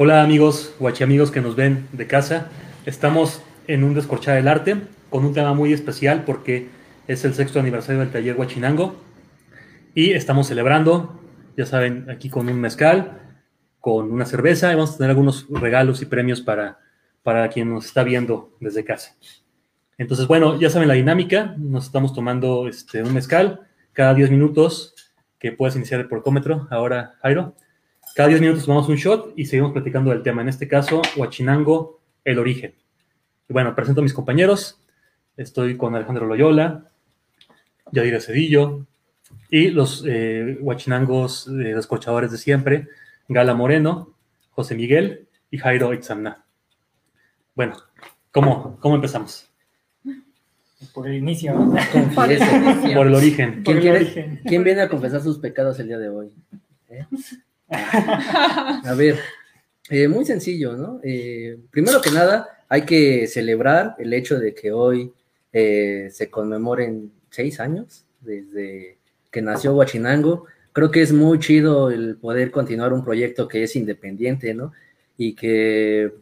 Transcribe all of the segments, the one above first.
Hola amigos, guachi amigos que nos ven de casa. Estamos en un Descorchar del Arte con un tema muy especial porque es el sexto aniversario del taller Huachinango y estamos celebrando, ya saben, aquí con un mezcal, con una cerveza y vamos a tener algunos regalos y premios para, para quien nos está viendo desde casa. Entonces, bueno, ya saben la dinámica, nos estamos tomando este, un mezcal cada 10 minutos que puedes iniciar el porcómetro. Ahora, Jairo. Cada 10 minutos tomamos un shot y seguimos platicando del tema. En este caso, Huachinango, el origen. Y bueno, presento a mis compañeros. Estoy con Alejandro Loyola, Yadira Cedillo y los eh, Huachinangos eh, descorchadores de siempre, Gala Moreno, José Miguel y Jairo Itzamna. Bueno, ¿cómo, cómo empezamos? Por el inicio. Por el inicio. Por el origen. Por ¿Quién, el quiere- origen. quién viene a confesar sus pecados el día de hoy? ¿Eh? A ver, eh, muy sencillo, ¿no? Eh, primero que nada, hay que celebrar el hecho de que hoy eh, se conmemoren seis años desde que nació Huachinango. Creo que es muy chido el poder continuar un proyecto que es independiente, ¿no? Y que,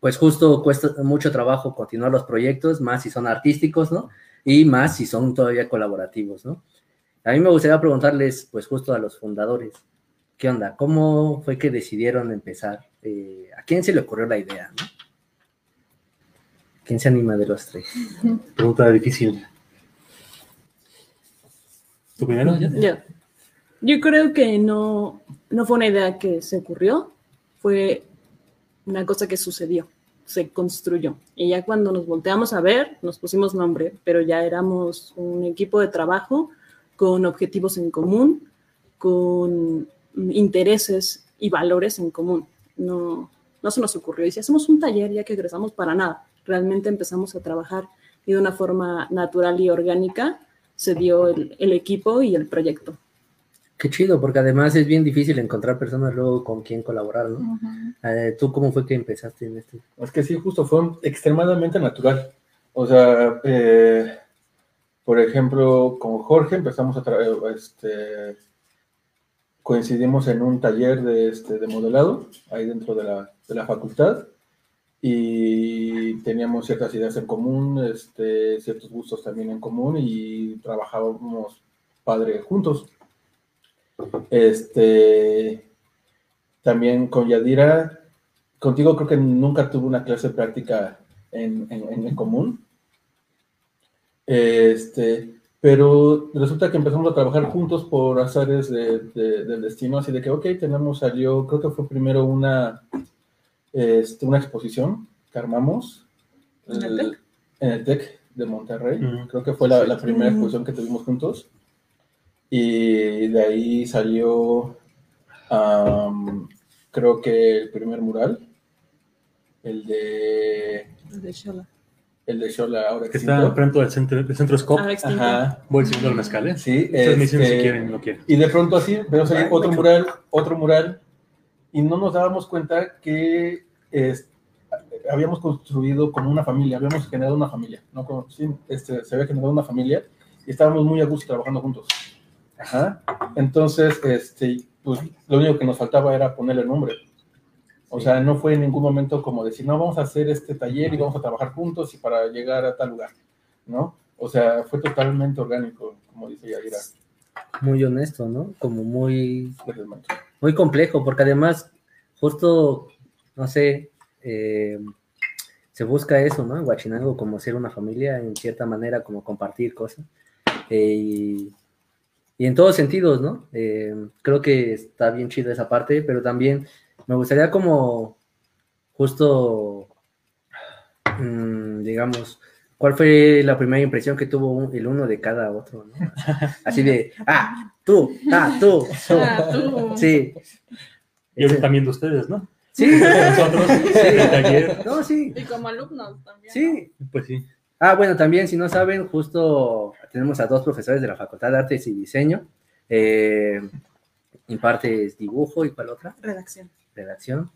pues justo cuesta mucho trabajo continuar los proyectos, más si son artísticos, ¿no? Y más si son todavía colaborativos, ¿no? A mí me gustaría preguntarles, pues justo a los fundadores, ¿qué onda? ¿Cómo fue que decidieron empezar? Eh, ¿A quién se le ocurrió la idea? ¿no? ¿Quién se anima de los tres? Pregunta difícil. ¿Tú primero? ya? Yo, yo creo que no, no fue una idea que se ocurrió, fue una cosa que sucedió, se construyó. Y ya cuando nos volteamos a ver, nos pusimos nombre, pero ya éramos un equipo de trabajo con objetivos en común, con intereses y valores en común. No, no se nos ocurrió. Y si hacemos un taller, ya que egresamos para nada, realmente empezamos a trabajar y de una forma natural y orgánica se dio el, el equipo y el proyecto. Qué chido, porque además es bien difícil encontrar personas luego con quien colaborar, ¿no? Eh, ¿Tú cómo fue que empezaste en este? Es que sí, justo fue extremadamente natural. O sea, eh, por ejemplo, con Jorge empezamos a traer, este, coincidimos en un taller de, este, de modelado, ahí dentro de la, de la facultad, y teníamos ciertas ideas en común, este, ciertos gustos también en común, y trabajábamos padre juntos. Este, también con Yadira, contigo creo que nunca tuve una clase práctica en, en- en común. Este, pero resulta que empezamos a trabajar juntos por azares de- de- del destino, así de que, ok, tenemos, salió, creo que fue primero una, este, una exposición que armamos ¿En el el- TEC? en el TEC de Monterrey. Creo que fue la, la primera exposición que tuvimos juntos. Y de ahí salió, am, creo que el primer mural, el de, De Shola. El de Shola ahora Que está frente del centro, del centro Scope. Ajá, Voy siguiendo el mezcal, ¿eh? sí. Ustedes me dicen si este, quieren no quieren. Y de pronto así, veo salir otro mural, otro mural, y no nos dábamos cuenta que es- habíamos construido como una familia, habíamos generado una familia, ¿no? Como- sí, este, se había generado una familia y estábamos muy a gusto trabajando juntos. Ajá. Entonces, este, pues lo único que nos faltaba era ponerle nombre. O sea, no fue en ningún momento como decir, no, vamos a hacer este taller y vamos a trabajar juntos y para llegar a tal lugar, ¿no? O sea, fue totalmente orgánico, como dice Yadira. Muy honesto, ¿no? Como muy, muy complejo, porque además, justo, no sé, eh, se busca eso, ¿no? En Huachinango, como ser una familia, en cierta manera, como compartir cosas. Eh, y, y en todos sentidos, ¿no? Eh, creo que está bien chido esa parte, pero también me gustaría como justo, mm, digamos, ¿cuál fue la primera impresión que tuvo un- el uno de cada otro, ¿no? Así de, ah, tú, ah, tú, tú. Ah, tú. Sí. Y ahorita también de ustedes, ¿no? Sí, Nosotros, taller, no, sí, Y como alumnos también. sí. pues sí. Ah, bueno, también, si no saben, justo tenemos a dos profesores de la Facultad de Artes y Diseño. Eh, impartes dibujo y cuál otra? Redacción. Redacción.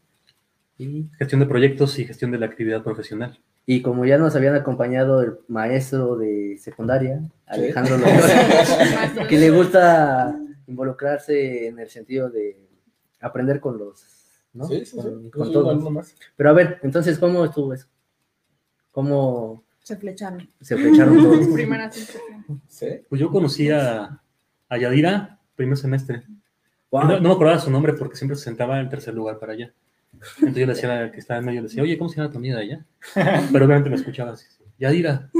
Y, Gestión de proyectos y gestión de la actividad profesional. y como ya nos habían acompañado el maestro de secundaria, Alejandro Maestro que le gusta involucrarse en el sentido de aprender con los, ¿no? Sí. Con, un todos. Pero a ver, entonces, ¿cómo estuvo eso? ¿Cómo Se flecharon. se flecharon todos? Primeras impresiones. Sí. Pues yo conocí a, a Yadira primer semestre. Wow. No, no me acordaba su nombre porque siempre se sentaba en tercer lugar para allá. Entonces yo le decía a la que estaba en medio, le decía, oye, ¿cómo se llama tu amiga de allá? Pero obviamente me escuchaba así. Yadira.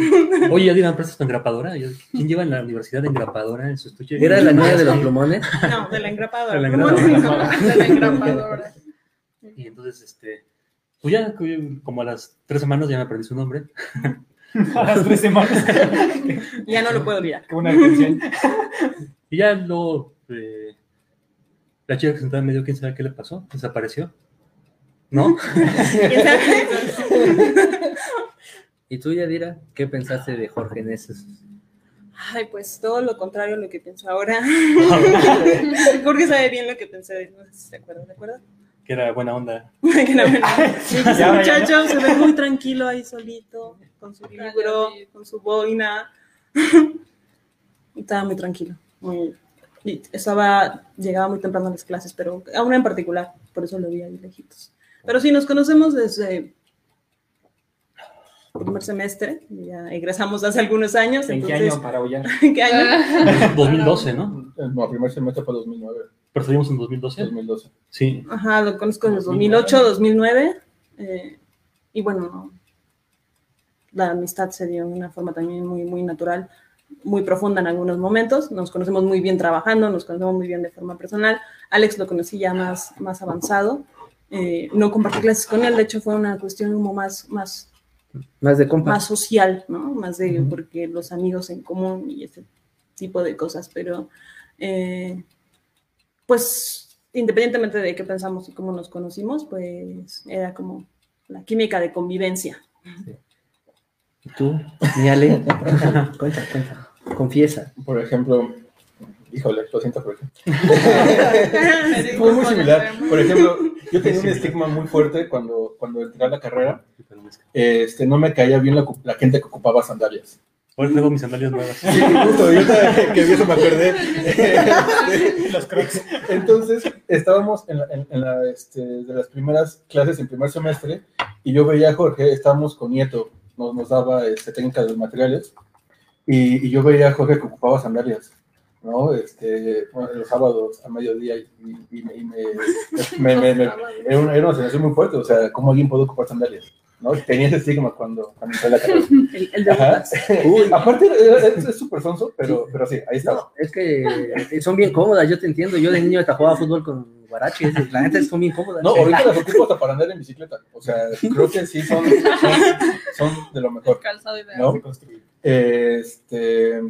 Oye, Yadira, ¿me prestas tu engrapadora? Yo, ¿Quién lleva en la universidad de engrapadora en su estuche? ¿Era la niña de los plumones? No, de la engrapadora. De la ¿Cómo engrapadora. De la engrapadora. Y entonces, este, pues ya como a las tres semanas ya me aprendí su nombre. A las tres semanas. Ya no lo puedo olvidar. Qué buena retención. Y ya luego, eh, la chica que sentada en medio, quién sabe qué le pasó, desapareció. ¿No? ¿Y tú, Yadira, qué pensaste de Jorge en esos? Ay, pues todo lo contrario a lo que pienso ahora. Jorge sabe bien lo que pensé de él, no sé si se acuerdan, ¿se acuerdan? que era buena onda. Que era bueno. Ese Ya, ya, muchacho se ve muy tranquilo ahí solito, con su libro, con su boina. Y Estaba muy tranquilo. Muy, y estaba, llegaba muy temprano a las clases, pero a una en particular, por eso lo vi ahí lejitos. Pero sí, nos conocemos desde primer semestre, ya egresamos hace algunos años. ¿En qué entonces, año para aullar? ¿Qué año? 2012, ¿no? El no, primer semestre fue 2009. Pero salimos en 2012. 2012. Sí. Ajá, lo conozco desde 2008, 2009. eh, y bueno, no, la amistad se dio de una forma también muy, muy natural, muy profunda en algunos momentos. Nos conocemos muy bien trabajando, nos conocemos muy bien de forma personal. Alex lo conocí ya más, más avanzado. eh, no compartí clases con él, de hecho fue una cuestión como más, más, Más de más social, ¿no? Más de Ujú. porque los amigos en común y ese tipo de cosas, pero eh, pues independientemente de qué pensamos y cómo nos conocimos, pues era como la química de convivencia. ¿Y tú, mi Ale? cuenta, cuenta. Confiesa. Por ejemplo, Híjole, lo siento, Jorge. Fue muy similar. Por ejemplo, yo tenía un estigma muy fuerte cuando, cuando entré a la carrera. Este, no me caía bien la, gente que ocupaba sandalias. Ahora tengo mis sandalias nuevas. Sí, justo, yo que vi eso me acordé. Los crocs. Entonces, estábamos en, la- en- en la, este, de las primeras clases en primer semestre y yo veía a Jorge, estábamos con Nieto, nos, nos daba este, técnica de los materiales y, y yo veía a Jorge que ocupaba sandalias, ¿no? Este, bueno, los sábados a mediodía y, y- y me, y me- me- me- me- era, una, era una sensación muy fuerte, o sea, ¿cómo alguien puede ocupar sandalias? ¿no? Tenía ese estigma cuando, cuando entré a la carrera. El, el de. Uy, Aparte, es súper sonso, pero, pero sí, ahí estaba. no, es que eh, son bien cómodas, yo te entiendo. Yo de niño hasta jugaba fútbol con guaraches, la neta son bien cómodas. No, ahorita las ocupo hasta para andar en bicicleta. O sea, creo que sí son, son, son de lo mejor. Calzado ideal. ¿No? Este,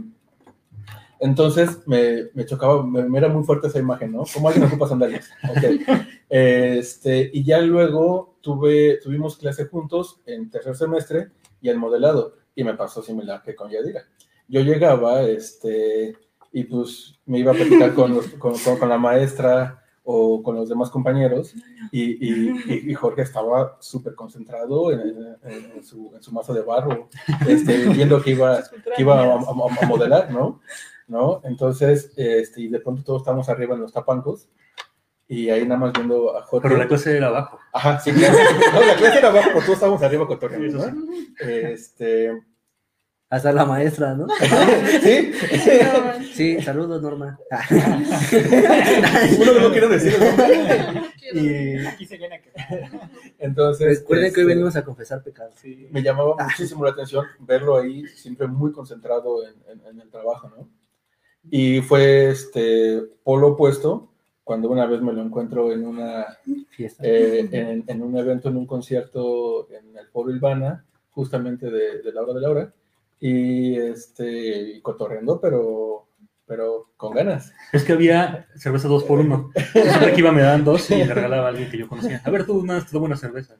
entonces me, me chocaba, me, me era muy fuerte esa imagen, ¿no? ¿Cómo alguien ocupa sandalias? Ok. Este, y ya luego tuve, tuvimos clase juntos en tercer semestre y en modelado. Y me pasó similar que con Yadira. Yo llegaba, este, y pues me iba a platicar con, los- con, con- con la maestra o con los demás compañeros y, y- y- y Jorge estaba súper concentrado en, en- en su, en su mazo de barro, este, viendo que iba, que iba a, a- a modelar, ¿no? ¿no? Entonces, este, y de pronto todos estábamos arriba en los tapancos y ahí nada más viendo a Jorge. Pero la clase era abajo. Ajá, sí, claro. No, la clase era abajo, pero todos estábamos arriba ¿no? Este, Hasta la maestra, ¿no? ¿sí? Sí, saludos, Norma. Uno no quiere decir. Quiero- Y Aquí se viene a quedar. entonces. Recuerden que hoy este, venimos a confesar pecados. Sí. me llamaba muchísimo la atención verlo ahí, siempre muy concentrado en, en- en el trabajo, ¿no? Y fue este polo opuesto cuando una vez me lo encuentro en una Fiesta. eh, en, en un evento, en un concierto en el Foro Ilvana, justamente de, de Laura de Laura, y este y cotorreando, pero pero con ganas. Es que había cerveza dos por uno. Siempre que iba me daban dos y le regalaba a alguien que yo conocía. A ver, tú una, te una cerveza.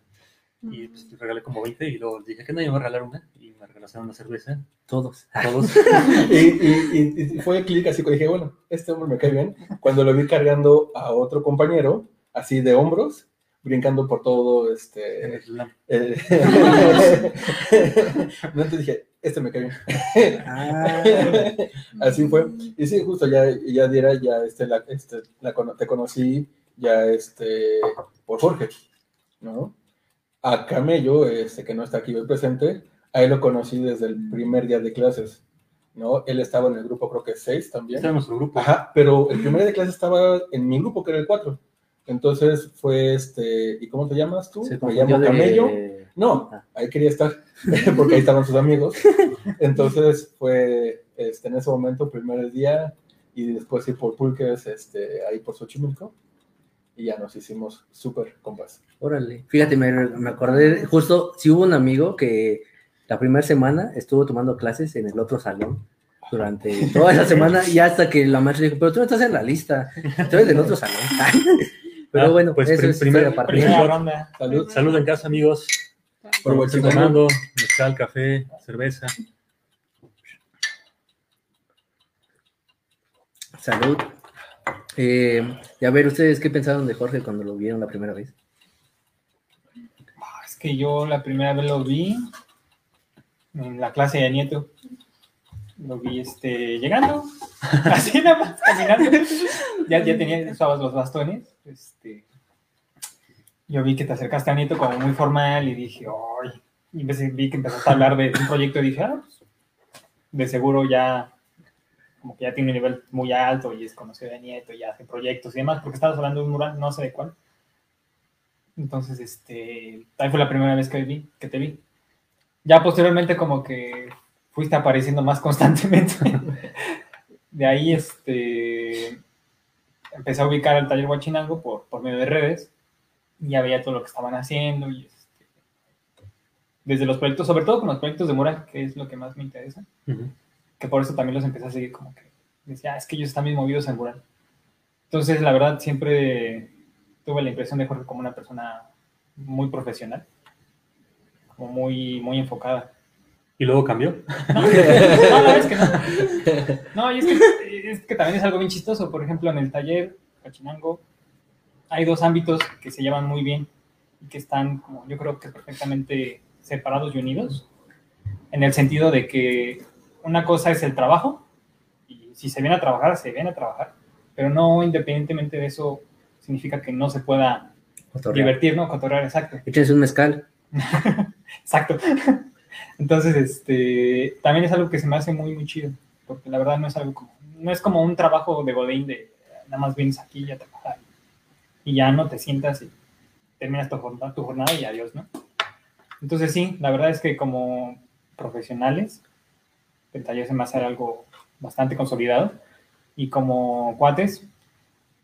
Y pues regalé como 20 y luego dije que no, yo me voy a regalar una. Y me regalaron una cerveza. Todos. Todos. Y, y- y- y fue clic así que dije, bueno, este hombre me cae bien. Cuando lo vi cargando a otro compañero, así de hombros, brincando por todo, En este... el slam. eh, Entonces dije, este me cae bien. Ah, Así fue. Y sí, justo ya, ya diera, ya este, la, este, la te conocí ya este, por Jorge, ¿no? A Camello, este, que no está aquí hoy presente, a él lo conocí desde el primer día de clases, ¿no? Él estaba en el grupo, creo que 6 también. Este era nuestro grupo. Ajá, pero el primer día de clases estaba en mi grupo, que era el 4. Entonces fue este, ¿y cómo te llamas tú? se Me llamo de... Camello. No, Ah. ahí quería estar, porque ahí estaban sus amigos. Entonces fue este, en ese momento, primer día, y después ir por Pulques, este, ahí por Xochimilco, y ya nos hicimos súper compas. Órale. Fíjate, me, me acordé, justo, si hubo un amigo que la primera semana estuvo tomando clases en el otro salón durante toda esa semana y hasta que la maestra dijo, pero tú no estás en la lista, tú eres del otro salón. Pero Ah, bueno, pues, eso prim- es primer- Primera ronda. Salud. Salud en casa, amigos. Por Huachimango. tomando mezcal, café, cerveza. Salud. Eh, y a ver, ¿ustedes qué pensaron de Jorge cuando lo vieron la primera vez? Ah, Es que yo la primera vez lo vi en la clase de Nieto. Lo vi este, llegando, así nada más, caminando. Ya, ya tenía, usabas los bastones. Este, yo vi que te acercaste a Nieto como muy formal y dije, ¡ay! Y vi que empezaste a hablar de un proyecto y dije, ah, pues, de seguro ya, como que ya tiene un nivel muy alto y es conocido de Nieto, y hace proyectos y demás, porque estabas hablando de un mural, no sé de cuál. Entonces, este, ahí fue la primera vez que, vi, que te vi. Ya posteriormente como que fuiste apareciendo más constantemente. de ahí, este, empecé a ubicar el taller Huachinango por, por medio de redes. Y ya veía todo lo que estaban haciendo y este, desde los proyectos, sobre todo con los proyectos de mural, que es lo que más me interesa, que por eso también los empecé a seguir como que decía, "Ah, es que ellos están bien movidos en mural. Entonces, la verdad, siempre tuve la impresión de Jorge como una persona muy profesional, como muy, muy enfocada. Y luego cambió. No, no, es que no. No, y es que, es que también es algo bien chistoso. Por ejemplo, en el taller Cachinango hay dos ámbitos que se llevan muy bien y que están, como yo creo que perfectamente separados y unidos. En el sentido de que una cosa es el trabajo y si se viene a trabajar, se viene a trabajar. Pero no independientemente de eso significa que no se pueda Cotorrear. divertir, ¿no? Cotorrear, exacto. Échense un mezcal. Exacto. Entonces, este, también es algo que se me hace muy, muy chido, porque la verdad no es algo como, no es como un trabajo de godín de nada más vienes aquí y a trabajar y ya no te sientas y terminas tu jornada, tu jornada y adiós, ¿no? Entonces sí, la verdad es que como profesionales, el taller se me hace algo bastante consolidado y como cuates,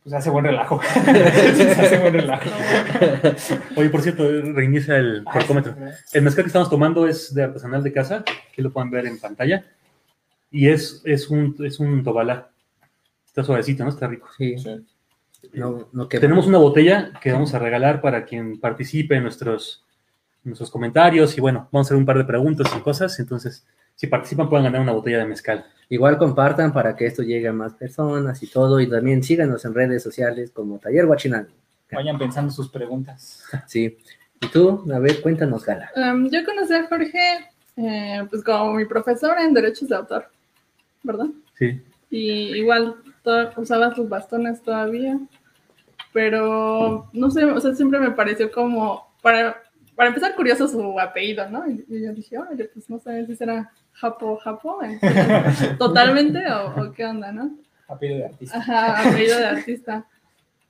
pues hace buen relajo. se hace buen relajo. Oye, por cierto, reinicia el Ah, porcómetro. El mezcal que estamos tomando es de artesanal de casa, aquí lo pueden ver en pantalla. Y es, es un, es un tobalá. Está suavecito, ¿no? Está rico. Sí, Sí. no, no quema. Tenemos una botella que vamos a regalar para quien participe en nuestros, en nuestros comentarios. Y bueno, vamos a hacer un par de preguntas y cosas. Entonces, si participan, pueden ganar una botella de mezcal. Igual compartan para que esto llegue a más personas y todo. Y también síganos en redes sociales como Taller Guachinango. Vayan pensando sus preguntas. Sí. Y tú, a ver, cuéntanos, Gala. Em, yo conocí a Jorge eh, pues como mi profesor en derechos de autor, ¿verdad? Sí. Y igual usaba sus bastones todavía, pero no sé, o sea, siempre me pareció como, para, para empezar curioso su apellido, ¿no? Y, y yo dije, oye, pues no sé si será Japo, Japo, totalmente o, o qué onda, ¿no? Apellido de artista. Ajá, apellido de artista.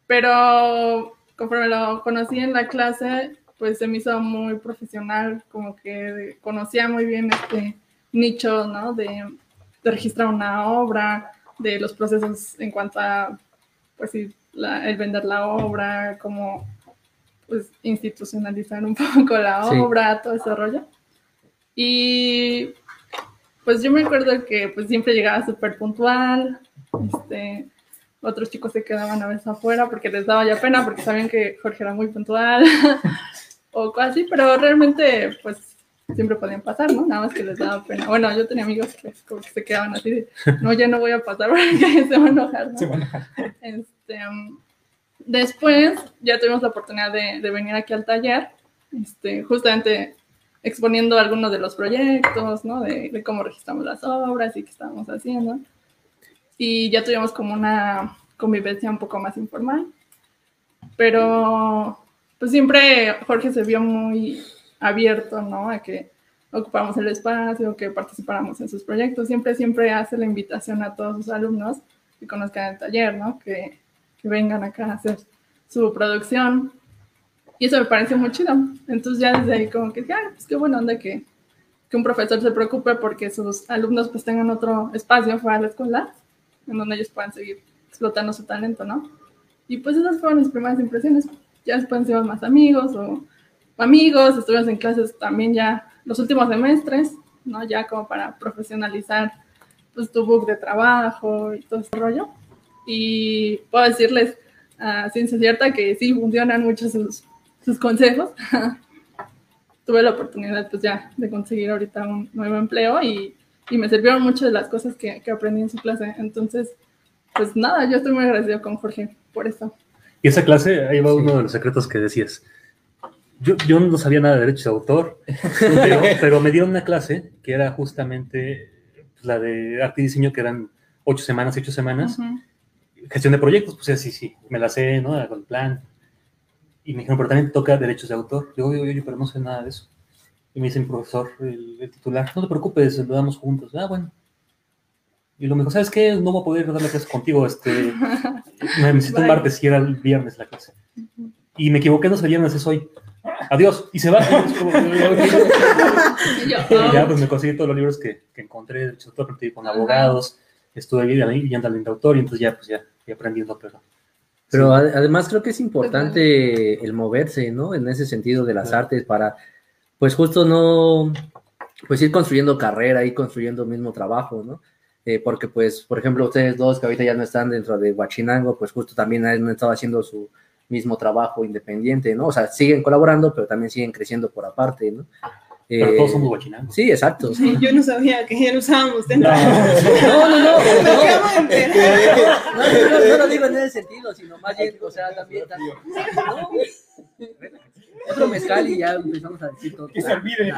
Pero conforme lo conocí en la clase, pues se me hizo muy profesional, como que conocía muy bien este nicho, ¿no? De, de registrar una obra, de los procesos en cuanto a, pues sí, la- el vender la obra, como pues institucionalizar un poco la Sí. obra, todo ese rollo. Y pues yo me acuerdo que pues siempre llegaba súper puntual, este, otros chicos se quedaban a veces afuera porque les daba ya pena porque sabían que Jorge era muy puntual o así, pero realmente pues siempre podían pasar, ¿no? Nada más que les daba pena. Bueno, yo tenía amigos que como que se quedaban así de, no, ya no voy a pasar porque se va a enojar, ¿no? Sí, bueno. Este, um, después ya tuvimos la oportunidad de, de venir aquí al taller, este, justamente exponiendo algunos de los proyectos, ¿no? De, cómo registramos las obras y qué estábamos haciendo. Y ya tuvimos como una convivencia un poco más informal. Pero, pues siempre Jorge se vio muy abierto, ¿no? A que ocupáramos el espacio, que participáramos en sus proyectos. Siempre, siempre hace la invitación a todos sus alumnos que conozcan el taller, ¿no? Que, que vengan acá a hacer su producción. Y eso me pareció muy chido. Entonces ya desde ahí como que, ay, pues qué buena onda que, que un profesor se preocupe porque sus alumnos pues tengan otro espacio fuera de la escuela en donde ellos puedan seguir explotando su talento, ¿no? Y pues esas fueron mis primeras impresiones. Ya después hicimos más amigos o amigos, estuvimos en clases también ya los últimos semestres, ¿no? Ya como para profesionalizar pues tu book de trabajo y todo ese rollo. Y puedo decirles a ciencia cierta que sí funcionan mucho sus, sus consejos. Tuve la oportunidad pues ya de conseguir ahorita un nuevo empleo y, y me sirvieron mucho de las cosas que, que aprendí en su clase. Entonces, pues nada, yo estoy muy agradecido con Jorge por eso. Y esa clase, ahí va Sí. uno de los secretos que decías. Yo, yo no sabía nada de derechos de autor, pero, pero me dieron una clase que era justamente la de arte y diseño, que eran ocho semanas, ocho semanas. Gestión de proyectos, pues sí, sí, me la sé, ¿no? Con el plan. Y me dijeron, pero también toca derechos de autor. Yo, oye, oye, pero no sé nada de eso. Y me dice mi profesor, el, el titular, no te preocupes, lo damos juntos. Ah, bueno. Y lo me dijo, ¿sabes qué? No voy a poder dar la clase contigo, este, me necesito un martes y era el viernes la clase. Y me equivoqué, no el viernes, es hoy. Adiós. Y se va. Y Y yo, y ya oh, pues me conseguí todos los libros que, que encontré de platicé con abogados, estuve ahí leyendo al autor y entonces ya, pues ya fui aprendiendo, pero... Pero sí. además creo que es importante el moverse, ¿no? En ese sentido de las artes para, pues justo no, pues ir construyendo carrera, ir construyendo mismo trabajo, ¿no? Eh, porque pues, por ejemplo, ustedes dos que ahorita ya no están dentro de Huachinango, pues justo también han estado haciendo su mismo trabajo independiente, ¿no? O sea, siguen colaborando, pero también siguen creciendo por aparte, ¿no? Pero Eh, todos somos guachinangos. Sí, exacto. Sí, yo no sabía que ya lo usábamos No, dentro. No, no, no. No. acabo de enterar. No, no, no, no lo digo en ese sentido, sino más bien, o sea, también. también no. Otro mezcal y ya empezamos a decir todo. que se olvide.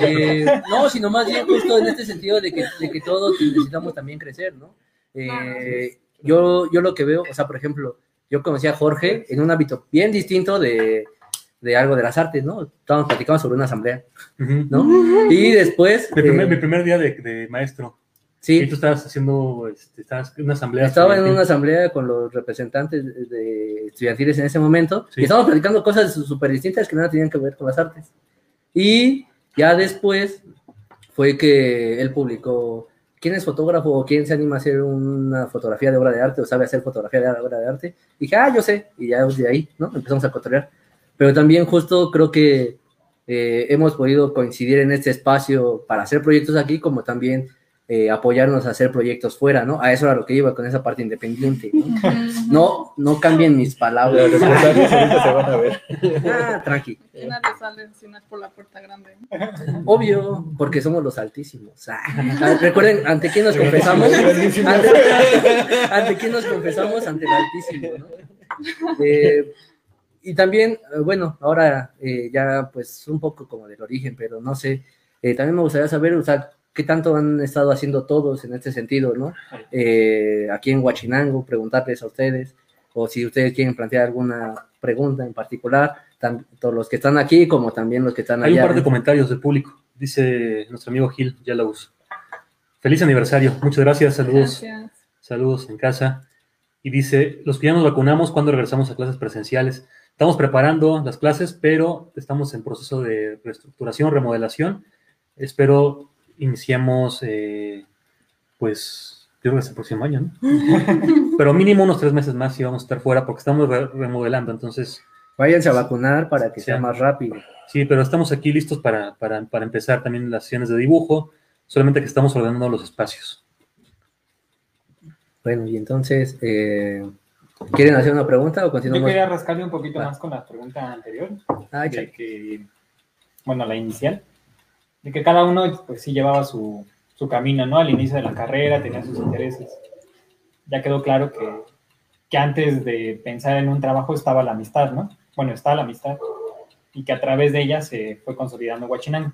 Eh, no, sino más bien justo en este sentido de que, de que todos necesitamos también crecer, ¿no? Eh, yo, yo lo que veo, o sea, por ejemplo, yo conocí a Jorge en un ámbito bien distinto de, de algo de las artes, ¿no? Estábamos platicando sobre una asamblea. ¿no? Y después... Mi, primer, eh, mi primer día de, de maestro. sí, Y tú estabas haciendo, este, estabas en una asamblea. Estaba en una asamblea con los representantes de estudiantiles en ese momento Sí. y estábamos platicando cosas súper distintas que nada tenían que ver con las artes. Y ya después fue que él publicó quién es fotógrafo o quién se anima a hacer una fotografía de obra de arte o sabe hacer fotografía de obra de arte. Y dije, ah, yo sé. Y ya de ahí, ¿no? Empezamos a cotorrear. Pero también justo creo que eh, hemos podido coincidir en este espacio para hacer proyectos aquí, como también eh, apoyarnos a hacer proyectos fuera, ¿no? A eso era lo que iba con esa parte independiente, ¿no? No, no cambien mis palabras. Los comentarios ahorita se van a ver. Ah, tranqui. ¿Quién le sale si no es por la puerta grande? Obvio, porque somos los altísimos. Ah, ah, recuerden, ¿ante quién nos confesamos? Ante, ante quién nos confesamos? Ante el altísimo, ¿no? Eh, y también, eh, bueno, ahora eh, ya pues un poco como del origen, pero no sé, eh, también me gustaría saber, o sea, qué tanto han estado haciendo todos en este sentido, ¿no? Eh, aquí en Huachinango, preguntarles a ustedes, o si ustedes quieren plantear alguna pregunta en particular, tanto los que están aquí como también los que están Hay un allá. par de comentarios del público. Dice nuestro amigo Gil Yellows. Feliz aniversario. Muchas gracias. Saludos. Gracias. Saludos en casa. Y dice, los que ya nos vacunamos, ¿cuándo regresamos a clases presenciales? Estamos preparando las clases, pero estamos en proceso de reestructuración, remodelación. Espero iniciemos, eh, pues, yo creo que hasta el próximo año, ¿no? pero mínimo unos tres meses más y vamos a estar fuera porque estamos re- remodelando. Entonces, Váyanse a vacunar para que Sí. sea más rápido. sí, pero estamos aquí listos para, para, para empezar también las sesiones de dibujo, solamente que estamos ordenando los espacios. Bueno, y entonces, eh, ¿quieren hacer una pregunta o Yo continuamos? quería rascarle un poquito Va. más con la pregunta anterior, Ah, de que, bueno, la inicial, de que cada uno, pues sí llevaba su, su camino, ¿no? Al inicio de la carrera, tenía sus intereses. Ya quedó claro que, que antes de pensar en un trabajo estaba la amistad, ¿no? Bueno, está la amistad, y que a través de ella se fue consolidando Huachinango.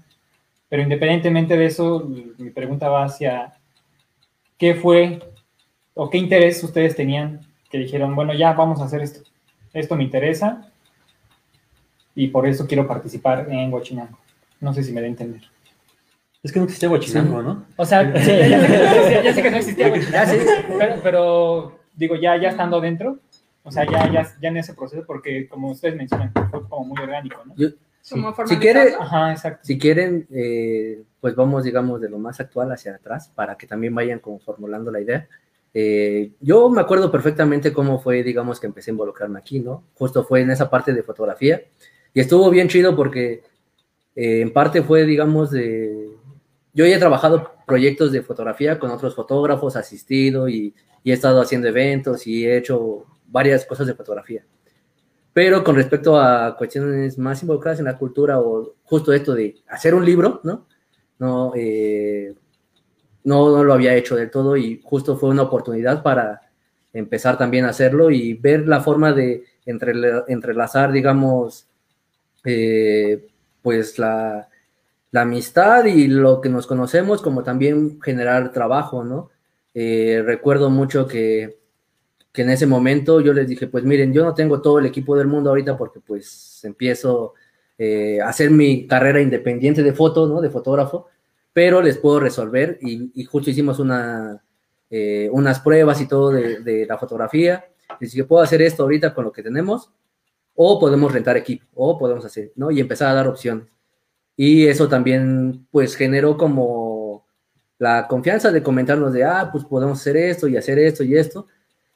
Pero independientemente de eso, mi pregunta va hacia, ¿qué fue o qué interés ustedes tenían que dijeron, bueno, ya vamos a hacer esto? Esto me interesa y por eso quiero participar en Huachinango. No sé si me da a entender. Es que no existía Huachinango, ¿no? O sea, sí, ya, sé, ya sé que no existía Huachinango, sé. pero, pero, digo, ya, ya estando dentro, o sea, ya, ya, ya en ese proceso, porque como ustedes mencionan, fue como muy orgánico, ¿no? Yo- Sí. Si quiere, Ajá, exacto. si quieren, eh, pues vamos, digamos, de lo más actual hacia atrás para que también vayan como formulando la idea. Eh, yo me acuerdo perfectamente cómo fue, digamos, que empecé a involucrarme aquí, ¿no? Justo fue en esa parte de fotografía y estuvo bien chido porque eh, en parte fue, digamos, de... Yo ya he trabajado proyectos de fotografía con otros fotógrafos, asistido y, y he estado haciendo eventos y he hecho varias cosas de fotografía. Pero con respecto a cuestiones más involucradas en la cultura o justo esto de hacer un libro, ¿no? No, eh, no, no lo había hecho del todo y justo fue una oportunidad para empezar también a hacerlo y ver la forma de entrela- entrelazar, digamos, eh, pues la, la amistad y lo que nos conocemos, como también generar trabajo, ¿no? Eh, recuerdo mucho que, que en ese momento yo les dije, pues miren, yo no tengo todo el equipo del mundo ahorita porque pues empiezo eh, a hacer mi carrera independiente de foto, ¿no? De fotógrafo, pero les puedo resolver y, y justo hicimos una, eh, unas pruebas y todo de, de la fotografía. Les dije, puedo hacer esto ahorita con lo que tenemos o podemos rentar equipo o podemos hacer, ¿no? Y empezar a dar opciones. Y eso también pues generó como la confianza de comentarnos de, ah, pues podemos hacer esto y hacer esto y esto.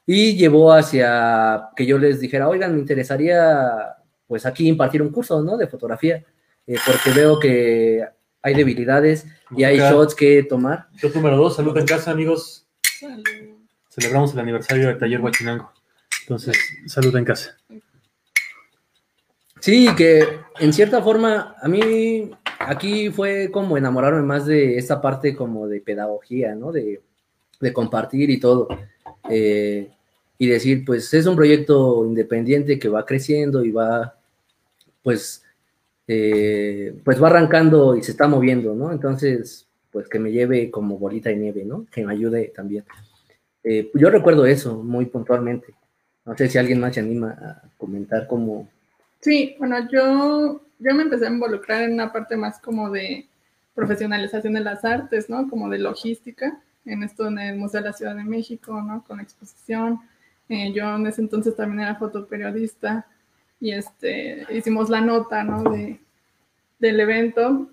Y llevó hacia que yo les dijera, oigan, me interesaría pues aquí impartir un curso, ¿no? De fotografía, eh, porque veo que hay debilidades y hay shots que tomar. Shot número dos, salud en casa, amigos. Salud. Celebramos el aniversario del taller Huachinango. Entonces, salud en casa. Sí, que en cierta forma a mí aquí fue como enamorarme más de esta parte como de pedagogía, ¿no? De, de compartir y todo. Eh, y decir, pues es un proyecto independiente que va creciendo y va, pues, eh, pues va arrancando y se está moviendo, ¿no? Entonces, pues que me lleve como bolita de nieve, ¿no? Que me ayude también. Eh, yo recuerdo eso muy puntualmente. No sé si alguien más se anima a comentar cómo... Sí, bueno, yo, yo me empecé a involucrar en una parte más como de profesionalización de las artes, ¿no? Como de logística, en esto en el Museo de la Ciudad de México, ¿no? Con exposición. Eh, yo en ese entonces también era fotoperiodista y este, hicimos la nota, ¿no? De, del evento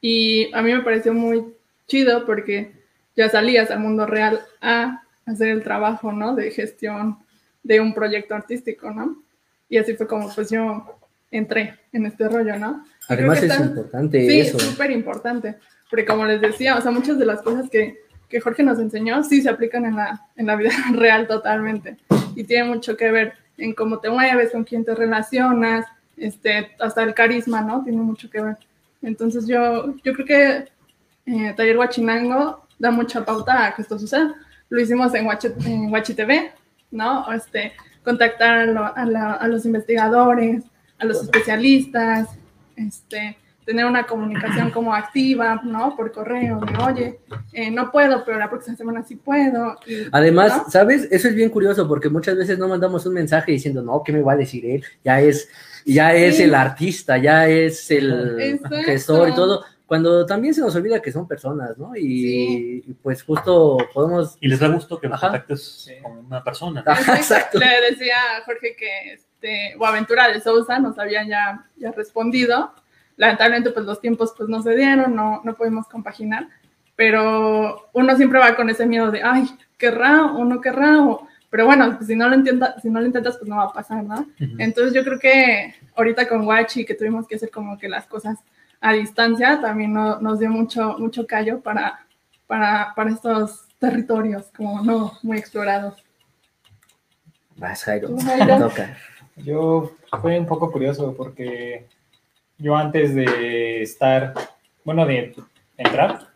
y a mí me pareció muy chido porque ya salías al mundo real a hacer el trabajo, ¿no? De gestión de un proyecto artístico, ¿no? Y así fue como pues yo entré en este rollo, ¿no? Además es importante sí, eso. es súper importante, porque como les decía, o sea, muchas de las cosas que, que Jorge nos enseñó sí se aplican en la, en la vida real totalmente y tiene mucho que ver en cómo te mueves, con quién te relacionas, este, hasta el carisma, ¿no? Tiene mucho que ver. Entonces yo, yo creo que eh, Taller Huachinango da mucha pauta a que esto suceda. Lo hicimos en Huachi, en Huachi TV, ¿no? Este, contactar a, lo- a la- a los investigadores, a los especialistas, este, tener una comunicación como activa, ¿no? Por correo, de oye, eh, no puedo, pero la próxima semana sí puedo. y- Además, ¿no? ¿sabes? Eso es bien curioso porque muchas veces no mandamos un mensaje diciendo, no, ¿qué me va a decir él? Ya es, ya es el artista, ya es el Exacto. gestor y todo. Cuando también se nos olvida que son personas, ¿no? Y, y pues justo podemos... Y les da gusto que nos Ajá. contactes Sí. con una persona. Exacto. Le decía a Jorge que este, Boaventura de Sousa nos había ya, ya respondido. Lamentablemente, pues los tiempos pues no se dieron, no, no pudimos compaginar, pero uno siempre va con ese miedo de, ay, querrá o no querrá, o- pero bueno, pues, si no lo intenta, si no lo intentas, pues no va a pasar, ¿no? Ujú. Entonces yo creo que ahorita con Guachi, que tuvimos que hacer como que las cosas a distancia, también no- nos dio mucho, mucho callo para, para, para estos territorios como no muy explorados. Vas, Jairo, toca. Yo fue un poco curioso porque yo antes de estar, bueno, de entrar,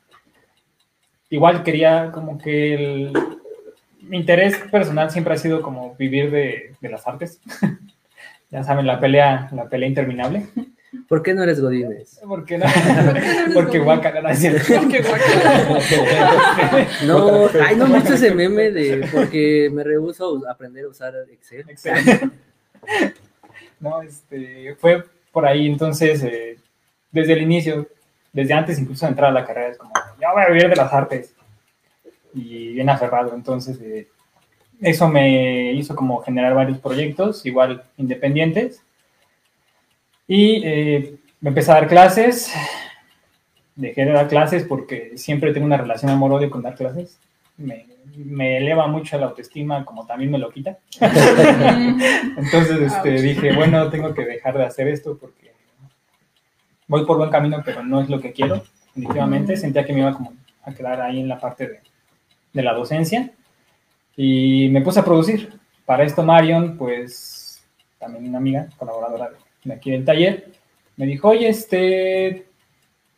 igual quería como que el, mi interés personal siempre ha sido como vivir de, de las artes. ya saben, la pelea, la pelea interminable. ¿Por qué no eres Godínez? Porque no, porque guaca, no es cierto. Qué. No, ay, no me gusta ese meme de porque me rehuso a aprender a usar Excel. Excelente. No, este, fue por ahí, entonces, eh, desde el inicio, desde antes incluso de entrar a la carrera, es como, ya voy a vivir de las artes. Y bien aferrado, entonces, eh, eso me hizo como generar varios proyectos, igual independientes. Y eh, me empecé a dar clases, dejé de dar clases porque siempre tengo una relación amor-odio con dar clases. Me, me eleva mucho la autoestima, como también me lo quita. Entonces este, dije, bueno, tengo que dejar de hacer esto porque voy por buen camino, pero no es lo que quiero. Definitivamente sentía que me iba como a quedar ahí en la parte de, de la docencia y me puse a producir. Para esto Marion, pues también una amiga, colaboradora de, de aquí del taller, me dijo, oye, este,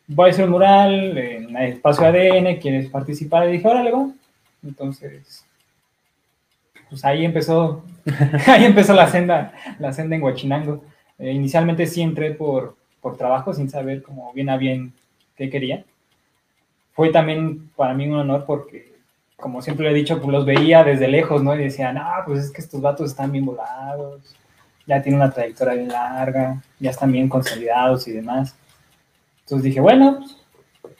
voy a hacer un mural en el espacio ADN, ¿quieres participar? Y dije, órale, va. Entonces, pues ahí empezó, ahí empezó la senda, la senda en Huachinango. Eh, inicialmente sí entré por, por trabajo, sin saber como bien a bien qué quería. Fue también para mí un honor porque, como siempre le he dicho, pues los veía desde lejos, ¿no? Y decían, ah, pues es que estos vatos están bien volados, ya tienen una trayectoria bien larga, ya están bien consolidados y demás. Entonces dije, bueno, pues,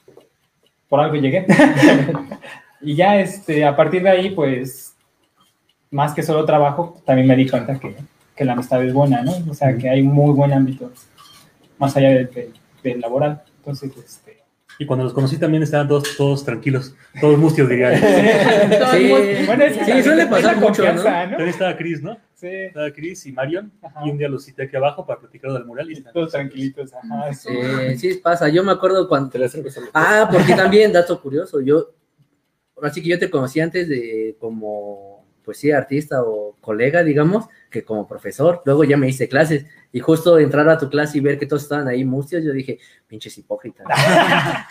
por algo llegué. y ya este, a partir de ahí, pues, más que solo trabajo, también me di cuenta que, que la amistad es buena, ¿no? O sea, que hay muy buen ámbito, más allá del, del- del laboral. Entonces, este, Y cuando los conocí también estaban todos, todos tranquilos, todos mustios, diría. Sí, bueno, es que sí, suele pasar la mucho, ¿no? confianza, ¿no? También estaba Chris, ¿no? Sí, Estaba Chris y Marion. Ajá. Y un día los cité aquí abajo para platicar del mural. Y están- todos tranquilitos, ajá. sí. Sí, sí pasa. Yo me acuerdo cuando... Te la hacen besar. Ah, porque también, dato curioso, yo... Así que yo te conocí antes de como pues sí, artista o colega, digamos, que como profesor. Luego ya me hice clases y justo entrar a tu clase y ver que todos estaban ahí mustios, yo dije, pinches hipócritas.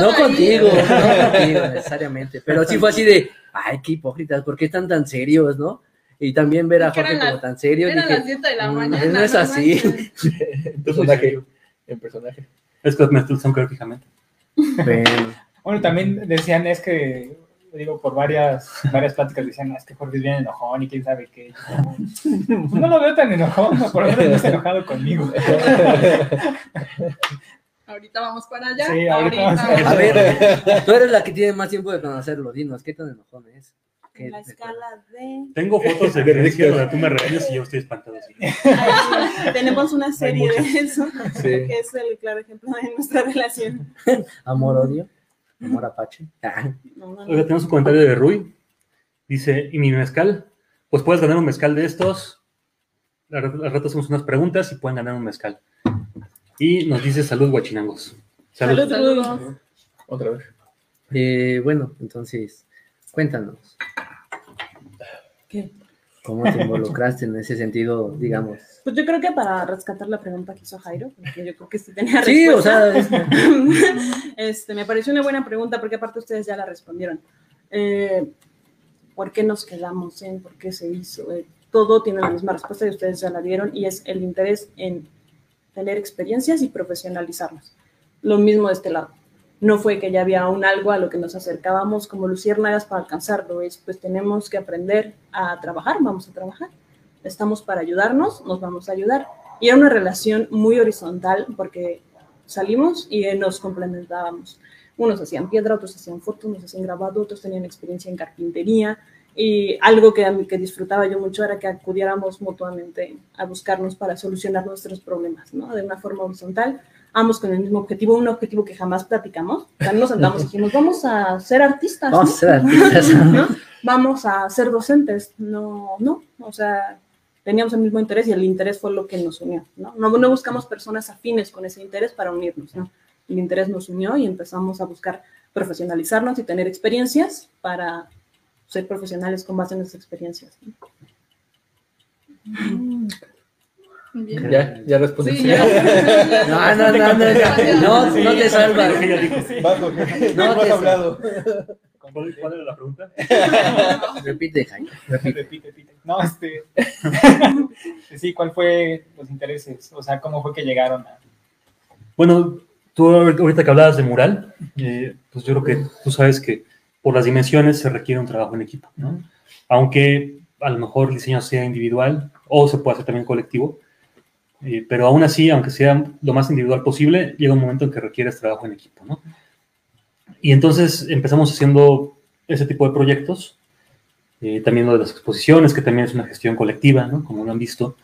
No ahí. contigo, no contigo necesariamente, pero sí fue así de, ay, qué hipócritas, ¿por qué están tan serios, no? Y también ver a Jorge como tan serio, Era dije, las 7 de la "Mm, mañana. no es así". En personaje. En personaje. Es que me que ver fijamente. bueno, Bueno, también decían, es que, digo, por varias, varias pláticas decían, "Ah, es que Jorge es bien enojón y quién sabe qué. Pues no lo veo tan enojón, por lo menos no está enojado conmigo. Ahorita vamos para allá. Sí, ahorita vamos para allá. a ver, tú eres la que tiene más tiempo de conocerlo, dinos, ¿qué tan enojón es? ¿Qué- En la escala de... Tengo fotos de evidencia donde tú me regañas y yo estoy espantado. así. Ay, tenemos una serie de eso, Sí. que es el claro ejemplo de nuestra relación. Amor, odio, amor apache. Ah, No, no, no. Oiga, tenemos un comentario de Rui. Dice, ¿y mi mezcal? Pues puedes ganar un mezcal de estos. Al rato hacemos unas preguntas y pueden ganar un mezcal. Y nos dice salud, guachinangos. Salud. Salud. Saludos. Otra vez. eh, bueno, entonces, cuéntanos, ¿Qué? ¿Cómo te involucraste en ese sentido, digamos? Pues yo creo que para rescatar la pregunta que hizo Jairo, porque yo creo que sí tenía Sí, o respuesta. sea, es- este, me pareció una buena pregunta porque aparte ustedes ya la respondieron. Eh, ¿Por qué nos quedamos en? ¿Por qué se hizo? Eh, todo tiene la misma respuesta y ustedes ya la dieron y es el interés en tener experiencias y profesionalizarnos. Lo mismo de este lado. No fue que ya había un algo a lo que nos acercábamos como luciérnagas para alcanzarlo, es pues tenemos que aprender a trabajar, vamos a trabajar. Estamos para ayudarnos, nos vamos a ayudar. Y era una relación muy horizontal porque salimos y eh, nos complementábamos. Unos hacían piedra, otros hacían fotos, unos hacían grabado, otros tenían experiencia en carpintería. Y algo que, que disfrutaba yo mucho era que acudiéramos mutuamente a buscarnos para solucionar nuestros problemas, ¿no? De una forma horizontal, ambos con el mismo objetivo, un objetivo que jamás platicamos. No nos sentamos y dijimos, vamos a ser artistas. vamos a ¿no? ser artistas. ¿no? Vamos a ser docentes. No, no, o sea, teníamos el mismo interés y el interés fue lo que nos unió, ¿no? No, no buscamos personas afines con ese interés para unirnos, ¿no? El interés nos unió y empezamos a buscar profesionalizarnos y tener experiencias para ser profesionales con base en esas experiencias. ¿no? Bien. Ya, ya respondí. Sí, ya. No, no, no, no, no, no, no te salvas. No, No, has te- hablado. ¿Cuál, cuál era la pregunta? Repite, Jaime, repite. Repite, repite. No, este. sí, ¿cuál fue los intereses? O sea, ¿cómo fue que llegaron a.? Bueno, tú ahorita que hablabas de mural, eh, pues yo creo que tú sabes que por las dimensiones se requiere un trabajo en equipo, ¿no? Aunque a lo mejor el diseño sea individual o se puede hacer también colectivo, eh, pero aún así, aunque sea lo más individual posible, llega un momento en que requieres trabajo en equipo, ¿no? Y entonces empezamos haciendo ese tipo de proyectos, eh, también lo de las exposiciones, que también es una gestión colectiva, ¿no? Como lo han visto.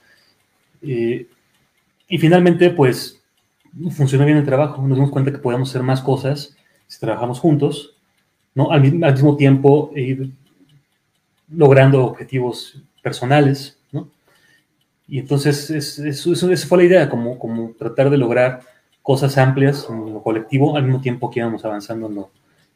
Eh, y finalmente, pues, funcionó bien el trabajo, nos dimos cuenta que podíamos hacer más cosas si trabajamos juntos, ¿no? Al, al mismo tiempo ir logrando objetivos personales. Y entonces es, esa fue la idea, como, como tratar de lograr cosas amplias en lo colectivo al mismo tiempo que íbamos avanzando en lo,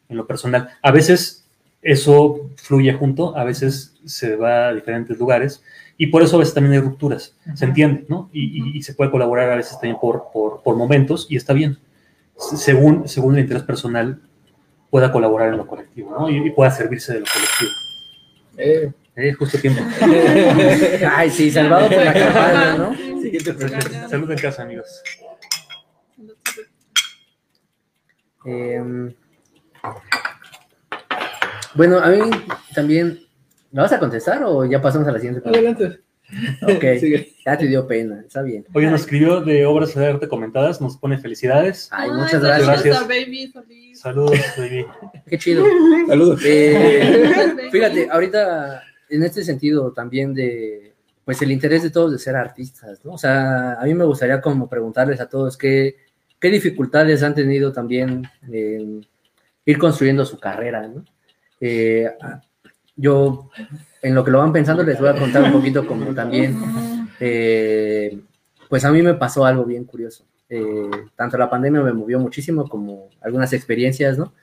en lo personal. A veces eso fluye junto, a veces se va a diferentes lugares y por eso a veces también hay rupturas, se entiende, ¿no? Y, y- y se puede colaborar a veces también por, por, por momentos y está bien, se- según, según el interés personal pueda colaborar en lo colectivo, ¿no? Y, y pueda servirse de lo colectivo. Eh, Eh, justo tiempo. Ay, sí, salvado por la campana, ¿no? Siguiente pregunta. Salud en casa, amigos. Em, bueno, a mí también. ¿Me vas a contestar o ya pasamos a la siguiente pregunta? Adelante. Ok, Sigue. ya te dio pena, está bien. Hoy nos escribió de obras de arte comentadas, nos pone felicidades. Ay, Ay, muchas gracias. a Baby. Saludos, baby. Qué chido. Saludos. Eh, fíjate, ahorita en este sentido también de, pues el interés de todos de ser artistas, ¿no? O sea, a mí me gustaría como preguntarles a todos qué, qué dificultades han tenido también en ir construyendo su carrera, ¿no? Eh, yo, en lo que lo van pensando, les voy a contar un poquito como también, eh, pues a mí me pasó algo bien curioso. Eh, tanto la pandemia me movió muchísimo como algunas experiencias, ¿no?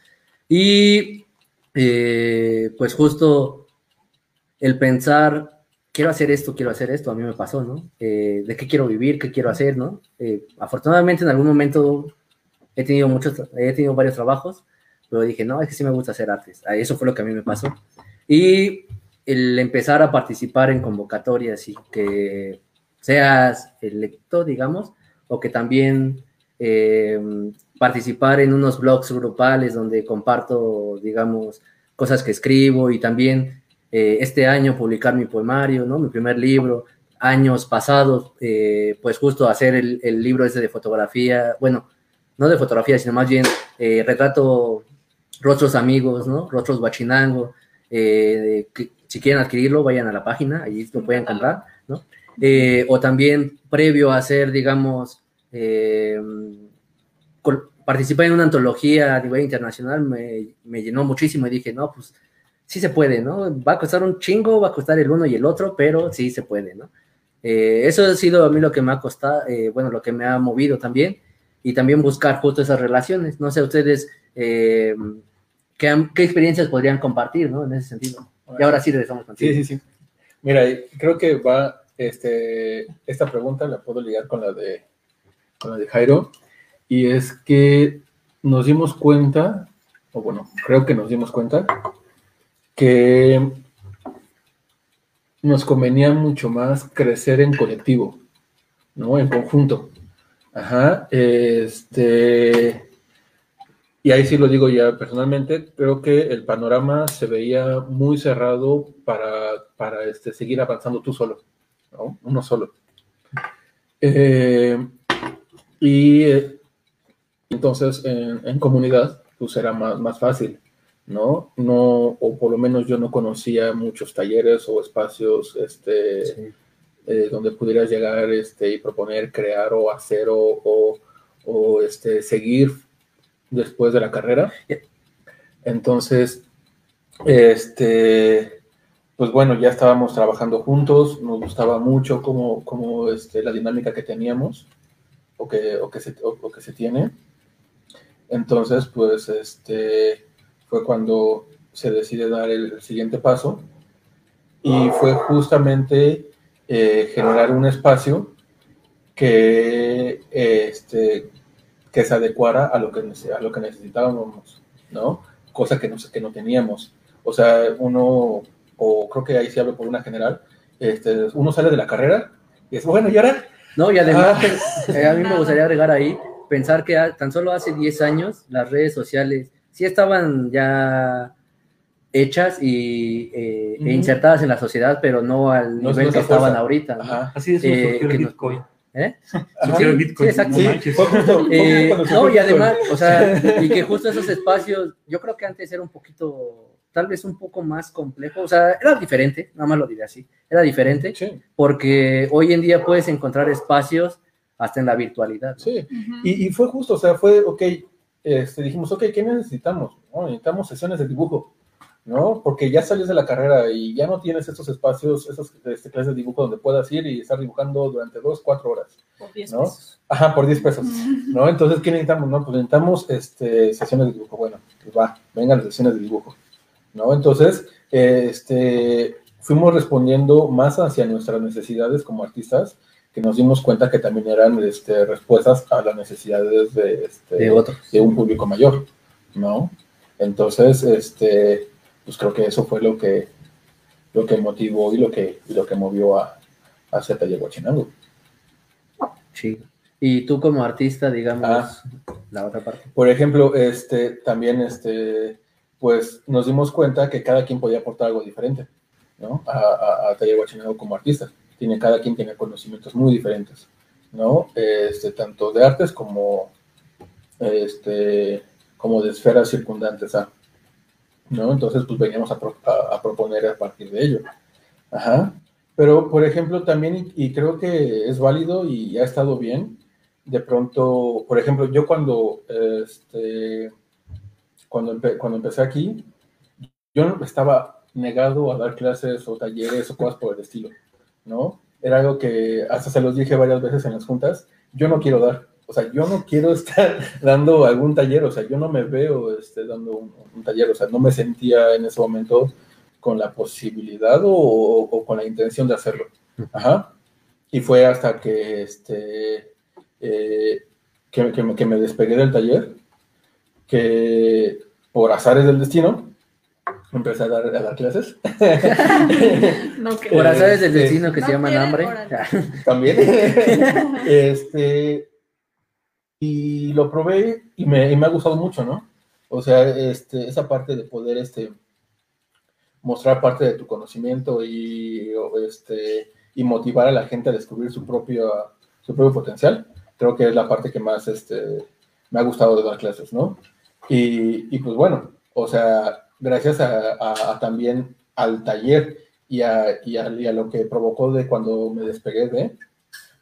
Y pues justo el pensar, quiero hacer esto, quiero hacer esto, a mí me pasó, ¿no? Eh, ¿De qué quiero vivir? ¿Qué quiero hacer, no? Eh, afortunadamente en algún momento he tenido muchos, he tenido varios trabajos, pero dije, no, es que sí me gusta hacer artes. Ah, Eso fue lo que a mí me pasó. Y el empezar a participar en convocatorias y que seas electo, digamos, o que también eh, participar en unos blogs grupales donde comparto, digamos, cosas que escribo y también eh, este año publicar mi poemario, ¿no? Mi primer libro, años pasados, eh, pues justo hacer el, el, libro ese de fotografía, bueno, no de fotografía, sino más bien eh, retrato rostros amigos, ¿no? Rostros bachinango, que, si quieren adquirirlo, vayan a la página, allí lo pueden comprar, ¿no? o también previo a hacer, digamos, participar en una antología a nivel internacional me, me, llenó muchísimo y dije, no, pues sí se puede, ¿no? Va a costar un chingo, va a costar el uno y el otro, pero sí se puede, ¿no? Eh, eso ha sido a mí lo que me ha costado, eh, bueno, lo que me ha movido también, y también buscar justo esas relaciones. No sé, ustedes, eh, ¿qué, ¿qué, experiencias podrían compartir, ¿no? En ese sentido. Y ahora sí regresamos contigo. Sí, sí, sí. Mira, creo que va, este, esta pregunta la puedo ligar con la de, con la de Jairo y es que nos dimos cuenta, o bueno, creo que nos dimos cuenta, que nos convenía mucho más crecer en colectivo, ¿no? En conjunto. Ajá, este, y ahí sí lo digo ya personalmente, creo que el panorama se veía muy cerrado para, para este, seguir avanzando tú solo, ¿no? Uno solo. Eh, y entonces, en, en comunidad, pues era más, más fácil, ¿no? No, o por lo menos yo no conocía muchos talleres o espacios este, sí. eh, donde pudieras llegar este, y proponer, crear o hacer o, o, o este, seguir después de la carrera. Entonces, este, pues bueno, ya estábamos trabajando juntos, nos gustaba mucho como, como este, la dinámica que teníamos o que, o que, se, o, o que se tiene. Entonces, pues, este, fue cuando se decide dar el, el siguiente paso y fue justamente eh, generar un espacio que, este, que se adecuara a lo que, a lo que necesitábamos, ¿no? Cosa que no, que no teníamos. O sea, uno, o creo que ahí se habla por una general, este, uno sale de la carrera y es bueno, ¿y ahora? No, y además, ah. eh, a mí me gustaría agregar ahí pensar que tan solo hace 10 años las redes sociales sí estaban ya hechas y eh, uh -huh. e insertadas en la sociedad, pero no al no nivel que estaban cosa. ahorita. ¿no? Así es, eh, el Bitcoin. ¿Eh? Sí, Bitcoin. sí, exacto. Eh, no, y además, o sea, y que justo esos espacios, yo creo que antes era un poquito, tal vez un poco más complejo, o sea, era diferente, nada más lo diré así, era diferente, sí. porque hoy en día puedes encontrar espacios hasta en la virtualidad. ¿no? Sí, uh -huh. y, y, fue justo, o sea, fue, ok, este, dijimos, ok, ¿qué necesitamos? Oh, necesitamos sesiones de dibujo, ¿no? Porque ya sales de la carrera y ya no tienes esos espacios, esas este, clases de dibujo donde puedas ir y estar dibujando durante dos, cuatro horas. Por 10 ¿no? pesos. Ajá, por 10 pesos, ¿no? Entonces, ¿qué necesitamos? No, pues necesitamos este, sesiones de dibujo. Bueno, pues va, vengan las sesiones de dibujo, ¿no? Entonces, este, fuimos respondiendo más hacia nuestras necesidades como artistas, que nos dimos cuenta que también eran este, respuestas a las necesidades de, este, de, otros. de un público mayor, ¿no? Entonces, este, pues creo que eso fue lo que, lo que motivó y lo que, y lo que movió a, a hacer Taller Guachinango. Sí. Y tú como artista, digamos, ah, la otra parte. Por ejemplo, este, también, este, pues nos dimos cuenta que cada quien podía aportar algo diferente, ¿no? A, a, a Taller como artista tiene, cada quien tiene conocimientos muy diferentes, ¿no? Este, tanto de artes como, este, como de esferas circundantes ¿no? Entonces, pues veníamos a, proponer a partir de ello. Ajá. Pero, por ejemplo, también, y creo que es válido y ha estado bien, de pronto, por ejemplo, yo cuando, este, cuando, empe cuando empecé aquí, yo estaba negado a dar clases o talleres o cosas por el estilo. ¿No? Era algo que hasta se los dije varias veces en las juntas, yo no quiero dar, o sea, yo no quiero estar dando algún taller, o sea, yo no me veo este, dando un, un taller, o sea, no me sentía en ese momento con la posibilidad o, o con la intención de hacerlo. Ajá. Y fue hasta que, este, eh, que, que me, que me despegué del taller, que por azares del destino, empecé a dar, a dar clases. No, que Por azares del Este, destino que no se llaman hambre. también. este, y lo probé y me, y me ha gustado mucho, ¿no? O sea, este, esa parte de poder este, mostrar parte de tu conocimiento y, este, y motivar a la gente a descubrir su propio, su propio potencial, creo que es la parte que más este, me ha gustado de dar clases, ¿no? Y, y pues bueno, o sea, gracias a, a- a también al taller y a, y, a, y a lo que provocó de cuando me despegué de,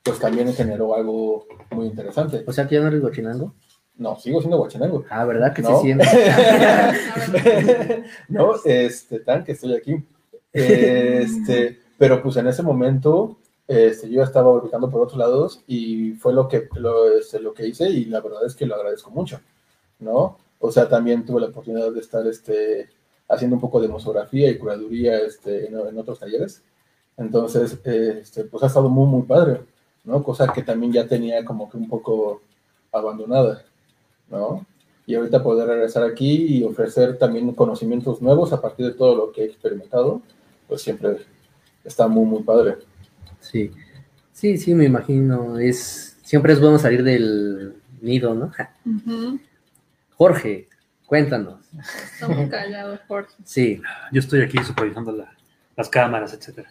pues también generó algo muy interesante. O sea que ya no eres guachinango. No, sigo siendo guachinango. Ah, ¿verdad que No. se siente? no, este, tan que estoy aquí. Este, pero pues en ese momento, este, yo estaba orbitando por otros lados y fue lo que, lo, este, lo que hice y la verdad es que lo agradezco mucho, ¿no? O sea, también tuve la oportunidad de estar, este, haciendo un poco de museografía y curaduría, este, en, en otros talleres. Entonces, este, pues ha estado muy, muy padre, ¿no? Cosa que también ya tenía como que un poco abandonada, ¿no? y ahorita poder regresar aquí y ofrecer también conocimientos nuevos a partir de todo lo que he experimentado, pues siempre está muy, muy padre. Sí, sí, sí, me imagino. Es siempre es bueno salir del nido, ¿no? Ja. Ujú. Jorge, cuéntanos. Está muy callado, Jorge. Sí, Yo estoy aquí supervisando la- las cámaras, etcétera.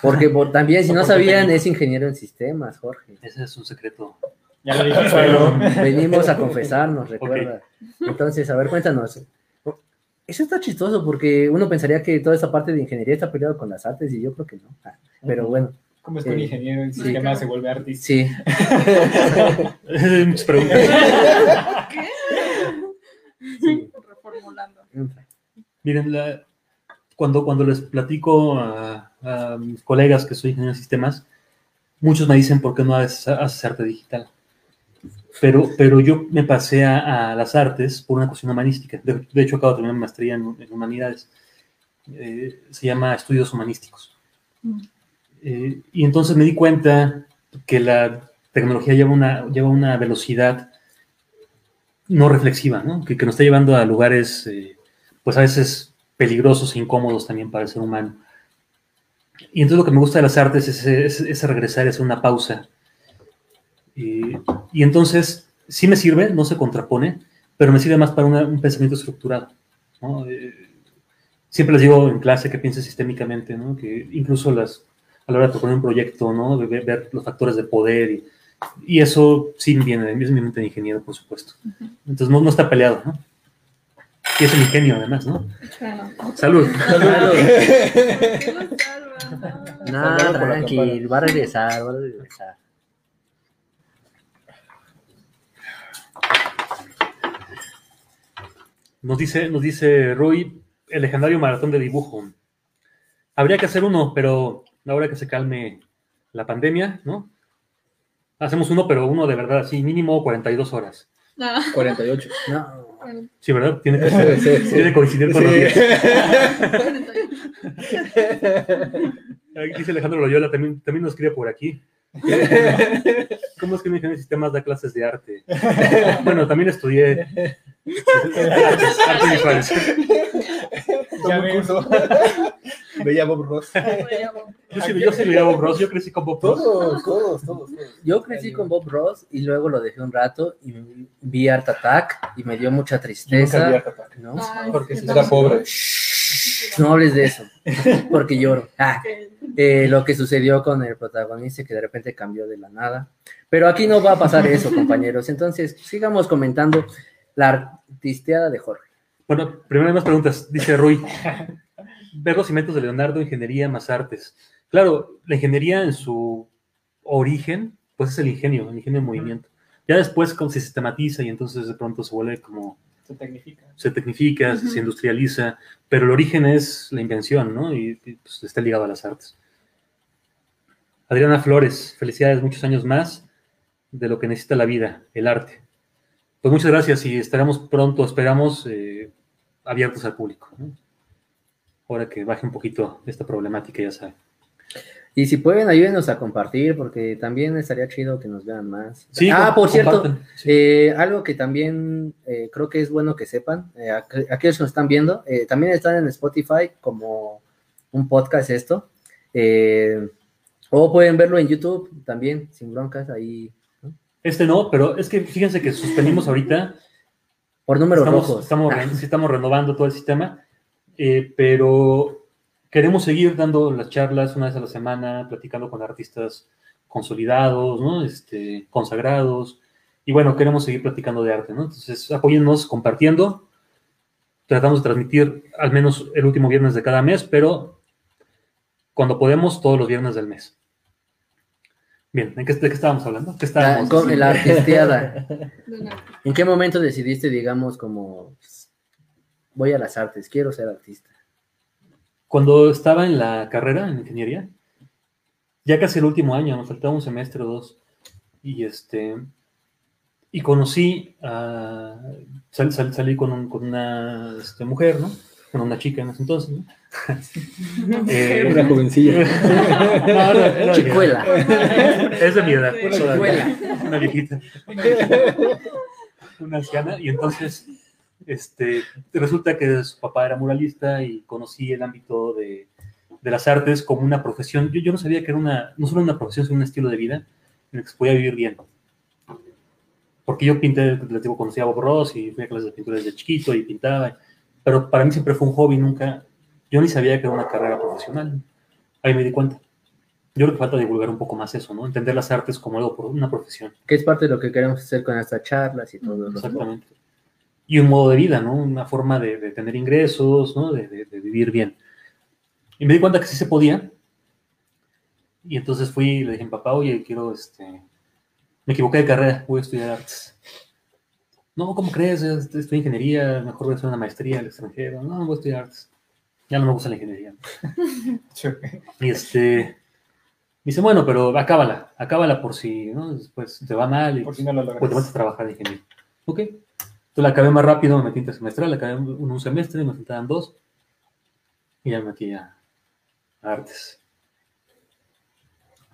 porque por- también si no sabían técnico. es ingeniero en sistemas, Jorge. Ese es un secreto. Ya lo dije, pero... Venimos a confesarnos, recuerda. Entonces, a ver, cuéntanos. Eso está chistoso porque uno pensaría que toda esa parte de ingeniería está peleado con las artes y yo creo que no. Pero bueno, ¿Cómo es que un Eh, ingeniero en sí. sistemas se vuelve artista? sí. Muchas preguntas. Sí. Reformulando. Miren, la- cuando, cuando les platico a, a mis colegas que soy ingeniero de sistemas, muchos me dicen, ¿por qué no haces, haces arte digital? Pero, pero yo me pasé a, a las artes por una cuestión humanística. De, de hecho, acabo de terminar mi maestría en, en humanidades. Eh, se llama Estudios Humanísticos. Mm. Eh, y entonces me di cuenta que la tecnología lleva una, lleva una velocidad no reflexiva, ¿no? Que, nos está llevando a lugares, eh, pues a veces peligrosos e incómodos también para el ser humano. Y entonces lo que me gusta de las artes es, es, es regresar, es una pausa. Y, entonces sí me sirve, no se contrapone, pero me sirve más para un pensamiento estructurado. Eh, siempre les digo en clase que piense sistémicamente, ¿no? que incluso las, a la hora de proponer un proyecto, ¿no? ver, ver los factores de poder y, y eso sí viene de mí, es mi mente de ingeniero, por supuesto. Entonces no, no está peleado, ¿no? Y es el ingenio, además, ¿no? Bueno. Salud. ¿Qué nos salva? Nada, tranquilo, va a regresar, va a regresar. Nos dice, nos dice Rui, el legendario maratón de dibujo. Habría que hacer uno, pero ahora que se calme la pandemia, ¿no? Hacemos uno, pero uno de verdad, sí, mínimo 42 horas. Ah, 48. No, Sí, ¿verdad? Tiene que, Sí, sí, sí. tiene que coincidir con los Sí. días. 48. Ahí Dice Alejandro Loyola, también, también nos escribe por aquí. ¿Cómo es que un ingeniero de sistemas da clases de arte? Bueno, también estudié artes, artes visuales. Un ves. Veía Bob Ross. Yo sí, yo sí veía Bob Ross, yo crecí con Bob Ross. Todos, todos, todos. todos. yo crecí con Bob Ross y luego lo dejé un rato y vi Art Attack y me dio mucha Yo nunca vi tristeza. Art Attack. ¿no? Ay, Porque sí, era no. pobre. No hables de eso, porque lloro. Ah, eh, lo que sucedió con el protagonista que de repente cambió de la nada. Pero aquí no va a pasar eso, compañeros. Entonces, sigamos comentando la artisteada de Jorge. Bueno, primero hay más preguntas. Dice Rui, ver los cimientos de Leonardo, ingeniería más artes. Claro, la ingeniería en su origen, pues es el ingenio, el ingenio en movimiento. Ya después como se sistematiza y entonces de pronto se vuelve como, Se tecnifica. se tecnifica, se industrializa, pero el origen es la invención, ¿no? Y, y, pues, está ligado a las artes. Adriana Flores, felicidades, muchos años más de lo que necesita la vida, el arte. Pues muchas gracias y estaremos pronto, esperamos, eh, abiertos al público. ¿no? Ahora que baje un poquito esta problemática, ya saben. Y si pueden, ayúdenos a compartir, porque también estaría chido que nos vean más. Sí, ah, por cierto, sí. eh, algo que también eh, creo que es bueno que sepan, eh, aqu- aquellos que nos están viendo, también están en Spotify como un podcast esto, o pueden verlo en YouTube también, sin broncas, ahí, ¿no? Este no, pero es que fíjense que suspendimos ahorita por números estamos, rojos. Estamos, Ah, estamos renovando todo el sistema, eh, pero queremos seguir dando las charlas una vez a la semana, platicando con artistas consolidados, ¿no? Este, consagrados. Y bueno, queremos seguir platicando de arte, ¿no? Entonces, apóyennos compartiendo. Tratamos de transmitir al menos el último viernes de cada mes, pero cuando podemos, todos los viernes del mes. Bien, ¿en qué, ¿de qué estábamos hablando? ¿Qué la, estábamos con- la artisteada. ¿En qué momento decidiste, digamos, como voy a las artes, quiero ser artista? Cuando estaba en la carrera en ingeniería, ya casi el último año, nos faltaba un semestre o dos, y este y conocí a sal- sal- salí con, un- con una este, mujer, ¿no? Con una chica en ese entonces, ¿no? Eh, Una jovencilla. no, Chicuela. Es de mi edad, Una chicuela. una viejita, una anciana, y entonces este, resulta que su papá era muralista y conocí el ámbito de, de las artes como una profesión. Yo, yo no sabía que era una, no solo una profesión, sino un estilo de vida en el que se podía vivir bien. Porque yo pinté, les digo, conocí a Bob Ross y fui a clases de pintura desde chiquito y pintaba, pero para mí siempre fue un hobby, nunca, yo ni sabía que era una carrera profesional. Ahí me di cuenta. Yo creo que falta divulgar un poco más eso, ¿no? Entender las artes como algo por una profesión. Que es parte de lo que queremos hacer con estas charlas y todo. Exactamente. Y un modo de vida, ¿no? Una forma de, de tener ingresos, ¿no? De, de- de vivir bien. Y me di cuenta que sí se podía. Y entonces fui y le dije a mi papá, oye, quiero, este... Me equivoqué de carrera, voy a estudiar artes. No, ¿cómo crees? Estudio ingeniería, mejor voy a hacer una maestría al extranjero. No, voy a estudiar artes. Ya no me gusta la ingeniería. Y este... Me dice, bueno, pero acábala, acábala por si, ¿no? Después te va mal y Por si no lo pues te vas a trabajar de ingeniero. Ok. Entonces la acabé más rápido, me metí intersemestral, la acabé en un semestre, me faltaban dos. Y ya me metí a, artes.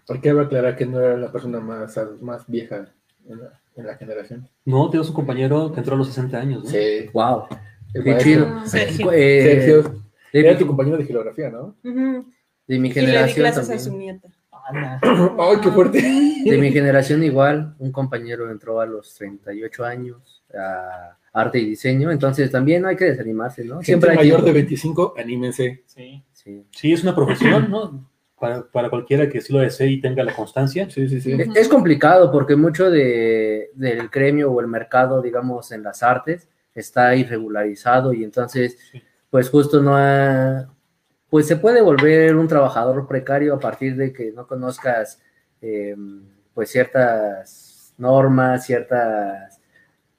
¿Por qué va a aclarar que no era la persona más, más vieja en la, en la generación? No, tengo un compañero que entró a los 60 años, ¿no? Sí. Wow. El Qué chido. Sergio. Eh, Sergio. de, Era mi, tu compañero de geografía, ¿no? De mi Y le di generación clases a también. su nieta. Ana. ¡Ay, qué fuerte! De mi generación igual, un compañero entró a los 38 años a arte y diseño, entonces también no hay que desanimarse, ¿no? Siempre hay mayor tiempo. de 25, anímense. Sí. Sí. Sí, es una profesión, ¿no? Para, para cualquiera que sí lo desee y tenga la constancia. Sí, sí, sí. Es- Es complicado porque mucho de, del gremio o el mercado, digamos, en las artes está irregularizado y entonces, Sí. pues justo no ha, pues se puede volver un trabajador precario a partir de que no conozcas, eh, pues ciertas normas, ciertas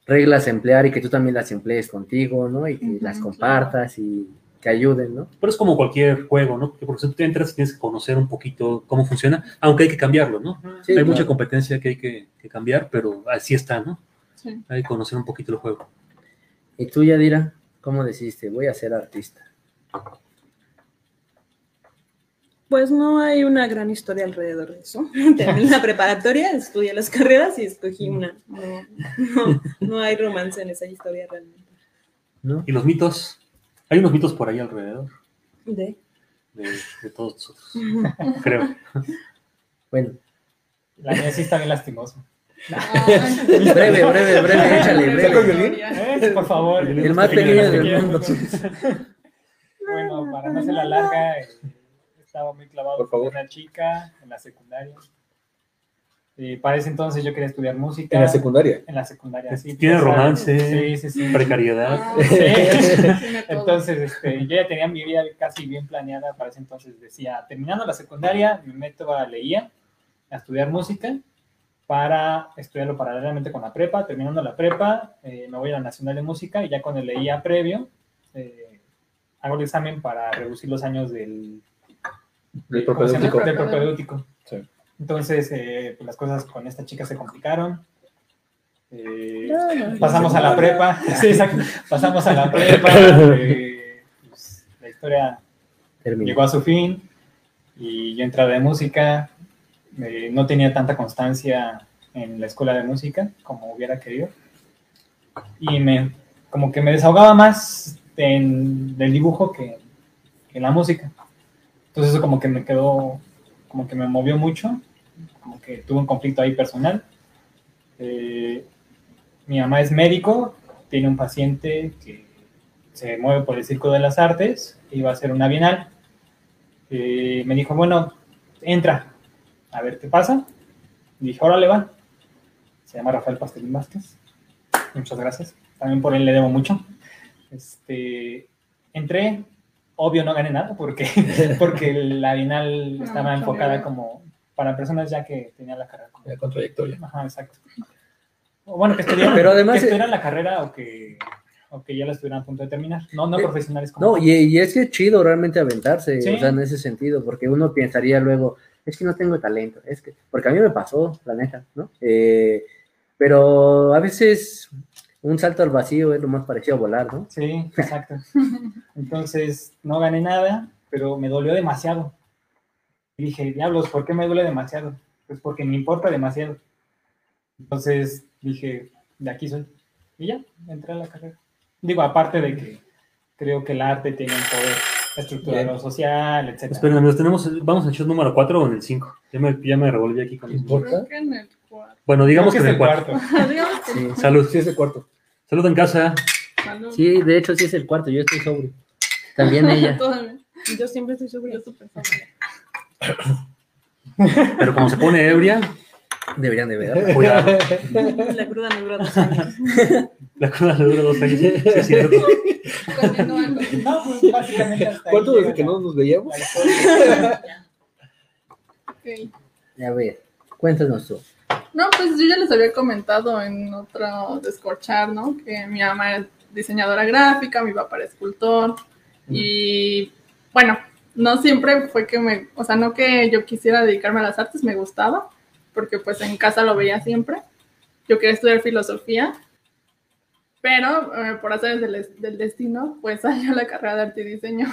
reglas a emplear y que tú también las emplees contigo, ¿no? Y que las claro. compartas y que ayuden, ¿no? Pero es como cualquier juego, ¿no? Porque por eso tú entras y tienes que conocer un poquito cómo funciona, aunque hay que cambiarlo, ¿no? Sí, hay claro. mucha competencia que hay que, que cambiar, pero así está, ¿no? Sí. Hay que conocer un poquito el juego. ¿Y tú, Yadira? ¿Cómo decidiste? Voy a ser artista. Pues no hay una gran historia alrededor de eso. Terminé la preparatoria, estudié las carreras y escogí una. No, no, no hay romance en esa historia realmente. ¿No? Y los mitos, hay unos mitos por ahí alrededor De. de, de todos nosotros, creo. Bueno, La mía sí está bien lastimosa. breve, breve, breve, échale, ¿Saco el breve. ¿Eh? Por favor. El más pequeño del mundo. Bueno, para no hacer la larga, eh, estaba muy clavado Por con una chica en la secundaria. Para ese entonces yo quería estudiar música. En la secundaria. En la secundaria, sí. Tiene romance. Sí, sí, sí. Precariedad. Ah. Entonces, este, yo ya tenía mi vida casi bien planeada para ese entonces. Decía, terminando la secundaria, me meto a leía a estudiar música para estudiarlo paralelamente con la prepa. Terminando la prepa, eh, me voy a la Nacional de Música y ya con el leía previo, eh, hago el examen para reducir los años del, Del propedéutico. Del propedéutico. Sí. Entonces, eh, pues las cosas con esta chica se complicaron. Eh, No, no, pasamos no. a la prepa. Sí, exacto. Pasamos a la prepa. eh, pues, la historia Terminó. llegó a su fin y yo entré de música. eh, no tenía tanta constancia en la escuela de música como hubiera querido. Y me, como que me desahogaba más en, del dibujo que en la música. Entonces eso como que me quedó, como que me movió mucho, como que tuve un conflicto ahí personal. Eh, mi mamá es médico, tiene un paciente que se mueve por el Circo de las Artes, iba a hacer una bienal. Eh, me dijo, bueno, entra, a ver qué pasa. Dije, órale, va. Se llama Rafael Pastelín Vázquez. Muchas gracias. También por él le debo mucho. Este, entré, obvio no gané nada porque, porque la bienal No, estaba enfocada como para personas ya que tenían la carrera. Ya con trayectoria. Ajá, exacto. O bueno, que estudiaran, Pero además- que estudiaran la carrera o que, o que ya la estuvieran a punto de terminar. No, no Eh, profesionales como No, y, y es que es chido realmente aventarse, Sí. o sea, en ese sentido, porque uno pensaría luego, es que no tengo talento, es que, porque a mí me pasó, la neta, ¿no? Eh, pero a veces un salto al vacío es lo más parecido a volar, ¿no? Sí, exacto. Entonces, no gané nada, pero me dolió demasiado. Y dije, diablos, ¿por qué me duele demasiado? Pues porque me importa demasiado. Entonces dije, de aquí soy. Y ya, entré a la carrera. Digo, aparte de que creo que el arte tiene un poder estructural social, etc. Esperen, amigos, tenemos, vamos en el shot número 4 o en el 5. Ya me, ya me revolví aquí con los ¿Importa? Que el. Bueno, digamos que, es en el el 4. cuarto. Que Sí, Salud. Sí, ese cuarto. Salud en casa. salud. sí, de hecho sí es el cuarto, yo estoy sobrio. También ella. Yo siempre estoy sobre Yo súper. Pero como se pone ebria, Deberían de ver. cuidado. La cruda no dura dos años. La cruda le dura dos años. Sí, es cierto. No, pues básicamente hasta ahí ¿Cuánto desde que no nos veíamos? la historia. Ok. A ver, cuéntanos tú. No, pues yo ya les había comentado en otro descorchar, ¿no? Que mi mamá es diseñadora gráfica, mi papá era escultor. Y bueno, no siempre fue que me, o sea, no que yo quisiera dedicarme a las artes, me gustaba, porque pues en casa lo veía siempre. Yo quería estudiar filosofía, pero eh, por hacer del, del destino, pues salió la carrera de arte y diseño.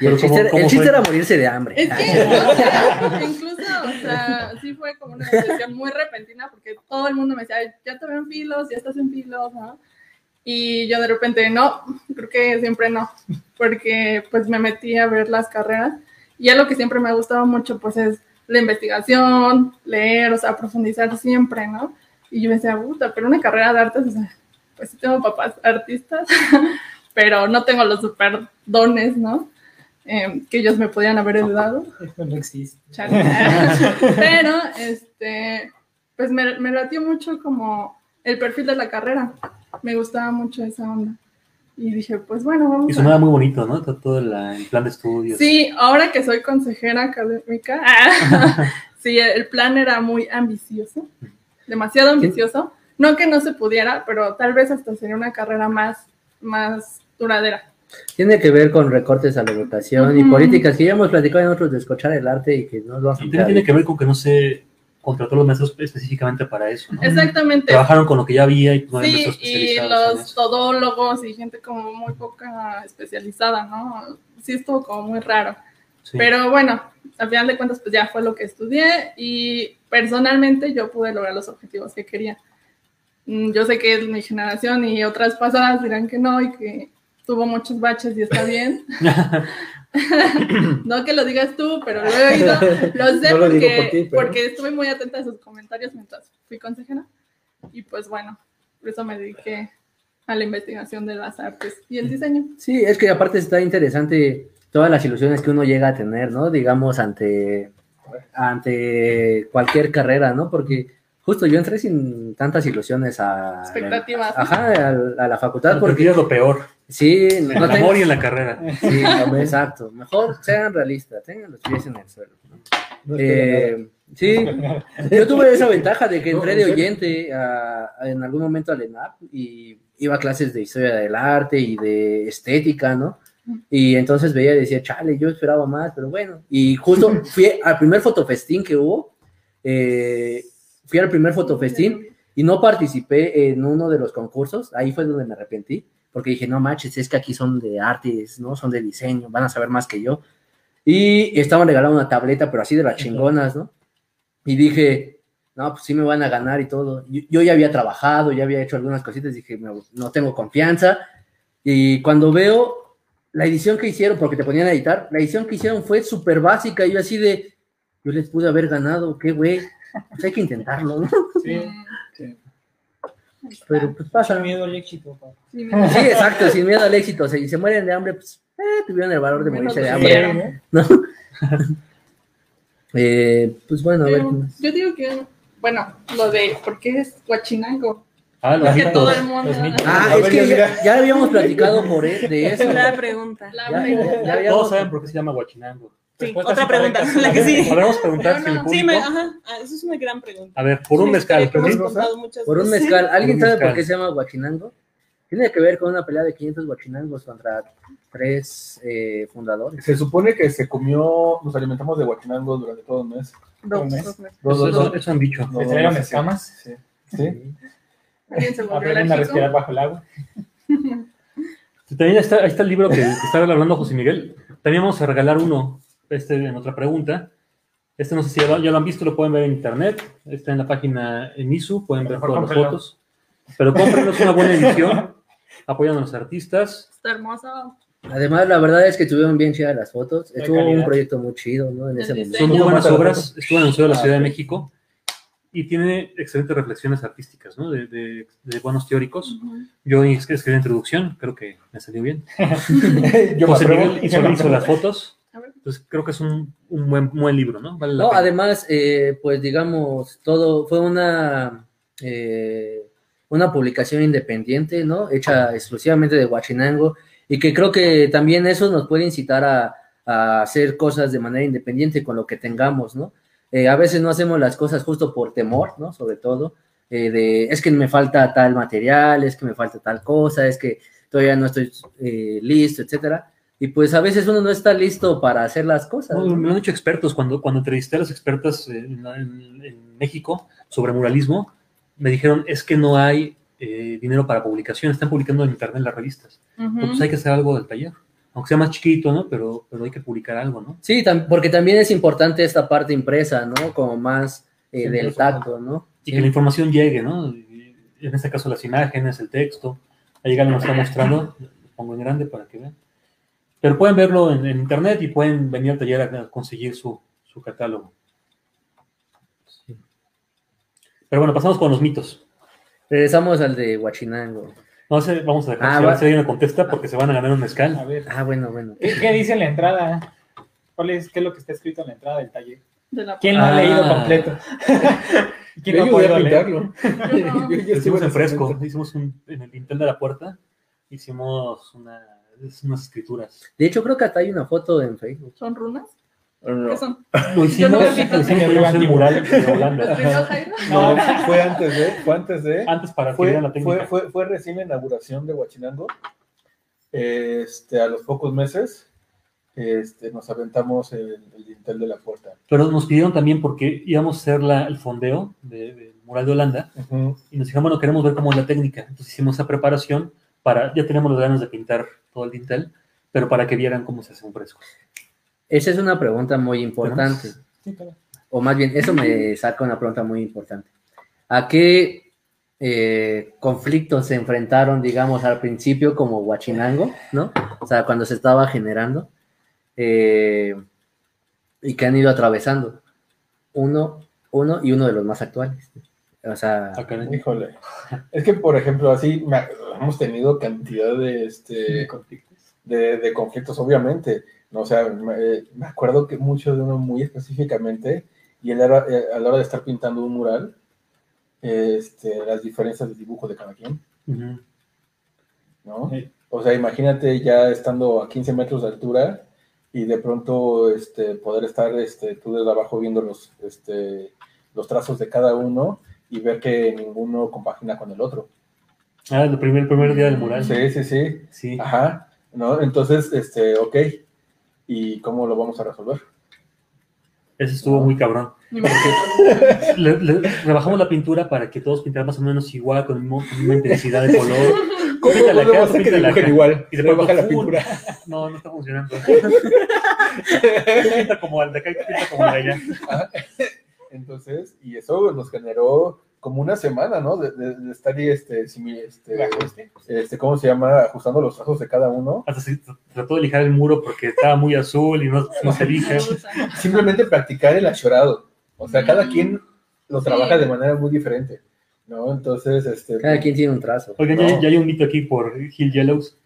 Y el chiste, ¿cómo- era- cómo el chiste era morirse de hambre. Es que, o sea, incluso, o sea, sí fue como una decisión muy repentina porque todo el mundo me decía, ya te veo en filos, ya estás en filos, ¿no? Y yo de repente, no, creo que siempre no, porque pues me metí a ver las carreras y algo que siempre me ha gustado mucho pues es la investigación, leer, o sea, profundizar siempre, ¿no? Y yo me decía, puta, pero una carrera de artes, o sea, pues sí tengo papás artistas, pero no tengo los super dones, ¿no? Eh, que ellos me podían haber ayudado. Esto no existe. Chale. Pero, este, pues me, me latió mucho como el perfil de la carrera. Me gustaba mucho esa onda. Y dije, pues bueno, vamos Y a... sonaba muy bonito, ¿no? Todo todo la- el plan de estudios. Sí, ahora que soy consejera académica, sí, el plan era muy ambicioso, demasiado ambicioso. No que no se pudiera, pero tal vez hasta sería una carrera más, más duradera. Tiene que ver con recortes a la educación y políticas que ya hemos platicado en otros de escuchar el arte y que no lo hacen. también tiene que ver con que no se contrató a los maestros específicamente para eso, ¿no? Exactamente. Trabajaron con lo que ya había y no hay Sí, maestros y los todólogos y gente como muy poca especializada, ¿no? Sí estuvo como muy raro. Sí. Pero bueno, al final de cuentas, pues ya fue lo que estudié y personalmente yo pude lograr los objetivos que quería. Mm, Yo sé que es mi generación y otras pasadas dirán que no y que tuvo muchos baches y está bien. no que lo digas tú, pero lo he oído, lo sé No lo porque, por ti, pero- porque estuve muy atenta a sus comentarios mientras fui consejera. Y pues bueno, por eso me dediqué a la investigación de las artes y el diseño. Sí, es que aparte está interesante todas las ilusiones que uno llega a tener, ¿no? Digamos, ante, ante cualquier carrera, ¿no? Porque justo yo entré sin tantas ilusiones a, Expectativas. ajá, a, a la facultad, Porque porque es lo peor. sí, En no el tengo- amor y en la carrera. sí, exacto. Mejor sean realistas, tengan los pies en el suelo. ¿no? No espera Eh, sí, yo tuve esa ventaja de que entré ¿en de oyente a- a- en algún momento al ENAP y iba a clases de historia del arte y de estética, ¿no? Y entonces veía y decía, chale, yo esperaba más, pero bueno. Y justo fui al primer fotofestín que hubo, eh, fui al primer fotofestín y no participé en uno de los concursos, ahí fue donde me arrepentí, porque dije, no manches, es que aquí son de artes, ¿no? Son de diseño, van a saber más que yo. Y estaban regalando una tableta, pero así de las chingonas, ¿no? Y dije, no, pues sí me van a ganar y todo. Yo, yo ya había trabajado, ya había hecho algunas cositas, dije, no, no tengo confianza. Y cuando veo la edición que hicieron, porque te ponían a editar, la edición que hicieron fue súper básica. Yo así de, yo les pude haber ganado, qué güey. Pues hay que intentarlo, ¿no? Sí, sí. Pero pues pasa. Sin miedo al éxito. papá. sí, exacto, sin miedo al éxito. Si se mueren de hambre, pues eh, tuvieron el valor de morirse de de hambre. Eh, pues bueno, a ver. Pero ¿qué más? yo digo que, bueno, lo de, ¿por qué es Huachinango? Ah, los Porque todo mitos. el mundo... Ah, es que ya, habíamos platicado por e- de eso. La pregunta. La Ya, pregunta. ya- ya Todos saben por qué se llama Huachinango. Sí, otra pregunta, la que sí. Podemos preguntar Yo si el no. público. Sí, me, ajá, ah, eso es una gran pregunta. A ver, por un mezcal. historia que hemos ¿pero contado muchas Por un mezcal. ¿Alguien Por sabe por qué se llama Huachinango? Tiene que ver con una pelea de 500 huachinangos contra tres eh, fundadores. Se supone que se comió, nos alimentamos de guachinango durante todo el mes. Dos, Un mes. dos meses. Dos, Eso, dos, eso- dos. eso han dicho. No, ¿Se trajeron no escamas? Sí. sí. ¿Alguien se volvió Aprenden a respirar bajo el agua. También está, ahí está el libro que, que estaba hablando José Miguel. También vamos a regalar uno, este en otra pregunta. Este no sé si ya lo, ya lo han visto, lo pueden ver en internet. Está en la página en ISU, pueden ver todas las cómprenlo. fotos. Pero cómprenlo, es una buena edición. Apoyan a los artistas. Está hermoso. Además, la verdad es que tuvieron bien chidas las fotos. De Estuvo un calidad. proyecto muy chido, ¿no? En El ese diseño. Son muy buenas la obras. Estuvo en el Museo de la Ciudad de. México y tiene excelentes reflexiones artísticas, ¿no? De, de- de buenos teóricos. Yo es- escribí la introducción, creo que me salió bien. Yo me José. Miguel hizo, hizo las fotos. A ver. Entonces creo que es un, un buen, buen libro, ¿no? Vale No, pena. además, eh, pues digamos, todo fue una, eh, una publicación independiente, ¿no? Hecha exclusivamente de Huachinango y que creo que también eso nos puede incitar a, a hacer cosas de manera independiente con lo que tengamos, ¿no? Eh, a veces no hacemos las cosas justo por temor, ¿no? Sobre todo, eh, de es que me falta tal material, es que me falta tal cosa, es que todavía no estoy eh, listo, etcétera. Y pues a veces uno no está listo para hacer las cosas. No, ¿no? me lo han dicho expertos. Cuando, cuando entrevisté a las expertas en, en- en México sobre muralismo, me dijeron, es que no hay eh, dinero para publicación, están publicando en internet las revistas. Ujú. Pues hay que hacer algo del taller. Aunque sea más chiquito, ¿no? Pero, pero hay que publicar algo, ¿no? Sí, tam- porque también es importante esta parte impresa, ¿no? Como más eh, Sí, del tacto, ¿no? Y Sí. que la información llegue, ¿no? Y en este caso las imágenes, el texto. Ahí Galo nos está mostrando, lo pongo en grande para que vean. Pero pueden verlo en, en internet y pueden venir al taller a conseguir su, su catálogo. Pero bueno, pasamos con los mitos. Regresamos al de Huachinango. No sé, vamos a dejar Ah, a va. si alguien me contesta porque se van a ganar un A mezcal. ver. Ah, bueno, bueno. ¿Qué, qué dice en la entrada? ¿Cuál es, ¿Qué es lo que está escrito en la entrada del taller? De la ¿Quién lo ha Ah. leído completo? ¿Quién Yo a. Yo no. Yo ya estuve Hicimos en fresco, momento. hicimos un, en el dintel de la puerta, hicimos una, es unas escrituras. De hecho, creo que hasta hay una foto en Facebook. ¿Son runas? No, ¿Qué son? Lo hicimos, no lo hicimos mural de no, fue antes de, fue antes de. Antes para que Fue, vieran la técnica. fue, fue, fue recién la inauguración de Huachinango. Este, a los pocos meses este, nos aventamos el, el dintel de la puerta. Pero nos pidieron también porque íbamos a hacer la- el fondeo de- del mural de Holanda y nos dijeron, bueno, queremos ver cómo es la técnica. Entonces hicimos esa preparación para, ya tenemos las ganas de pintar todo el dintel, pero para que vieran cómo se hace un fresco. Esa es una pregunta muy importante. Sí, claro. O más bien, eso me saca una pregunta muy importante. ¿A qué eh, conflictos se enfrentaron, digamos, al principio como Huachinango, ¿no? O sea, cuando se estaba generando eh, y que han ido atravesando. Uno, uno y uno de los más actuales. O sea, Ah. Híjole. Es que, por ejemplo, así me- hemos tenido cantidad de, este, de, de conflictos, obviamente. ¿no? O sea, me, eh, me acuerdo que mucho de uno muy específicamente, y él era, eh, a la hora de estar pintando un mural, este, las diferencias de dibujo de cada quien. ¿no? Sí. O sea, imagínate ya estando a 15 metros de altura y de pronto este, poder estar este, tú desde abajo viendo los, este, los trazos de cada uno y ver que ninguno compagina con el otro. Ah, el primer, el primer día del mural. Sí, sí, sí. Sí. Ajá, ¿no? Entonces, este, ok. ¿Y cómo lo vamos a resolver? Ese estuvo muy cabrón. Le, le- rebajamos la pintura para que todos pintaran más o menos igual, con la misma intensidad de color. ¿Cómo que dibujen acá. igual? Y Se de le pronto, baja la pintura. No, no está funcionando. pinta como el de acá y pinta como el de allá. Entonces, y eso nos generó como una semana, ¿no? De, de- de estar ahí, este, este, este, ¿cómo se llama? Ajustando los trazos de cada uno. Hasta se trató de lijar el muro porque estaba muy azul y no, no se lija. Simplemente practicar el achorado. O sea, cada quien lo Sí. trabaja de manera muy diferente, ¿no? Entonces, este... Cada quien tiene un trazo. Oigan, No. ya, ya hay un mito aquí por Hill Yellows.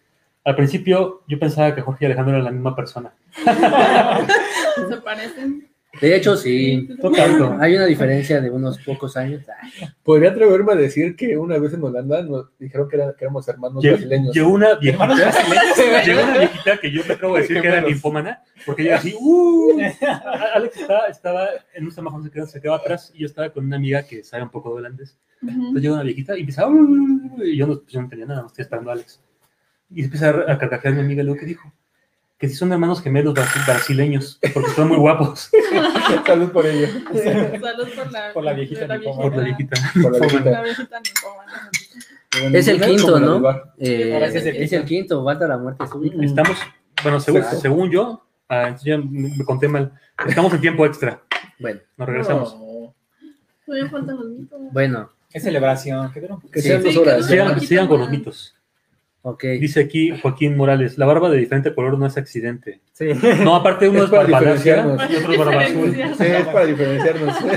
Al principio yo pensaba que Jorge y Alejandro eran la misma persona. Se parecen. De hecho, sí. Total. Hay una diferencia de unos pocos años. Ay, Podría atreverme a decir que una vez en Holanda nos dijeron que, era- que éramos hermanos Lle- brasileños. Llegó una Hermanos viejita, brasileños. llegó una viejita que yo me atrevo a decir que era Gemelos. ninfómana, porque llega así, ¡uh! Alex estaba, estaba en un semáforo, se quedó, se quedó atrás y yo estaba con una amiga que sabe un poco de holandés. Entonces llega una viejita y empieza, "Uh", y yo no, pues yo no entendía nada, no estoy esperando a Alex. Y empieza a, a carcajear mi amiga, luego, ¿qué dijo? Que si son hermanos gemelos brasi- brasileños, porque son muy guapos Salud por ello. Salud por la, Por la viejita por la viejita. Por la viejita. La viejita ninfómana. Es el quinto, ¿no? Eh, es el es el quinto, falta la muerte súbita. Estamos, bueno, según, según yo, ah, me conté mal, estamos en tiempo extra, Bueno, nos regresamos. No. Bueno, Qué celebración. Qué Sí. sean Sí, dos que Sigan, con los mitos. Ok. Dice aquí Joaquín Morales, la barba de diferente color no es accidente. Sí. No, aparte uno Es es para diferenciarnos. y otro es barba azul. Sí, es para diferenciarnos.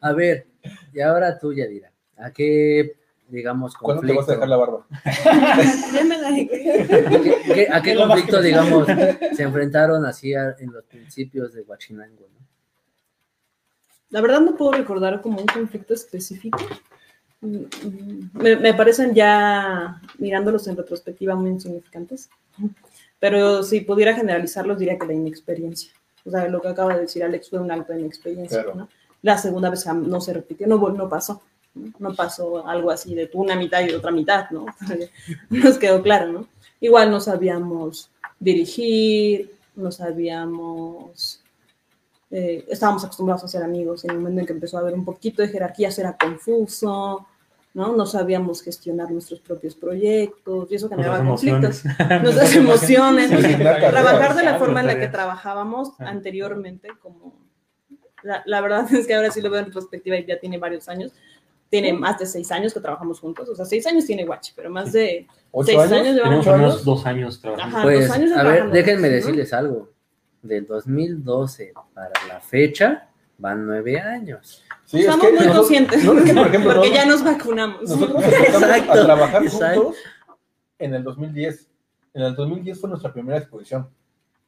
A ver, y ahora tú, Yadira. ¿A qué, digamos, ¿Cuándo te conflicto? vas a dejar la barba? Ya me la dejé. ¿Qué- qué- ¿A qué Es lo más conflicto, digamos, se enfrentaron así a- en los principios de Huachinango? ¿no? La verdad no puedo recordar como un conflicto específico. Mm, mm, Me, me parecen ya, mirándolos en retrospectiva, muy insignificantes. Pero si pudiera generalizarlos, diría que la inexperiencia. O sea, lo que acaba de decir Alex fue un alto de inexperiencia. Claro. ¿no? La segunda vez no se repitió, no, no pasó. ¿no? No pasó algo así de una mitad y otra mitad, ¿no? Nos quedó claro, ¿no? Igual no sabíamos dirigir, no sabíamos eh, estábamos acostumbrados a ser amigos. En el momento en que empezó a haber un poquito de jerarquías era confuso, ¿no? No sabíamos gestionar nuestros propios proyectos y eso generaba Nuestras conflictos. Nuestras emociones. Asignar Trabajar de la forma en la que trabajábamos Ah. anteriormente, como la, la verdad es que ahora sí lo veo en retrospectiva y ya tiene varios años. Tiene más de seis años que trabajamos juntos. O sea, seis años tiene Guachi, pero más de ¿Ocho seis años? años, llevamos Tenemos dos años trabajando. Ajá. Pues, dos años de a ver, trabajando déjenme decirles algo. Del 2012 para la fecha van nueve años. Sí, es Estamos que muy nosotros- conscientes. no, es que, por ejemplo, porque no- ya nos vacunamos. Nosotros Exacto, a trabajar exacto. juntos en el 2010. En el 2010 fue nuestra primera exposición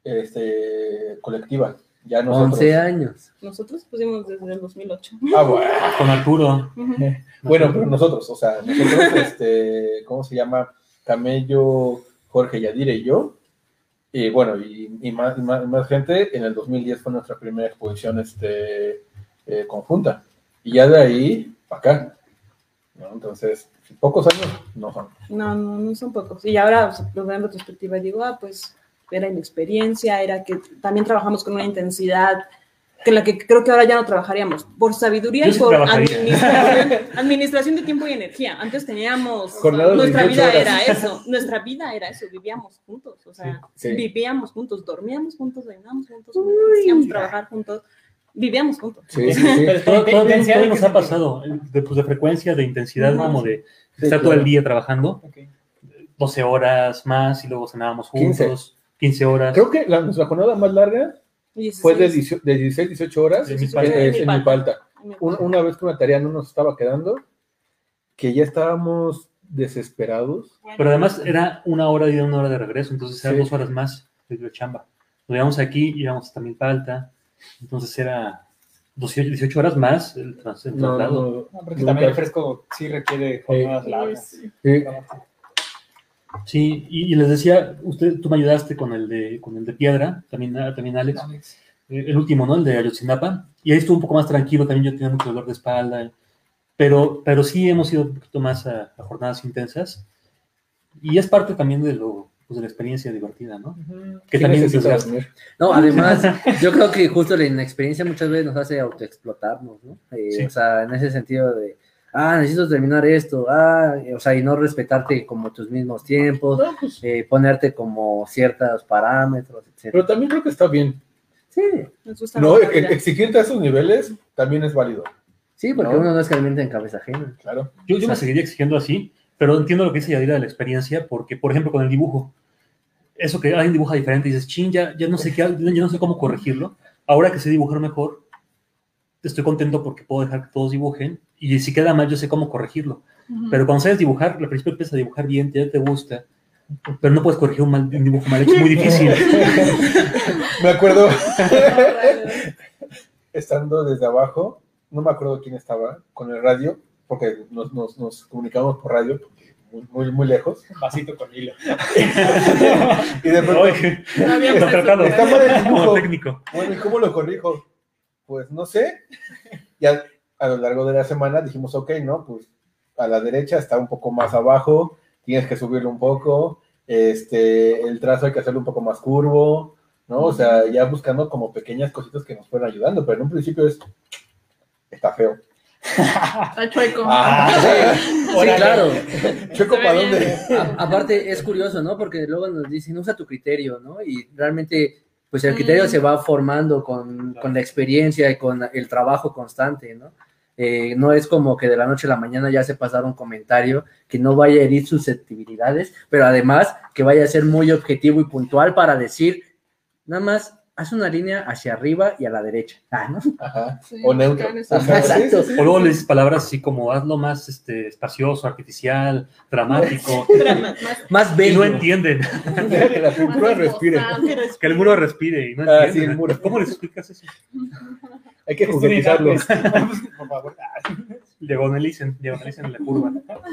este, colectiva. Ya nosotros. 11 años. Nosotros pusimos desde el 2008. Ah, bueno. Con Arturo. Bueno, pero nosotros, o sea, nosotros, este, ¿cómo se llama? Camello, Jorge Yadira y yo. Y bueno, y, más, gente. En el 2010 fue nuestra primera exposición este, eh, conjunta. Y ya de ahí para acá. Entonces, pocos años no son. No, no, no son pocos. Y ahora lo veo en retrospectiva y digo, ah, pues era inexperiencia, era que también trabajamos con una intensidad que la que creo que ahora ya no trabajaríamos. Por sabiduría Yo y por administración, administración de tiempo y energía. Antes teníamos, Jornadas nuestra 18 vida horas. era eso, nuestra vida era eso, vivíamos juntos, o sea, Sí, sí. vivíamos juntos, dormíamos juntos, bailábamos juntos, hacíamos trabajar juntos, vivíamos juntos. Sí, sí, sí. Todo, ¿qué todo- todo nos ha pasado, de, pues, de frecuencia, de intensidad, Ajá. como de Sí, estar todo el claro. día trabajando, Ok. 12 horas más y luego cenábamos 15. juntos, 15 horas. Creo que la, nuestra jornada más larga 16, 18 de 16, 18 horas De en, Milpalta. me Una, una vez que una tarea no nos estaba quedando, que ya estábamos desesperados. Pero además era una hora y una hora de regreso, entonces eran Sí. dos horas más de videochamba. Nos íbamos aquí y íbamos hasta Milpalta, entonces era 18, 18 horas más el, trans, el No, traslado. no, No, porque nunca. también el fresco sí requiere jornadas largas. Sí. Sí, y, y les decía, usted, tú me ayudaste con el de, con el de piedra, también, ah, también Alex, Alex. Eh, el último, ¿no? El de Ayotzinapa, y ahí estuvo un poco más tranquilo, también yo tenía mucho dolor de espalda, pero, pero sí hemos ido un poquito más a, a jornadas intensas, y es parte también de lo, pues, de la experiencia divertida, ¿no? Que Sí también desgasta. dormir. No, además, yo creo que justo la inexperiencia muchas veces nos hace autoexplotarnos, ¿no? Eh, Sí. O sea, en ese sentido de, ah, necesito terminar esto, ah, o sea, y no respetarte como tus mismos tiempos, No, pues, eh, ponerte como ciertos parámetros, etc. pero también creo que está bien. Sí, Nos gusta No, E- exigirte a esos niveles también es válido. sí, porque No. uno no es caliente en cabeza ajena. Claro. Yo, yo me seguiría exigiendo así, pero entiendo lo que dice Yadira de la experiencia, porque, por ejemplo, con el dibujo, eso que alguien dibuja diferente y dices, chin, ya, ya no sé qué, ya no sé cómo corregirlo. Ahora que sé dibujar mejor, estoy contento porque puedo dejar que todos dibujen, y si queda mal, yo sé cómo corregirlo. Pero cuando sabes dibujar, al principio empiezas a dibujar bien, ya te gusta, pero no puedes corregir un, mal, un dibujo mal hecho, es muy difícil. Me acuerdo estando desde abajo, no me acuerdo quién estaba, con el radio, porque nos, nos, nos comunicamos por radio, porque muy, muy, muy lejos. Vasito con hilo. Y de pronto, No Está mal el dibujo. técnico. bueno, ¿y cómo lo corrijo? Pues no sé. Y a, a lo largo de la semana dijimos, ok, ¿no? Pues a la derecha está un poco más abajo, tienes que subirlo un poco, este, el trazo hay que hacerlo un poco más curvo, ¿no? O sea, ya buscando como pequeñas cositas que nos fueran ayudando, pero en un principio es, está feo. Está chueco. Ah, Sí, Órale. claro. Chueco, ¿para dónde? A- aparte, es curioso, ¿no? Porque luego nos dicen, usa tu criterio, ¿no? Y realmente, pues el criterio Mm. se va formando con, con la experiencia y con el trabajo constante, ¿no? Eh, no es como que de la noche a la mañana ya se pasara un comentario que no vaya a herir susceptibilidades, pero además que vaya a ser muy objetivo y puntual para decir, nada más, haz una línea hacia arriba y a la derecha. Ah, ¿no? Ajá. Sí, O neutro. buscar eso. Ajá, sí, Exacto. sí, sí. O luego le dices palabras así como hazlo más este, espacioso, artificial, dramático, Drama, más- Más y bello. no entienden. Que la pintura respire. Que el muro respire y no Ah, sí, el muro. ¿Cómo les explicas eso? Hay que Estudien juguetizarlo. artes. Por favor. Diagonalicen, diagonalicen en la curva.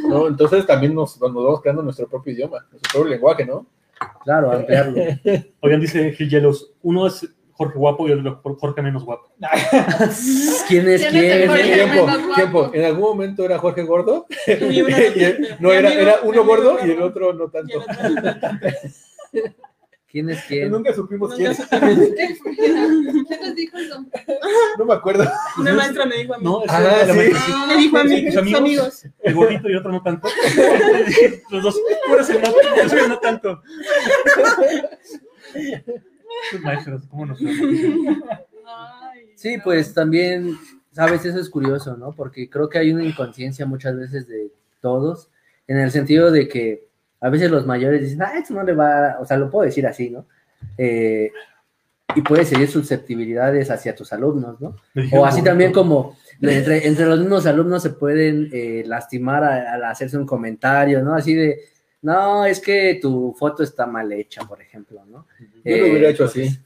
¿no? Entonces también nos, nos vamos creando nuestro propio idioma, nuestro propio lenguaje, ¿no? Claro, ampliarlo. Oigan, dice Gil Yellows, uno es Jorge guapo y otro Jorge menos guapo. ¿Quién es ¿Quién el tiempo, tiempo. En algún momento era Jorge gordo. Y una- y- no, era, era uno gordo y el otro no tanto. El ¿Quién es quién? Nunca supimos Nunca quién. ¿Quién les dijo eso? No me acuerdo. Una maestra me dijo a mí. No, es Ah, la sí. maestra. me dijo a mí, Sus amigos. amigos. El gordito y el otro no tanto. Los dos, tú eres el no, yo soy el no tanto. Sus maestros, ¿cómo nos Sí, pues también, sabes, eso es curioso, ¿no? Porque creo que hay una inconsciencia muchas veces de todos, en el sentido de que a veces los mayores dicen, ah, esto no le va, o sea, lo puedo decir así, ¿no? Eh, y puedes seguir susceptibilidades hacia tus alumnos, ¿no? O así también como entre, entre los mismos alumnos se pueden eh, lastimar al hacerse un comentario, ¿no? Así de, no, es que tu foto está mal hecha, por ejemplo, ¿no? Yo lo Eh, hubiera hecho así.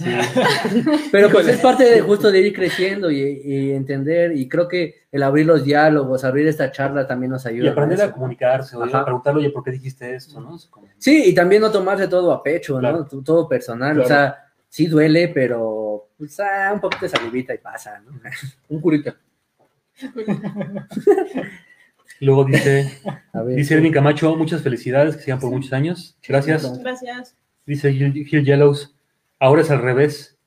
Sí. Pero pues es parte de justo de ir creciendo y, y entender, y creo que el abrir los diálogos, abrir esta charla también nos Y ayuda. aprender a comunicarse, a preguntarle, oye, ¿por qué dijiste esto? ¿no? Como- Sí, y también no tomarse todo a pecho, ¿no? Claro. Todo personal, Claro. o sea, sí duele, pero pues ah, un poquito de salivita y pasa, ¿no? Un curita. Luego dice, A ver. dice Erwin Camacho, muchas felicidades, que sigan por muchos años. Gracias. Gracias. Dice Gil, Gil Yellows, ahora es al revés.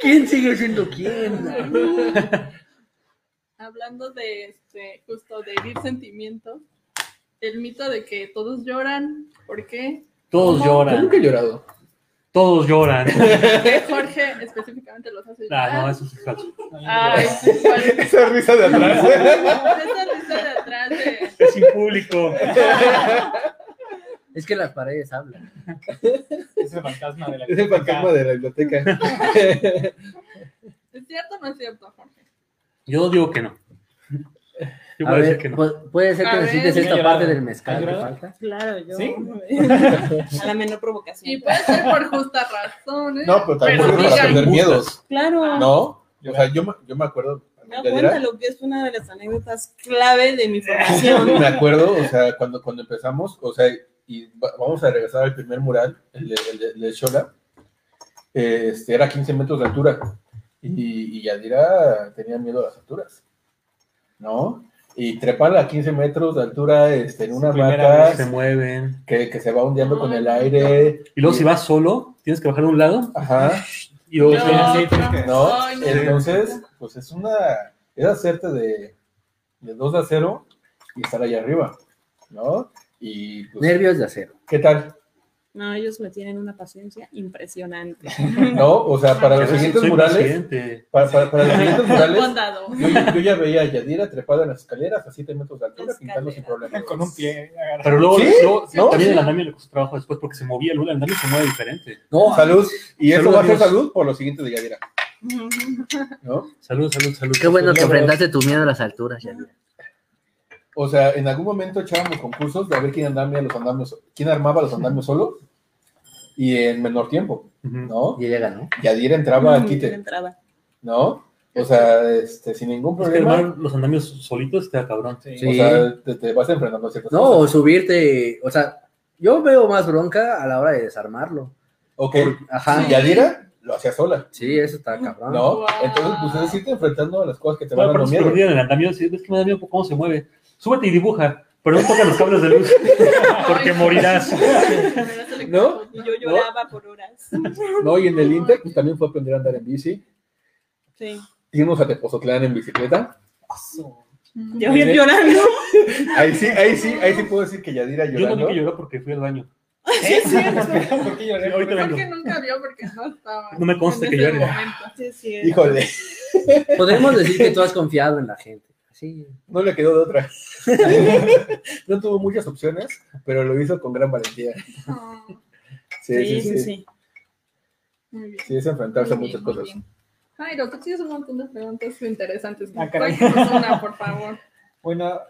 ¿Quién sigue siendo quién? Hablando de este, justo de herir sentimientos, el mito de que todos lloran, ¿por qué? Todos Yo lloran, nunca he llorado. todos lloran. Jorge específicamente los hace llorar. Ah, no, eso es falso. Ay. Esa risa de atrás. Esa risa de atrás de... Es sin público. Es que las paredes hablan. Es el fantasma de la Es el fantasma de la biblioteca. ¿Es cierto o no es cierto, Jorge? Yo digo que no. Yo A ver, que no. pu- puede ser que necesites esta ¿Has parte del mezcal ¿Has que falta. Claro, yo. ¿Sí? A la menor Y provocación. puede ser por justas razones. No, pero también Pero digan, perder miedos. Claro. ¿No? O sea, yo, me- yo me acuerdo. Me Yadira, cuenta lo que es una de las anécdotas clave de mi formación. Me acuerdo, o sea, cuando, cuando empezamos, o sea, y va- vamos a regresar al primer mural, el de, el de, el de Xola, este, era 15 metros de altura. Y, y Yadira tenía miedo a las alturas, ¿no? Y trepar a 15 metros de altura este, en una hamaca Se mueven. que, que se va hundiendo con el aire. Y luego si vas solo, tienes que bajar de un lado Ajá. Y o No. sea, Sí, tienes que- ¿No? Ay, no. Entonces, pues es una. Es hacerte de, de 2 a 0 y estar ahí arriba, ¿no? Y pues, Nervios de acero. ¿qué tal? No, ellos me tienen una paciencia impresionante. ¿No? O sea, para los siguientes murales, para, para- para los siguientes murales, Bondado. yo, ya- yo ya veía a Yadira trepada en las escaleras a 7 metros de altura, pintando sin problema. Con un pie agarrado. Pero luego, ¿Sí? luego ¿No? también Sí. el andamio le costó trabajo después porque se movía, el andamio se mueve diferente. No, Salud. Y eso Salud, va a ser salud por lo siguiente de Yadira, ¿no? Salud, salud, salud. qué bueno que enfrentaste tu miedo a las alturas, ya. O sea, en algún momento echábamos concursos de a ver quién andamia los andamios, quién armaba los andamios solo y en menor tiempo. ¿no? Y ella ganó. Yadira entraba al quite, entraba. ¿no? O sea, este, sin ningún Es que problema. armar los andamios solitos está cabrón. Sí. Sí. O sea, te, te vas enfrentando a ciertas No, o cosas. subirte, o sea, yo veo más bronca a la hora de desarmarlo. Ok. Ajá. Y Yadira lo hacía sola, Sí, eso está cabrón. ¿no? Wow. Entonces, pues es irte enfrentando a las cosas que te No, van dando se miedo. perdían en el andamio, sí, ves que me da miedo cómo se mueve. Súbete y dibuja, pero no toca los cables de luz, porque morirás. ¿No? Y yo lloraba por horas. No, y en el Inter, pues también fue aprender a andar en bici. Sí. Irnos a Tepozotlán en bicicleta. Yo bien llorando. Ahí sí, ahí sí, ahí sí puedo decir que Yadira Yo no llorando. vi que lloró porque fui al baño. Sí, sí, ¿por qué lloré? Sí. Porque nunca vio porque no estaba. No me consta que llore. momento. Sí, sí. Híjole, Podemos decir que tú has confiado en la gente. Sí. no le quedó de otra. No tuvo muchas opciones, pero lo hizo con gran valentía. Ah, Sí, Sí, sí, sí. Muy bien. Sí, es enfrentarse a Muy muchas cosas. bien. Jairo, tú tienes un montón de preguntas interesantes. Ah, caray. Una, por favor. Bueno,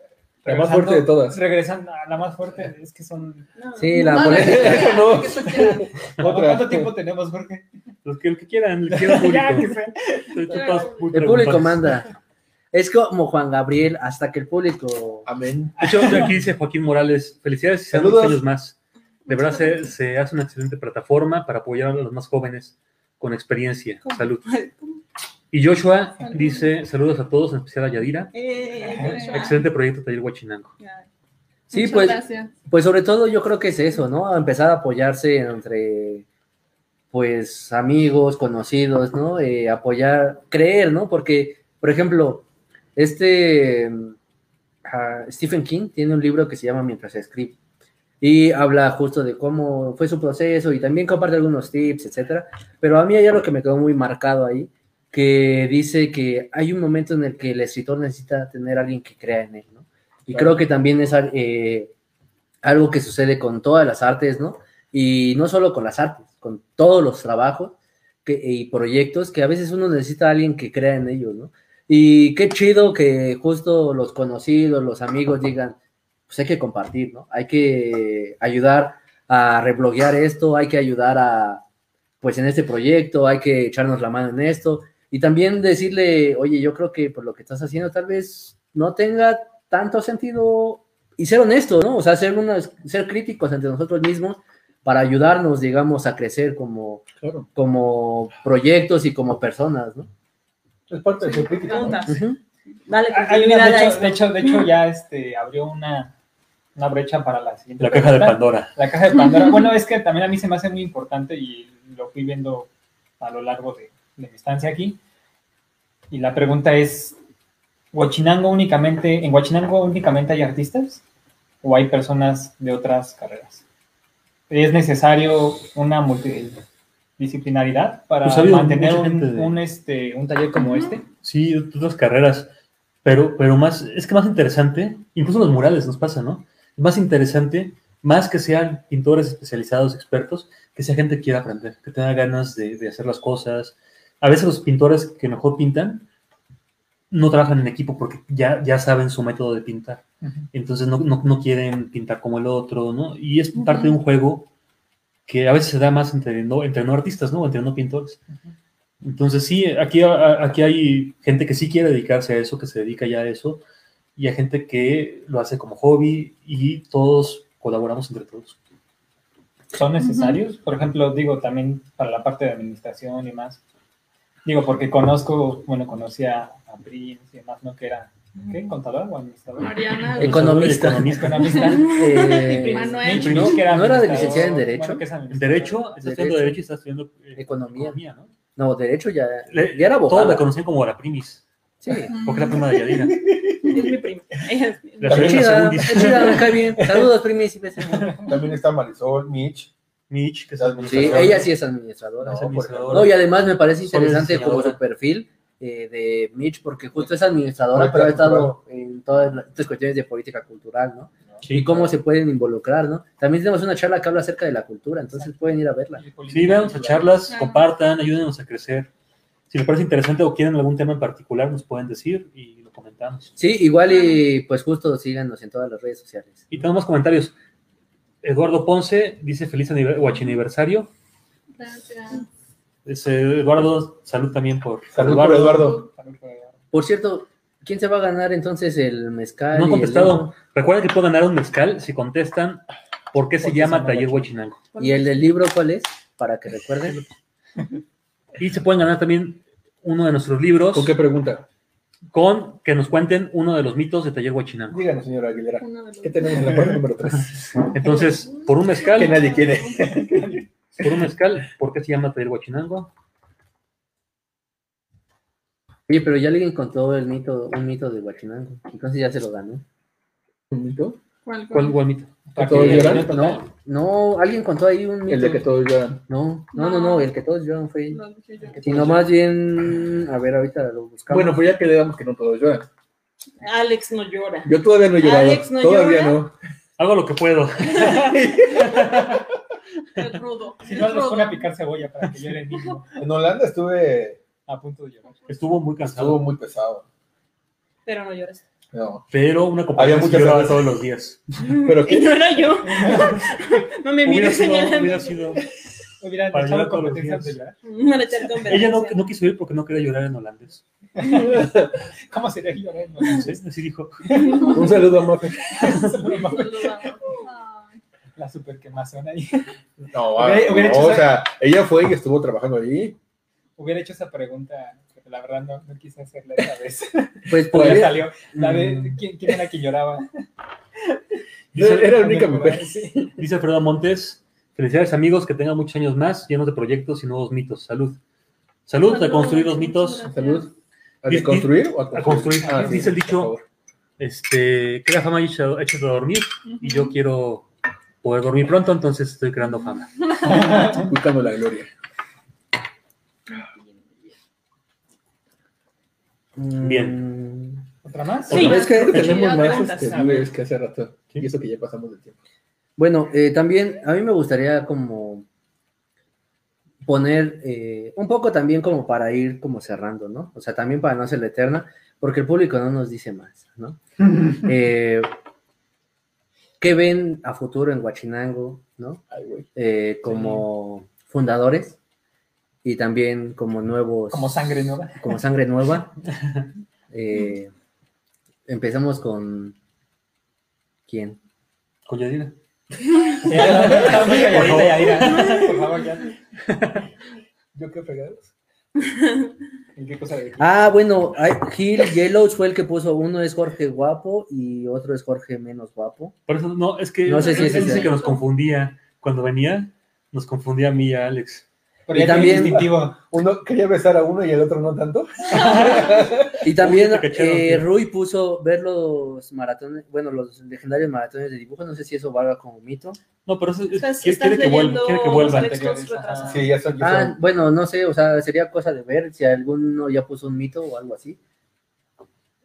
La más fuerte de todas. Regresando a la más fuerte, es que son. No. Sí, la No, polémica. no. ¿Cuánto tiempo tenemos, Jorge? Los que, el que quieran, el que quiera ya, que público. El público manda. Es como Juan Gabriel, hasta que el público. Amén. De hecho, aquí dice Joaquín Morales, felicidades y Saludos. años más. De verdad se, se hace una excelente plataforma para apoyar a los más jóvenes con experiencia. Salud. Y Joshua Salud. dice, saludos a todos, en especial a Yadira. Eh, Excelente proyecto Taller Huachinango. Sí, Muchas pues, Gracias. pues sobre todo yo creo que es eso, ¿no? Empezar a apoyarse entre, pues, amigos, conocidos, ¿no? Eh, apoyar, creer, ¿no? Porque, por ejemplo, este mm, ah, Stephen King tiene un libro que se llama Mientras escribe y habla justo de cómo fue su proceso y también comparte algunos tips, etcétera. Pero a mí hay algo que me quedó muy marcado ahí, que dice que hay un momento en el que el escritor necesita tener a alguien que crea en él, ¿no? Y creo que también es eh, algo que sucede con todas las artes, ¿no? Y no solo con las artes, con todos los trabajos y proyectos que a veces uno necesita a alguien que crea en ellos, ¿no? Y qué chido que justo los conocidos, los amigos digan, pues hay que compartir, ¿no? Hay que ayudar a rebloguear esto, hay que ayudar a, pues en este proyecto, hay que echarnos la mano en esto y también decirle, oye, yo creo que por lo que estás haciendo tal vez no tenga tanto sentido y ser honesto, ¿no? O sea, ser, unos, ser críticos entre nosotros mismos para ayudarnos, digamos, a crecer como, Claro. como proyectos y como personas, ¿no? Es parte de. Ujú. Dale Hay una, de, hecho, de hecho, de hecho, ya este, abrió una, una brecha para la siguiente. La caja de pregunta. Pandora. La caja de Pandora. Bueno, es que también a mí se me hace muy importante y lo fui viendo a lo largo de, de mi estancia aquí. Y la pregunta es, ¿Huachinango únicamente, ¿en Huachinango únicamente hay artistas o hay personas de otras carreras? ¿Es necesario una multidisciplinaridad para Pues mantener un, de- un, este, un taller como este? Sí, otras carreras, pero, pero más, es que más interesante, incluso los murales nos pasa, ¿no? Más interesante, más que sean pintores especializados, expertos, que sea gente que quiera aprender, que tenga ganas de, de hacer las cosas. A veces los pintores que mejor pintan no trabajan en equipo porque ya, ya saben su método de pintar. Entonces no, no, no quieren pintar como el otro, ¿no? Y es parte de un juego que a veces se da más entre no, entre no artistas, ¿no? Entre no pintores. Entonces sí, aquí, a- aquí hay gente que sí quiere dedicarse a eso, que se dedica ya a eso, y hay gente que lo hace como hobby y todos colaboramos entre todos. son necesarios. Por ejemplo, digo, también para la parte de administración y más. Digo, porque conozco, bueno, conocía a Prince y demás, ¿no? Que era, ¿qué? ¿Contador o administrador? Mariana. Economista. Economista. Economista. Eh, Manuel. No, era ¿no era administrador, licenciada en Derecho? bueno, es. Derecho, está estudiando Derecho. Derecho y está estudiando eh, Economía. ¿no? No, de hecho ya, Le- ya era Todos abogada. la conocían como la primis, Sí. porque es la prima de Yadira. Es mi prima. Ella es mi- Soy chida, chida, me cae bien. Saludos, primis y besos. También está Marisol, Mitch. Mitch, que es Sí, Sí, ella sí es administradora. No, Es administradora. No, y además me parece interesante como su perfil eh, de Mitch, porque justo es administradora, Política pero ha estado en todas las- estas cuestiones de política cultural, ¿no? Sí. Y cómo se pueden involucrar, ¿no? También tenemos una charla que habla acerca de la cultura, entonces pueden ir a verla. Sí, vean a charlas, Ah. compartan, ayúdenos a crecer. Si les parece interesante o quieren algún tema en particular, nos pueden decir y lo comentamos. Sí, igual y pues justo síganos en todas las redes sociales. Y tenemos comentarios. Eduardo Ponce dice feliz aniver- guachiniversario. Gracias. Dice, Eduardo, salud también por Salud por Eduardo. Por cierto, ¿quién se va a ganar entonces el mezcal? No han el contestado. libro? Recuerden que pueden ganar un mezcal si contestan por qué se Porque llama se llama Taller Huachinango. ¿Y el del libro cuál es? Para que recuerden. Y se pueden ganar también uno de nuestros libros ¿Con qué pregunta? con que nos cuenten uno de los mitos de Taller Huachinango. Díganos, señora Aguilera. ¿Qué tenemos en la parte número 3? Entonces, por un Que mezcal, nadie quiere. por un mezcal, ¿por qué se llama Taller Huachinango? Oye, pero ya alguien contó el mito, un mito de Huachinango. Entonces ya se lo ganó. ¿Un mito? ¿Cuál, ¿Cuál, cuál? mito? ¿Que todos lloran? No, no, alguien contó ahí un mito. El de que todos lloran. No, no, no, no, el que todos lloran fue yo. Sino más bien, a ver, ahorita lo buscamos. Bueno, pues ya que le damos que no todos lloran. Alex no llora. Yo todavía no he llorado. Alex, ¿no todavía llora? no. Hago lo que puedo. Rudo. Si no, rudo. pone a picar cebolla para que llore el mismo. En Holanda estuve. A punto de llorar. Estuvo muy Estuvo cansado, muy pesado. Pero no llores. No. pero una Había compañía muchas lloraba veces. todos los días. Pero Y que. no era yo. No me Hubiera mires sido, señalando. hubiera sido- Hubieran Para echado llorar todos los competencias de días. llorar. No le Ella no, no quiso ir porque no quería llorar en holandés. ¿Cómo sería llorar? No? Sí, Así dijo. Un saludo a Mafe. Saludamos. Ay. La super quemazón ahí. No, Hubiera- hubiera no, hecho o esa- sea, ella fue y estuvo trabajando ahí. Hubiera hecho esa pregunta, pero la verdad no, no quise hacerla esta vez. Pues Pues salió. La de, Mm. ¿quién, quién era quien lloraba? Dice, Era la única mujer. Sí. dice Alfredo Montes, felicidades amigos, que tengan muchos años más, llenos de proyectos y nuevos mitos. Salud. Salud a construir los mitos. gracias. Salud. ¿A deconstruir o a a construir. Ah, sí, Dice el dicho, este, crea fama y echa echa de dormir. Y yo quiero poder dormir pronto, entonces estoy creando fama. Buscando la gloria. Bien. ¿Otra más? Sí. es que creo tenemos más este, hace rato. Sí. Y eso que ya pasamos del tiempo. Bueno, eh, también a mí me gustaría como poner eh, un poco también como para ir como cerrando, ¿no? O sea, también para no hacerla eterna, porque el público no nos dice más, ¿no? Eh, ¿Qué ven a futuro en Huachinango, ¿no? Eh, como fundadores y también como nuevos... Como sangre nueva. como sangre nueva. Eh, empezamos con... ¿Quién? Con Yadira. Por favor, ya. ¿Yo qué fregados? ¿En qué cosa de Ah, bueno, Gil Yellows fue el que puso uno es Jorge guapo y otro es Jorge menos guapo. Por eso, no, es que No sé si él, es ese. que nos confundía. Cuando venía, nos confundía a mí y a Alex. Pero Y también- distintivo. Uno quería besar a uno y el otro no tanto. Y también eh. Rui puso ver los maratones, bueno, los legendarios maratones de dibujo, no sé si eso valga como mito. No, pero eso es- Estás, quiere, quiere que vuelva, leyendo quiere que vuelva. los textos anteriores, retrasados. Sí, ya son. ya Ah, bueno, no sé, o sea, sería cosa de ver si alguno ya puso un mito o algo así.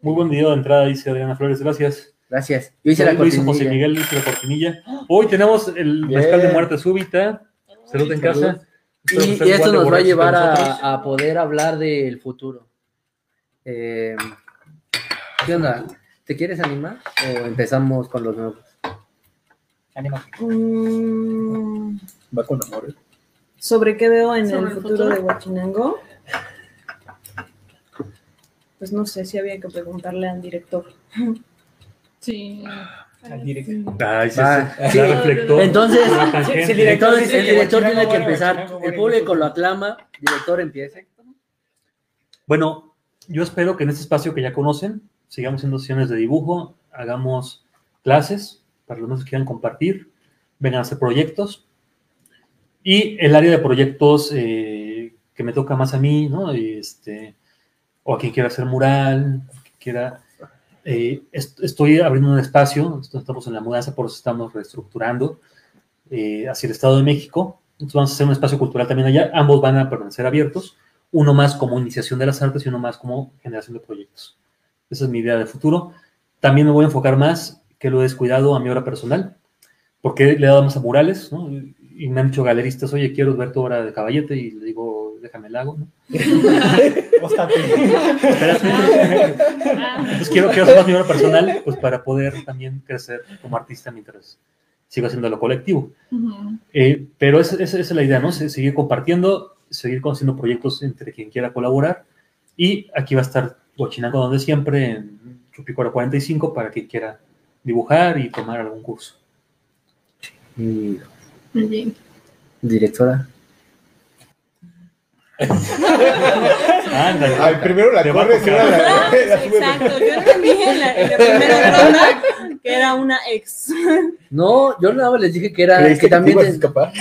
Muy buen video de entrada, dice Adriana Flores, gracias. Gracias. Yo hice la Hoy hizo José cortinilla. Miguel, hizo la cortinilla. Hoy tenemos el mezcal de muerte súbita. Salud en Salud. casa. Y, y esto nos va a llevar a, a poder hablar del futuro. Eh, ¿Qué onda? ¿Te quieres animar o empezamos con los nuevos? Anímate. Mm, Va con amor. ¿eh? ¿Sobre qué veo en ¿Sobre el el futuro futuro? de Huachinango? Pues no sé si había que preguntarle al director. Sí. Al. Ay, sí, sí. Entonces, sí, el director Entonces dice el director tiene que empezar. El público lo aclama. Director empiece. Bueno, yo espero que en este espacio que ya conocen, sigamos haciendo sesiones de dibujo, hagamos clases para los que quieran compartir, vengan a hacer proyectos. Y el área de proyectos eh, que me toca más a mí, ¿no? Este, o a quien quiera hacer mural, que quiera... eh, est- estoy abriendo un espacio, estamos en la mudanza, por eso estamos reestructurando eh, hacia el Estado de México. Entonces vamos a hacer un espacio cultural también allá. Ambos van a permanecer abiertos, uno más como iniciación de las artes y uno más como generación de proyectos. Esa es mi idea de futuro. También me voy a enfocar más, que lo he descuidado, a mi obra personal, porque le he dado más a murales, ¿no? Y me han dicho galeristas, oye, quiero ver tu obra de caballete, y le digo, déjame el hago, ¿no? Pues quiero, quiero hacer más mi obra personal, pues para poder también crecer como artista mientras sigo haciendo lo colectivo. Ujú. Eh, pero esa, esa- esa es la idea, ¿no? Se- Seguir compartiendo, seguir haciendo proyectos entre quien quiera colaborar. Y aquí va a estar Huachinango donde siempre, en Chupicora 45, para quien quiera dibujar y tomar algún curso. Y Muy bien. directora. Ándale. Ay, primero la corres y ahora la, la subes. Exacto, yo entendí en la, en la primera ronda que era una ex. No, yo nada más les dije que era ¿Creíste que también ibas a ten- escapar?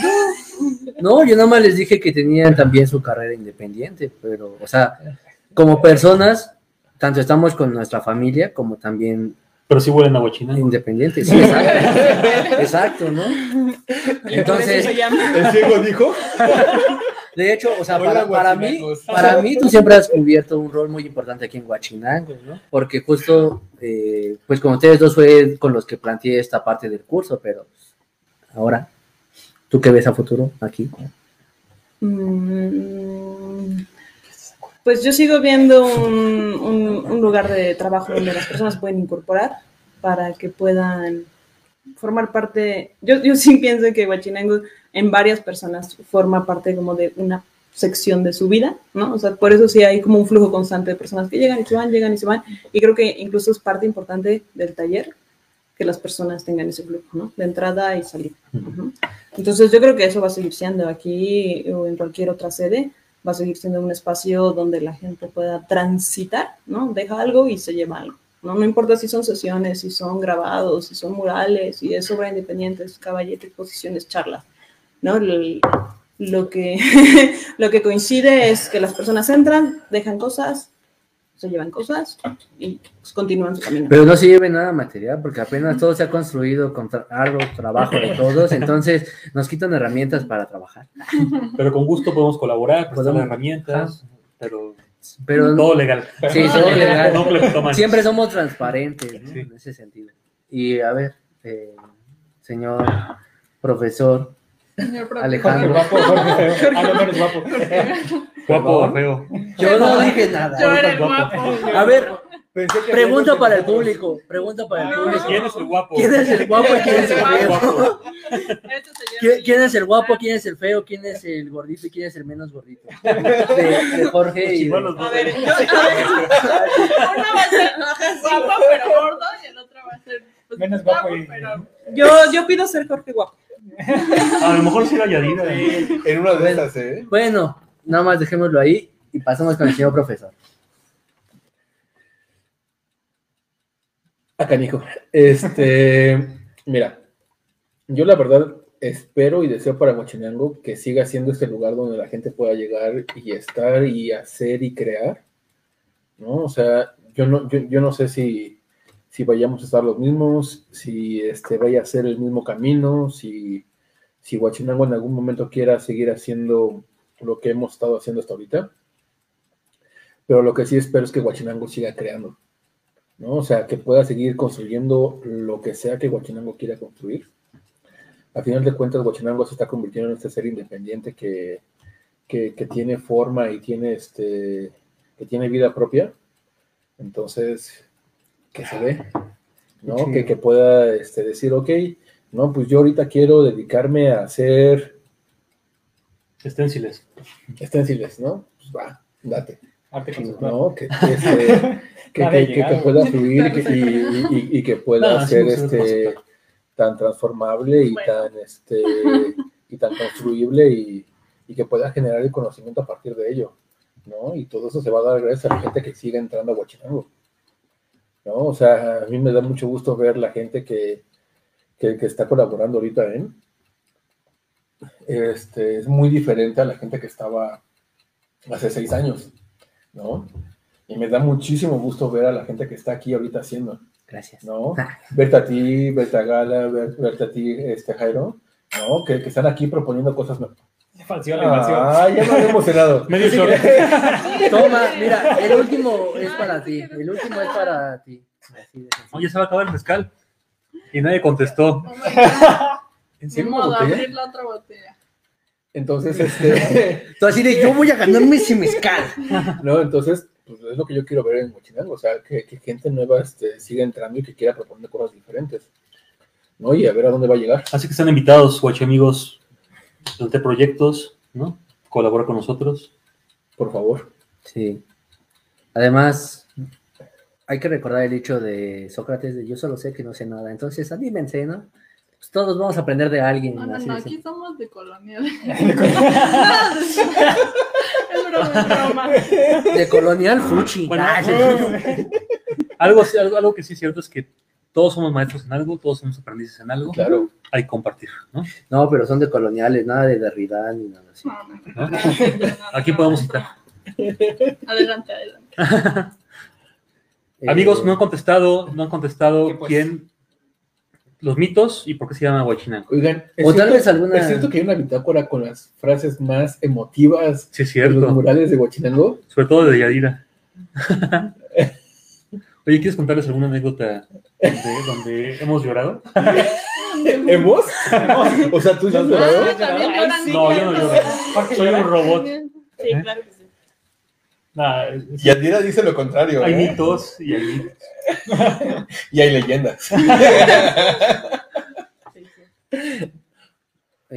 no, yo nada más les dije que tenían también su carrera independiente, pero o sea, como personas tanto estamos con nuestra familia como también Pero sí huelen a Huachinango. independientes. Sí, exacto. Exacto, ¿no? Entonces. El ciego dijo. de hecho, o sea, para, para mí, para mí tú siempre has cubierto un rol muy importante aquí en Huachinango, ¿no? Porque justo, eh, pues con ustedes dos fue con los que planteé esta parte del curso, pero ahora, ¿tú qué ves a futuro aquí? Mm, Pues yo sigo viendo un, un- un lugar de trabajo donde las personas pueden incorporar para que puedan formar parte. Yo, yo sí pienso que Huachinango en varias personas forma parte como de una sección de su vida, ¿no? O sea, por eso sí hay como un flujo constante de personas que llegan y se van, llegan y se van. Y creo que incluso es parte importante del taller que las personas tengan ese flujo, ¿no? De entrada y salida. Entonces yo creo que eso va a seguir siendo aquí o en cualquier otra sede, va a seguir siendo un espacio donde la gente pueda transitar, ¿no? Deja algo y se lleva algo, ¿no? No importa si son sesiones, si son grabados, si son murales, si es obra independiente, es caballete, exposiciones, charlas, ¿no? El- lo que, lo que coincide es que las personas entran, dejan cosas, se llevan cosas y pues, continúan su camino. Pero no se lleve nada material, porque apenas todo se ha construido con tra- arduo trabajo de todos, entonces nos quitan herramientas para trabajar. Pero con gusto podemos colaborar, Podemos- herramientas, pero Pero todo legal. Sí, todo legal. No siempre somos transparentes ¿no? Sí. en ese sentido. Y a ver, eh, señor profesor Señor. Alejandro. Jorge guapo. Ah, no, no eres guapo. Guapo feo. Yo no dije nada. Yo era el guapo. A ver, Pensé que pregunta para el público. Pregunta para el público. ¿Quién es el guapo? ¿Quién es el guapo y quién es el feo? Este ¿Quién, es el guapo, quién es el feo, quién es el gordito y quién es el menos gordito? De, de Jorge y de-. A ver, yo, a ver, Uno va a ser guapo pero gordo y el otro va a ser pues, Menos guapo y- pero yo, yo pido ser Jorge Guapo. A lo mejor sí la Yadira. En una de esas, ¿eh? Bueno, nada más dejémoslo ahí y pasamos con el señor profesor. Acá, Nico. Este, mira, yo la verdad espero y deseo para Huachinango que siga siendo este lugar donde la gente pueda llegar y estar y hacer y crear, ¿no? O sea, yo no, yo, yo no sé si, si vayamos a estar los mismos, si este vaya a ser el mismo camino, si, si Huachinango en algún momento quiera seguir haciendo lo que hemos estado haciendo hasta ahorita. Pero lo que sí espero es que Huachinango siga creando. ¿no? O sea, que pueda seguir construyendo lo que sea que Huachinango quiera construir. A final de cuentas, Huachinango se está convirtiendo en este ser independiente que, que, que tiene forma y tiene, este, que tiene vida propia. Entonces, que se ve, ¿no? Sí. Que, que pueda este, decir, ok, no, pues yo ahorita quiero dedicarme a hacer Esténciles. esténciles, ¿no? Pues va, date. Arte conceptual. ¿no? Que, este, que, güey. pueda fluir y que, y- y- y que pueda No, ser este, tan transformable y Bueno. tan este y tan construible y, y que pueda generar el conocimiento a partir de ello, ¿no? Y todo eso se va a dar gracias a la gente que siga entrando a Huachinango, ¿no? O sea, a mí me da mucho gusto ver la gente que, que, que está colaborando ahorita en este, es muy diferente a la gente que estaba hace seis años, ¿no? Y me da muchísimo gusto ver a la gente que está aquí ahorita haciendo, Gracias. ¿no? Verte a ti, verte a Gala, ver- verte a ti, este Jairo, ¿no? Que, que están aquí proponiendo cosas le falció. Ah, ya me había emocionado. Medio short. Toma, mira, el último es para ti. El último es para ti. Así de sencillo. Oye, se va a acabar el mezcal. Y nadie contestó. Oh my God. ¿En Ni serio una modo, botella? abrir la otra botella. Entonces, este, Tú así de yo voy a ganarme ese mezcal. no, entonces, pues es lo que yo quiero ver en Huachinango, o sea, que, que gente nueva este, siga entrando y que quiera proponer cosas diferentes, ¿no? Y a ver a dónde va a llegar. Así que están invitados, guachi amigos, ante proyectos, ¿no? Colabora con nosotros. Por favor. Sí. Además, hay que recordar el dicho de Sócrates de yo solo sé que no sé nada. Entonces, anímense, ¿no? Pues todos vamos a aprender de alguien. No, no, así no, aquí somos de colonial. es broma, es broma. De colonial fuchi. Bueno, Ah. Algo, algo, algo que sí es cierto es que todos somos maestros en algo, todos somos aprendices en algo. Claro. Hay que compartir, ¿no? No, pero son de coloniales, nada de Derrida ni nada así. No, no, ¿No? no, Aquí podemos citar. Adelante, adelante. Eh, Amigos, no han contestado, no han contestado ¿Qué, pues? quién, los mitos y por qué se llama Huachinango. Oigan, ¿es O tal cierto- vez alguna- ¿Es cierto que hay una bitácora con las frases más emotivas Sí, es de los cierto. murales de Huachinango? Sobre todo de Yadira. Oye, ¿quieres contarles alguna anécdota donde, donde hemos llorado? ¿Hemos? O sea, ¿tú ya has llorado? No, yo no lloro. Soy un robot. Sí, claro que sí. Nah, es- es- Y Adira dice lo contrario. hay ¿eh? mitos y hay mitos. Y hay leyendas. Sí, sí.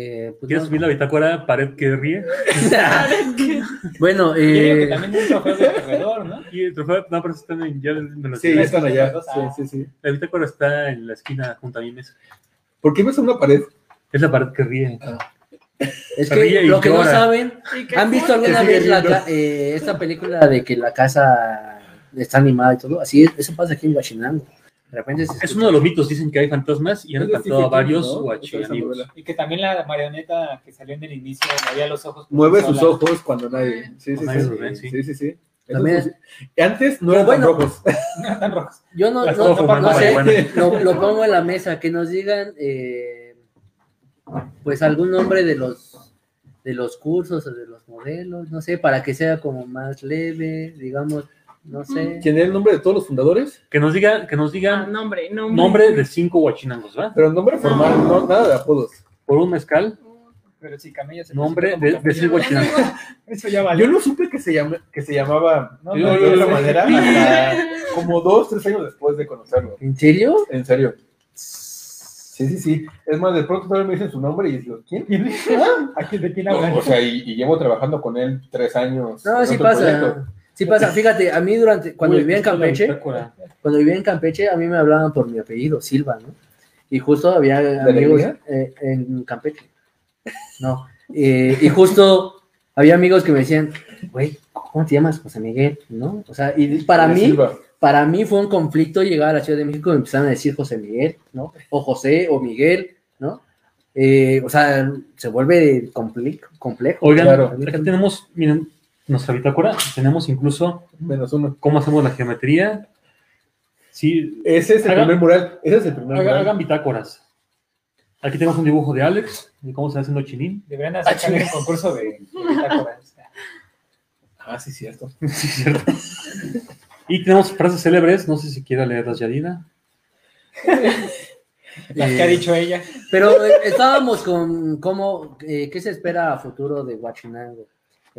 eh, pues ¿Quieres no- subir la bitácora pared que ríe? Bueno, que eh, también un trofeo de corredor, ¿no? Y el trofeo, no, pero están en, ya me Sí, ya están allá. Ah. Sí, sí, sí. La bitácora está en la esquina junto a mi mesa. ¿Por qué ves una pared? Es la pared que ríe. es ríe que lo que no llora. saben, Y que ¿han visto alguna vez la, no. eh, esta película de que la casa está animada y todo? Así es, eso pasa aquí en Huachinango. De repente se Es uno de los mitos, dicen que hay fantasmas y han captado a varios ¿no? Y que también la marioneta que salió en el inicio movía los ojos. Mueve sus ojos cuando nadie. Sí, sí, Cuando nadie sí. los ve, sí. Sí, sí, sí. Eso También- sí. Antes no eran tan bueno. rojos. No están rojos. Yo no, sé, bueno. lo, lo pongo en la mesa, que nos digan eh, pues algún nombre de los de los cursos o de los modelos, no sé, para que sea como más leve, digamos, no sé. ¿Quién era el nombre de todos los fundadores? Que nos digan, que nos Ah, digan nombre, nombre. nombre de cinco huachinangos, ¿verdad? Pero nombre formal, no, nada de apodos. Por un mezcal, Pero sí, Camilla se nombre de, de seis Camilla. huachinangos. Eso ya vale. Yo no supe que se, llama, que se llamaba No, de no, no, no. manera hasta como dos, tres años después de conocerlo. ¿En serio? En serio. Sí, sí, sí. Es más, de pronto todavía me dicen su nombre y digo, ¿quién? ¿A quién- ¿De quién hablan? O sea, y, y llevo trabajando con él tres años. No, sí pasa. proyecto. Sí pasa. Fíjate, a mí durante cuando Uy, vivía en Campeche, cuando vivía en Campeche, a mí me hablaban por mi apellido, Silva, ¿no? Y justo había amigos eh, en Campeche. No. Eh, y justo había amigos que me decían, güey, ¿cómo te llamas? José Miguel, ¿no? O sea, y para mí, Silva. para mí fue un conflicto llegar a la Ciudad de México y empezaron a decir José Miguel, ¿no? O José o Miguel, ¿no? Eh, o sea, se vuelve comple- complejo. Oigan, Claro. aquí tenemos, miren, nuestra bitácora, tenemos incluso Menos uno. cómo hacemos la geometría. Sí, Ese es el Hagan- primer mural. Ese es el primer hagan, mural. hagan bitácoras. Aquí tenemos un dibujo de Alex, de cómo se está haciendo chinín. Deberían hacer también un concurso de, de bitácoras. Ah, sí, cierto. Sí, es cierto. Y tenemos frases célebres, no sé si quiera leerlas Yadina. Las que ha dicho ella. Pero eh, estábamos con cómo, eh, qué se espera a futuro de Huachinango.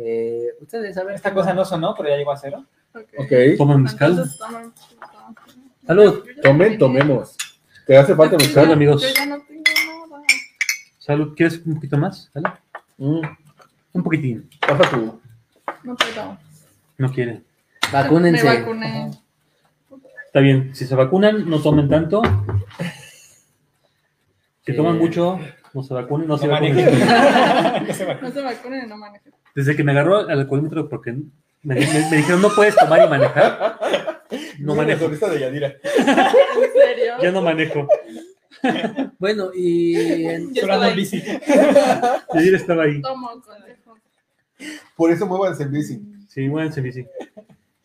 Eh, Ustedes saben. Esta cosa no sonó, pero ya llegó a cero. Ok. Toman mezcal. Entonces, tomen- Salud. Yo ya Tomen, terminé. tomemos. Te hace falta Yo mezcal, amigos. Yo ya no tengo nada. Salud, ¿quieres un poquito más? Dale. Mm, Un poquitín. pasa tu. No puedo. No quiere. Vacúnense. Me vacuné. Está bien, si se vacunan, no tomen tanto. Si toman mucho, no se vacunen, no se No vacunen. manejen. Se va. No se vacunen y no manejen. Desde que me agarró el alcoholímetro, porque me, me- me dijeron no puedes tomar y manejar, no Mira la manejo. sonrisa de Yadira. ¿En serio? Ya no manejo. Bueno, y en- Yo estoy- bici. Yadira estaba ahí. Tomo consejo. Por eso muévanse en bici. Sí, muévanse en bici.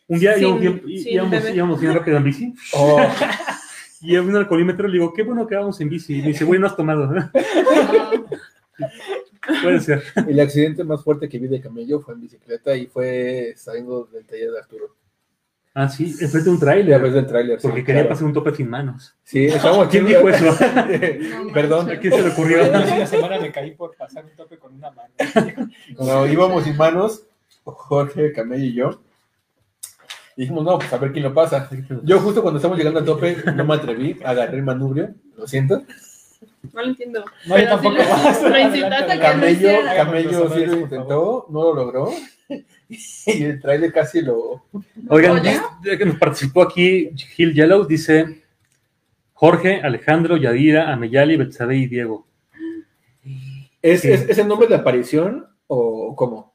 Un día Sin- íbamos, sin íbamos, íbamos bien rápido en bici Oh, y en un alcoholímetro le digo, qué bueno que vamos en bici. Y me dice, güey, no has tomado. Puede ser. El accidente más fuerte que vi de camello fue en bicicleta y fue saliendo del taller de Arturo. Ah, sí, enfrente de un a tráiler. vez del tráiler. sí, Porque quería claro. pasar un tope sin manos. Sí, estábamos ¿Quién dijo eso? Perdón. ¿A quién se le ocurrió? Una semana me caí por pasar un tope con una mano. no, íbamos sin manos, Jorge, Camello y yo. Y dijimos, no, pues a ver quién lo pasa. Yo justo cuando estamos llegando al tope no me atreví, agarré el manubrio, lo siento. No lo entiendo. No, yo Pero tampoco lo- más. Camello, sí lo intentó, no lo logró. Y el trailer casi lo... Oigan, ya que nos participó aquí Gil Yellow, dice Jorge, Alejandro, Yadira, Ameyali, Betsabe y Diego. ¿Es, Sí. es, ¿Es el nombre de aparición o cómo?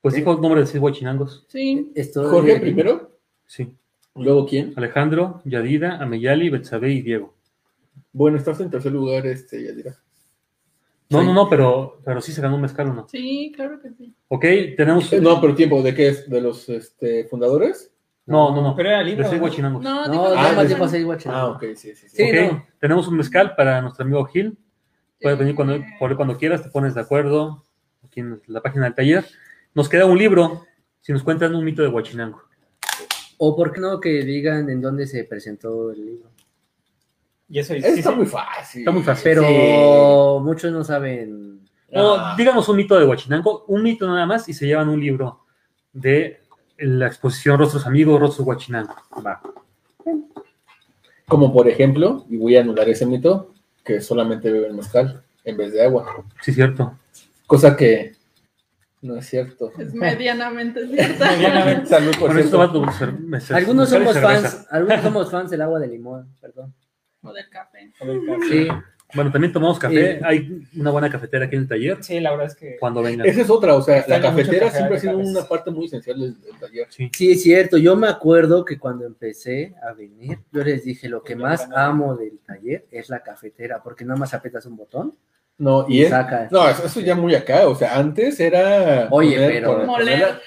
Pues dijo el nombre de seis guachinangos. Sí. Jorge primero, Sí. luego quién. Alejandro, Yadira, Ameyali, Betsabe y Diego. Bueno, estás en tercer lugar, este, Yadira. No, Sí. no, no, pero, pero sí se ganó un mezcal o no. Sí, claro que sí. Ok, tenemos. Eh, No, pero tiempo, ¿de qué es? ¿De los este, fundadores? No, no, no. Pero era De lindo. seis ¿no? guachinangos. No, No, digo, no, Ah, más de- tiempo seis guachos. Ah, ok, sí, sí. sí. Sí, Ok, no. tenemos un mezcal para nuestro amigo Gil. Puedes venir cuando, por él cuando quieras, te pones de acuerdo aquí en la página del taller. Nos queda un libro, si nos cuentan un mito de Huachinango. O por qué no que digan en dónde se presentó el libro. Y eso sí, está sí. muy fácil. Está muy fácil. Pero muchos no saben. No, Ah. díganos un mito de Huachinango, un mito nada más, y se llevan un libro de la exposición Rostros Amigos, Rostros Huachinango. Va. Como por ejemplo, y voy a anular ese mito, que solamente beben mezcal en vez de agua. Sí, cierto. Cosa que no es cierto. Es medianamente cierta. Medianamente. Salud, por Con esto cierto. va a ser- me- se- Algunos somos fans, algunos somos fans del agua de limón, perdón. O del café. Sí, Bueno, también tomamos café. Sí. Hay una buena cafetera aquí en el taller. Sí, la verdad es que. Cuando vengan. Esa es otra, o sea, la cafetera siempre ha sido cabeza. una parte muy esencial del, del taller. Sí. sí, es cierto. Yo me acuerdo que cuando empecé a venir, yo les dije, lo que más amo del taller es la cafetera, porque nada más aprietas un botón No, y y es, sacas. no, eso, eso ya muy acá, o sea, antes era Oye, poner- pero- poner- Moler.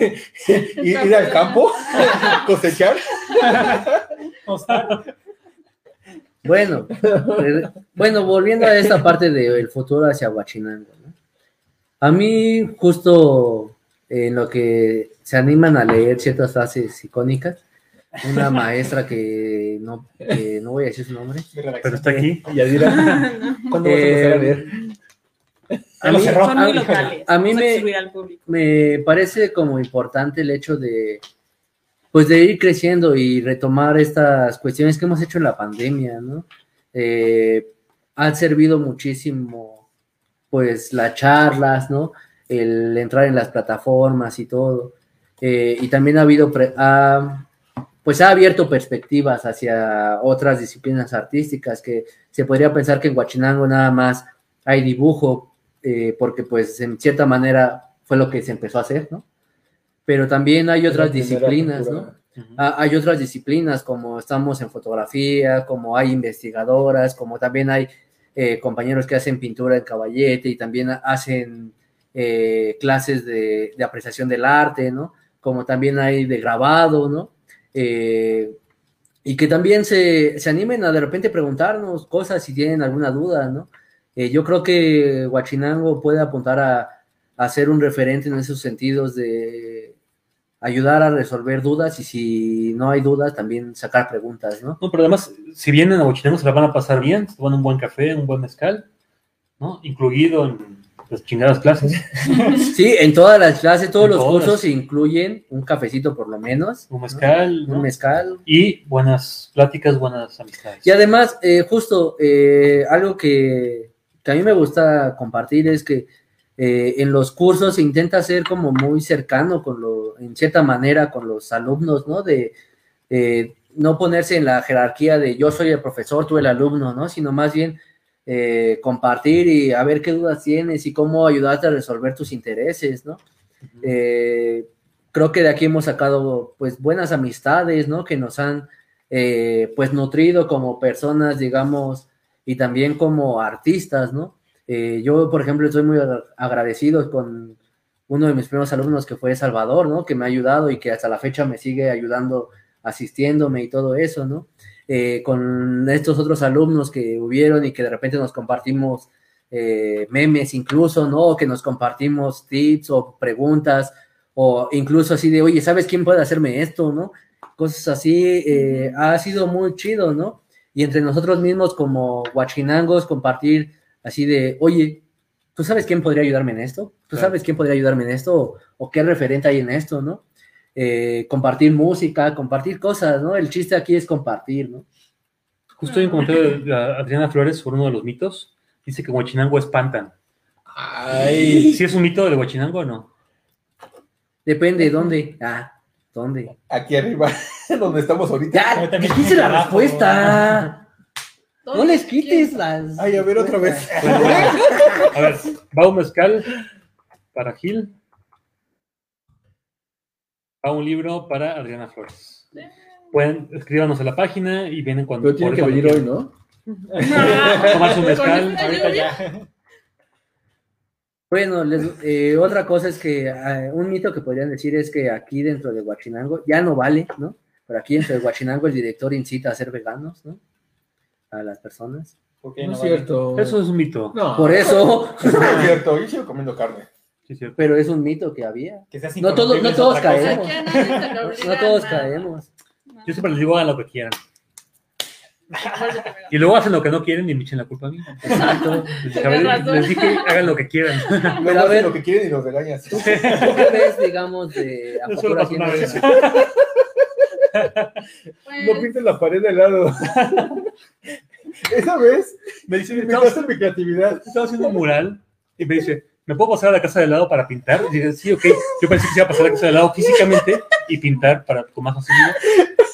ir, ir al campo, cosechar. bueno, volviendo a esta parte del futuro hacia Huachinango, ¿no? A mí, justo en lo que se animan a leer ciertas frases icónicas, una maestra que no, que no voy a decir su nombre, Pero está aquí. Yadira, ¿cuándo vas a empezar a Eh, leer? a mí. Son muy a- locales. a mí me- me parece como importante el hecho de pues de ir creciendo y retomar estas cuestiones que hemos hecho en la pandemia, ¿no? Eh, han servido muchísimo pues las charlas, ¿no? El entrar en las plataformas y todo. Eh, y también ha habido, ha- pues ha abierto perspectivas hacia otras disciplinas artísticas que se podría pensar que en Huachinango nada más hay dibujo, eh, porque pues en cierta manera fue lo que se empezó a hacer, ¿no? Pero también hay otras disciplinas. ¿no? Ah, hay otras disciplinas, como estamos en fotografía, como hay investigadoras, como también hay eh, compañeros que hacen pintura en caballete y también hacen eh, clases de, de apreciación del arte, ¿no? Como también hay de grabado, ¿no? Eh, y que también se, se animen a de repente preguntarnos cosas si tienen alguna duda, ¿no? Eh, yo creo que Huachinango puede apuntar a, a ser un referente en esos sentidos de ayudar a resolver dudas y si no hay dudas también sacar preguntas, ¿no? No, pero además, si vienen a Huachinango se la van a pasar bien, se van un buen café, un buen mezcal, ¿no? Incluido en las chingadas clases. Sí, en todas las clases, todos En los todas. cursos incluyen un cafecito por lo menos, Un mezcal, ¿no? un mezcal. Y buenas pláticas, buenas amistades. Y además, eh, justo eh, algo que, que a mí me gusta compartir es que eh, en los cursos se intenta ser como muy cercano con lo, en cierta manera con los alumnos, ¿no? De eh, no ponerse en la jerarquía de yo soy el profesor, tú el alumno, ¿no? Sino más bien eh, compartir y a ver qué dudas tienes y cómo ayudarte a resolver tus intereses, ¿no? Eh, creo que de aquí hemos sacado pues buenas amistades, ¿no? Que nos han pues nutrido como personas, digamos, y también como artistas, ¿no? Eh, yo, por ejemplo, estoy muy agra- agradecido con, uno de mis primeros alumnos que fue Salvador, ¿no? Que me ha ayudado y que hasta la fecha me sigue ayudando, asistiéndome y todo eso, ¿no? Eh, con estos otros alumnos que hubieron y que de repente nos compartimos eh, memes incluso, ¿no? Que nos compartimos tips o preguntas o incluso así de, oye, ¿sabes quién puede hacerme esto, no? Cosas así, eh, ha sido muy chido, ¿no? Y entre nosotros mismos como guachinangos compartir así de, oye, ¿tú sabes quién podría ayudarme en esto? ¿Tú sabes quién podría ayudarme en esto? ¿O, o qué referente hay en esto, no? Eh, compartir música, compartir cosas, ¿no? El chiste aquí es compartir, ¿no? Justo de la Adriana Flores sobre uno de los mitos. Dice que Huachinango espantan. Ay, ¿Sí es un mito de Huachinango o no? Depende, ¿dónde? Ah, ¿dónde? aquí arriba, donde estamos ahorita. Ya, también quise la abajo. respuesta. No les quites las. Ay, a ver, otra vez. Bueno. A ver, va un mezcal para Gil. Va un libro para Adriana Flores. Pueden, escríbanos a la página y vienen cuando. Pero tiene que venir hoy. ¿no? Tomar su mezcal. Ahorita ya. Bueno, les- eh, otra cosa es que eh, un mito que podrían decir es que aquí dentro de Huachinango ya no vale, ¿no? Pero aquí dentro de Huachinango el director incita a ser veganos, ¿no? A las personas. ¿Por qué No es vale? cierto. Eso es un mito. No. Por eso, Eso no es cierto, yo sigo comiendo carne. Sí, pero es un mito que había. Que No todos- incorruptible no todos caemos. No todos nada. caemos. Yo siempre les digo hagan lo que quieran. Y luego hacen lo que no quieren y me echen la culpa a mí. Exacto. Les dije, les hagan lo que quieran. Luego a hacen lo que quieren y los regañas. ¿Tú qué ves, digamos, de a Pues, No pintes la pared de lado. Esa vez Me dice, me quitaste mi creatividad. estaba haciendo un mural y me dice, ¿me puedo pasar a la casa de lado para pintar? Y dije, sí, ok. Yo pensé que se iba a pasar a la casa de lado físicamente y pintar para con más facilidad.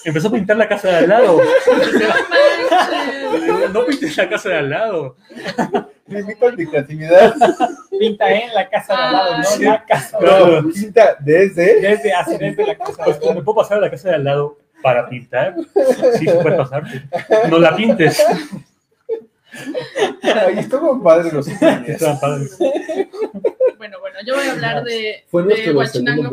Empezó a pintar la casa de al lado. no pintes la casa de al lado. Limitan mi creatividad. Pinta en la casa de al lado, no Sí. la casa. de al lado. No, pinta desde. Desde hacer desde la casa. de Pues, al lado. ¿Me puedo pasar a la casa de al lado para pintar? Sí, se puede pasar. No la pintes. Ahí estuvo padre los. Estaban padres. Bueno, bueno, yo voy a hablar de, Fue nuestro. Huachinango.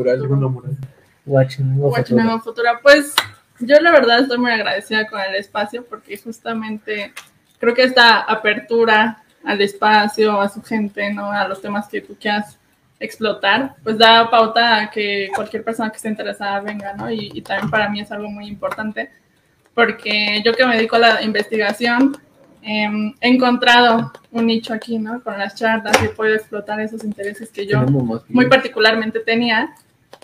Huachinango Futura. Pues yo la verdad estoy muy agradecida con el espacio porque justamente creo que esta apertura al espacio, a su gente, ¿no? A los temas que tú quieras explotar, pues da pauta a que cualquier persona que esté interesada venga, ¿no? Y, y también para mí es algo muy importante porque yo que me dedico a la investigación, em, he encontrado un nicho aquí, ¿no? Con las charlas y he podido explotar esos intereses que yo muy particularmente tenía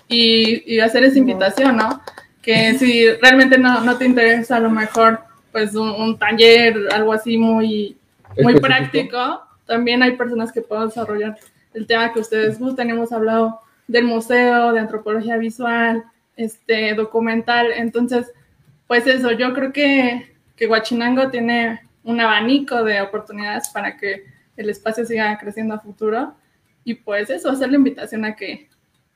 y, y hacer esa invitación, ¿no? Que si realmente no, no te interesa a lo mejor pues un, un taller, algo así muy, muy práctico, también hay personas que pueden desarrollar el tema que ustedes gusten. Hemos hablado del museo, de antropología visual, este documental, entonces pues eso, yo creo que, que Huachinango tiene un abanico de oportunidades para que el espacio siga creciendo a futuro. Y pues eso, hacer la invitación a que,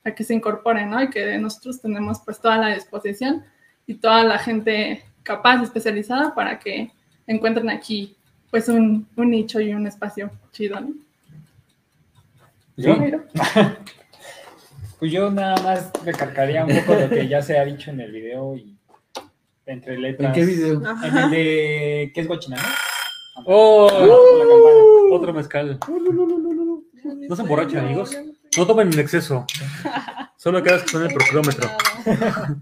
a que se incorporen, ¿no? Y que nosotros tenemos pues toda la disposición y toda la gente capaz, especializada para que encuentren aquí pues un, un nicho y un espacio chido, ¿no? ¿Yo? Pues yo nada más recalcaría un poco lo que ya se ha dicho en el video y entre letras. ¿En qué video? En el de ¿qué es Guachinango? ¡Oh! La campana. Otro mezcal. No se emborrachen, amigos. No tomen en exceso. Solo vez que suene el procrómetro.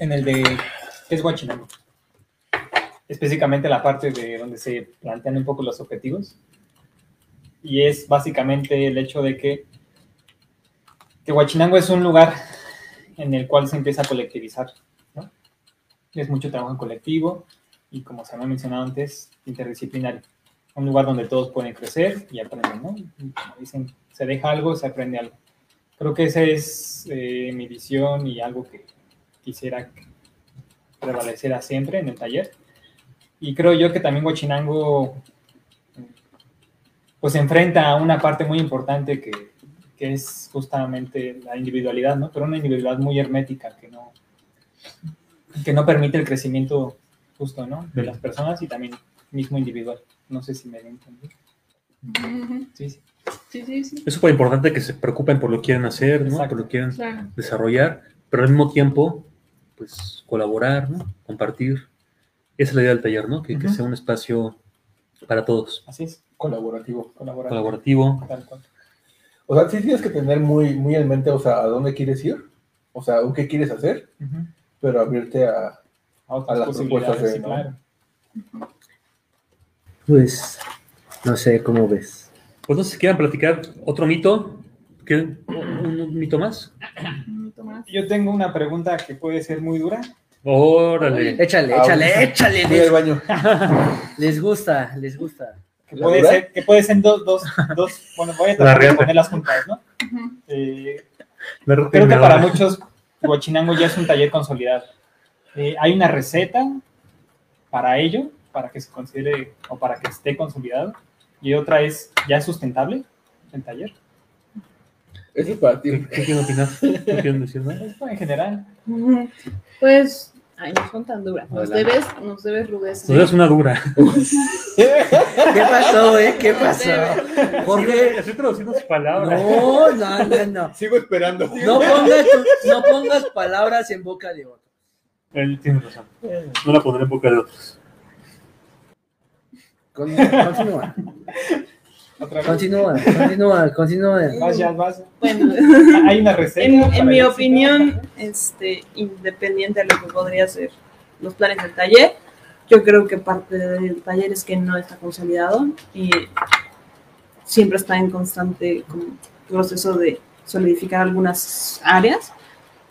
En el de ¿qué es Guachinango? Específicamente la parte de donde se plantean un poco los objetivos. Y es básicamente el hecho de que, Huachinango es un lugar en el cual se empieza a colectivizar. Es mucho trabajo en colectivo y, como se había mencionado antes, interdisciplinario. Un lugar donde todos pueden crecer y aprenden. ¿no? Como dicen, se deja algo, se aprende algo. Creo que esa es eh, mi visión y algo que quisiera que prevaleciera siempre en el taller. Y creo yo que también Huachinango pues enfrenta a una parte muy importante que, que es justamente la individualidad, ¿no? Pero una individualidad muy hermética que no, que no permite el crecimiento justo, ¿no? De las personas y también mismo individual. No sé si me lo entendí. Sí, sí. Sí, sí, sí. Es súper importante que se preocupen por lo que quieren hacer, ¿no? Exacto. Por lo que quieren Claro. desarrollar, pero al mismo tiempo, pues colaborar, ¿no? Compartir. Esa es la idea del taller, ¿no? Que, que sea un espacio para todos, Así es, Colaborativo. colaborativo. Tal cual. O sea, sí tienes que tener muy, muy en mente, o sea, a dónde quieres ir, o sea, o qué quieres hacer, pero abrirte a... A las propuestas de- sí, ¿no? claro. Pues, no sé, ¿cómo ves? Pues no sé si quieran platicar otro mito. ¿Quieren un, un mito más? Un minuto más. Yo tengo una pregunta que puede ser muy dura. Órale. Échale, Ah, échale, échale. Voy al Les, baño. les gusta, les gusta. Que ¿La puede, ser, que puede ser dos, dos, dos, bueno, voy a tratar de ponerlas juntas, ¿no? Eh, Me creo que para muchos Huachinango ya es un taller consolidado. Eh, hay una receta para ello, para que se considere o para que esté consolidado, y otra es, ¿ya es sustentable el taller? Eso es para ti. ¿Qué, qué quieren opinar? ¿No quieren decir nada? Esto en general. Pues, ay, no son tan duras. Nos debes, nos debes rudeza. Tú eres una dura. ¿Qué pasó, eh? ¿Qué pasó? Jorge. Estoy traduciendo sus palabras. No, no, no, no. Sigo esperando. No pongas, tu- no pongas palabras en boca de otro. Él tiene razón. No la pondré en boca de otros. Con- Continúa, continúa, continúa, continúa. Vas, ya, vas. Bueno, Hay una receta. En, mi opinión, este, independiente a lo que podría ser los planes del taller, yo creo que parte del taller es que no está consolidado y siempre está en constante proceso de solidificar algunas áreas,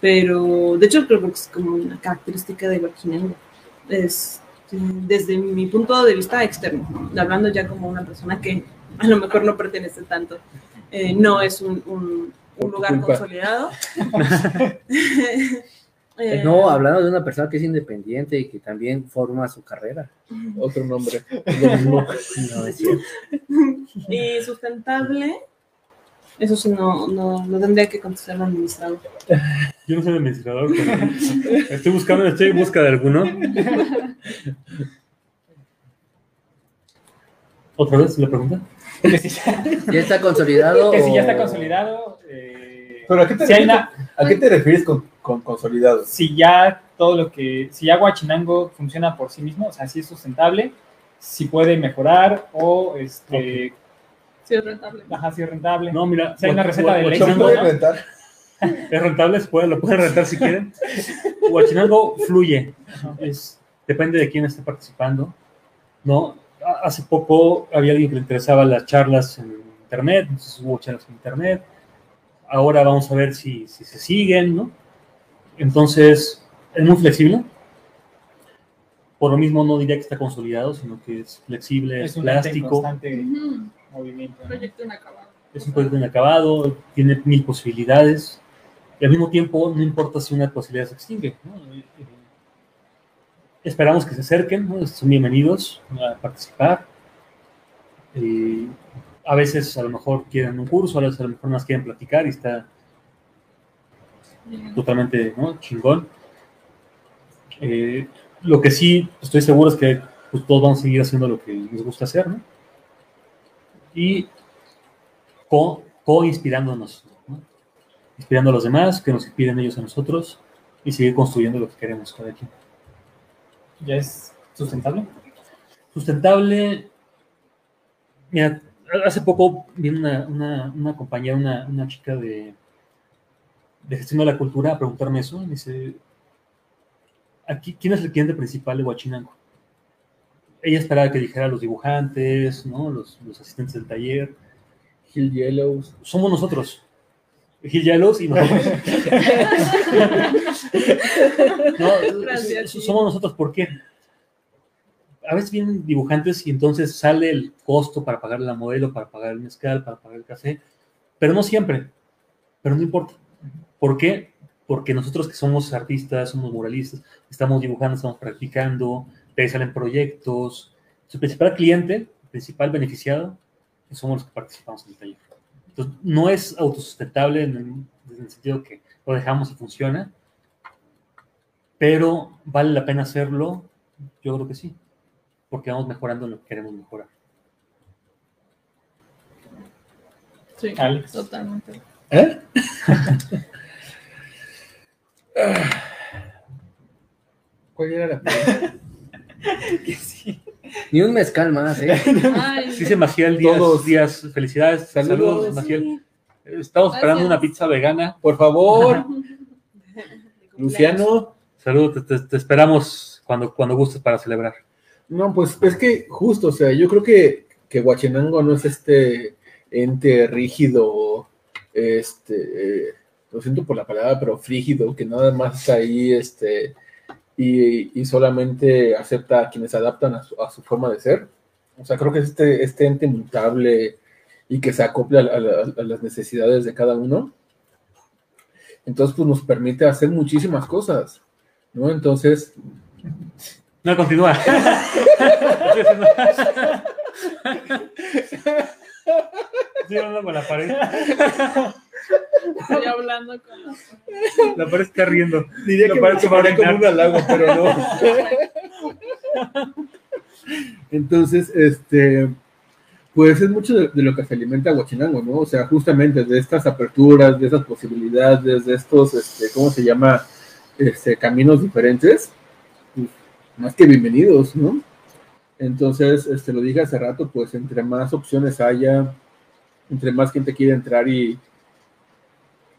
pero de hecho creo que es como una característica de Huachinango. Es desde mi punto de vista externo, hablando ya como una persona que a lo mejor no pertenece tanto, eh, no es un, un- un lugar culpa. consolidado. Eh, No, hablando de una persona que es independiente y que también forma su carrera. Otro nombre. Lo mismo. No, es cierto. Y sustentable, eso sí no, no, no tendría que contestar el administrador. Yo no soy administrador, pero estoy buscando, estoy en busca de alguno. ¿Otra vez la pregunta? ¿Ya está consolidado? que si ya está consolidado. eh, Pero ¿a qué te, si, refieres, una- ¿a qué te refieres con, con consolidado? si ya todo lo que. Si ya Huachinango funciona por sí mismo, o sea, si es sustentable, si puede mejorar o este. Sí es rentable. Ajá, si es rentable. No, mira, Si hay una receta del Huachinango éxito, ¿Se ¿no? puede rentar? es rentable, se puede, lo pueden rentar si quieren. Huachinango fluye, es, depende de quién esté participando. ¿no? Ha- Hace poco había alguien que le interesaba las charlas en internet, entonces hubo charlas en internet. Ahora vamos a ver si, si se siguen, ¿no? Entonces, es muy flexible. Por lo mismo no diría que está consolidado, sino que es flexible, es, es plástico, constante. Movimiento. ¿no? Proyecto inacabado. es un proyecto inacabado, tiene mil posibilidades, y al mismo tiempo no importa si una posibilidad se extingue. ¿no? Eh, esperamos que se acerquen, ¿no? son bienvenidos a participar. Eh, a veces a lo mejor quieren un curso, a veces a lo mejor más quieren platicar y está totalmente ¿no? chingón. Eh, lo que sí estoy seguro es que pues, todos vamos a seguir haciendo lo que nos gusta hacer, ¿no? Y co- co-inspirándonos, ¿no? inspirando a los demás, que nos inspiren ellos a nosotros y seguir construyendo lo que queremos cada quien. ¿Ya es sustentable? Sustentable, mira, hace poco vino una, una, una compañera, una, una chica de, de gestión de la cultura a preguntarme eso, y me dice, aquí, ¿quién es el cliente principal de Huachinango? Ella esperaba que dijera los dibujantes, ¿no? los, los asistentes del taller, Hill Yellows. somos nosotros. Gil Yalos y nosotros. no, Gracias, somos nosotros, ¿por qué? A veces vienen dibujantes y entonces sale el costo para pagar la modelo, para pagar el mezcal, para pagar el café, pero no siempre, pero no importa. ¿Por qué? Porque nosotros que somos artistas, somos muralistas, estamos dibujando, estamos practicando, de ahí salen proyectos. Su principal cliente, principal beneficiado, somos los que participamos en el taller. Entonces, no es autosustentable en el, en el sentido que lo dejamos y funciona, pero vale la pena hacerlo, yo creo que sí, porque vamos mejorando en lo que queremos mejorar. Sí, Alex. totalmente. ¿Eh? ¿Cuál era la pregunta? Que sí. Ni un mezcal más, ¿eh? Ay, Dice Maciel Díaz, Todos. Díaz, felicidades. Saludos. Saludos, Maciel. Estamos esperando Gracias. una pizza vegana. Por favor, Luciano. Saludos, te, te- te esperamos cuando, cuando gustes para celebrar. No, pues es que justo, o sea, yo creo que, que Huachinango no es este ente rígido, este, eh, lo siento por la palabra, pero frígido, que nada más está ahí, este, y, y solamente acepta a quienes adaptan a su, a su forma de ser. O sea, creo que es este, este ente mutable y que se acopla a, la- a las necesidades de cada uno. Entonces, pues nos permite hacer muchísimas cosas, ¿no? Entonces, No, continúa. Estoy hablando con la pared. Estoy hablando con La pared está riendo. Diría La que pared se va como un halago, pero no. Entonces, este, pues es mucho de, de lo que se alimenta Huachinango, ¿no? O sea, justamente de estas aperturas, de esas posibilidades, de estos, este, ¿cómo se llama? Este, caminos diferentes, pues, más que bienvenidos, ¿no? Entonces, este, lo dije hace rato, pues entre más opciones haya, entre más gente quiere entrar y,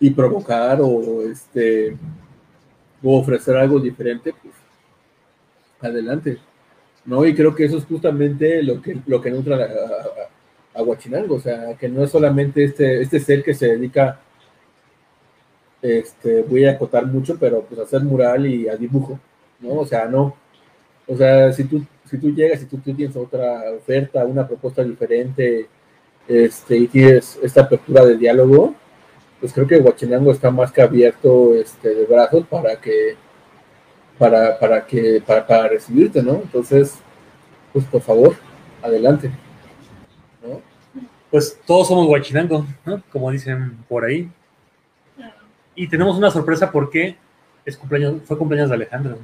y provocar o este o ofrecer algo diferente, pues adelante. ¿No? Y creo que eso es justamente lo que, lo que nutre a, Huachinango, o sea, que no es solamente este, este ser que se dedica, este, voy a acotar mucho, pero pues a hacer mural y a dibujo, ¿no? O sea, no. O sea, si tú, si tú llegas y tú, tú tienes otra oferta, una propuesta diferente, este, y tienes esta apertura de diálogo, pues creo que Huachinango está más que abierto este, de brazos para que para, para que para, para recibirte, ¿no? Entonces, pues por favor, adelante. ¿no? Pues todos somos guachinango, ¿no? Como dicen por ahí. Y tenemos una sorpresa porque es cumpleaños, fue cumpleaños de Alejandro.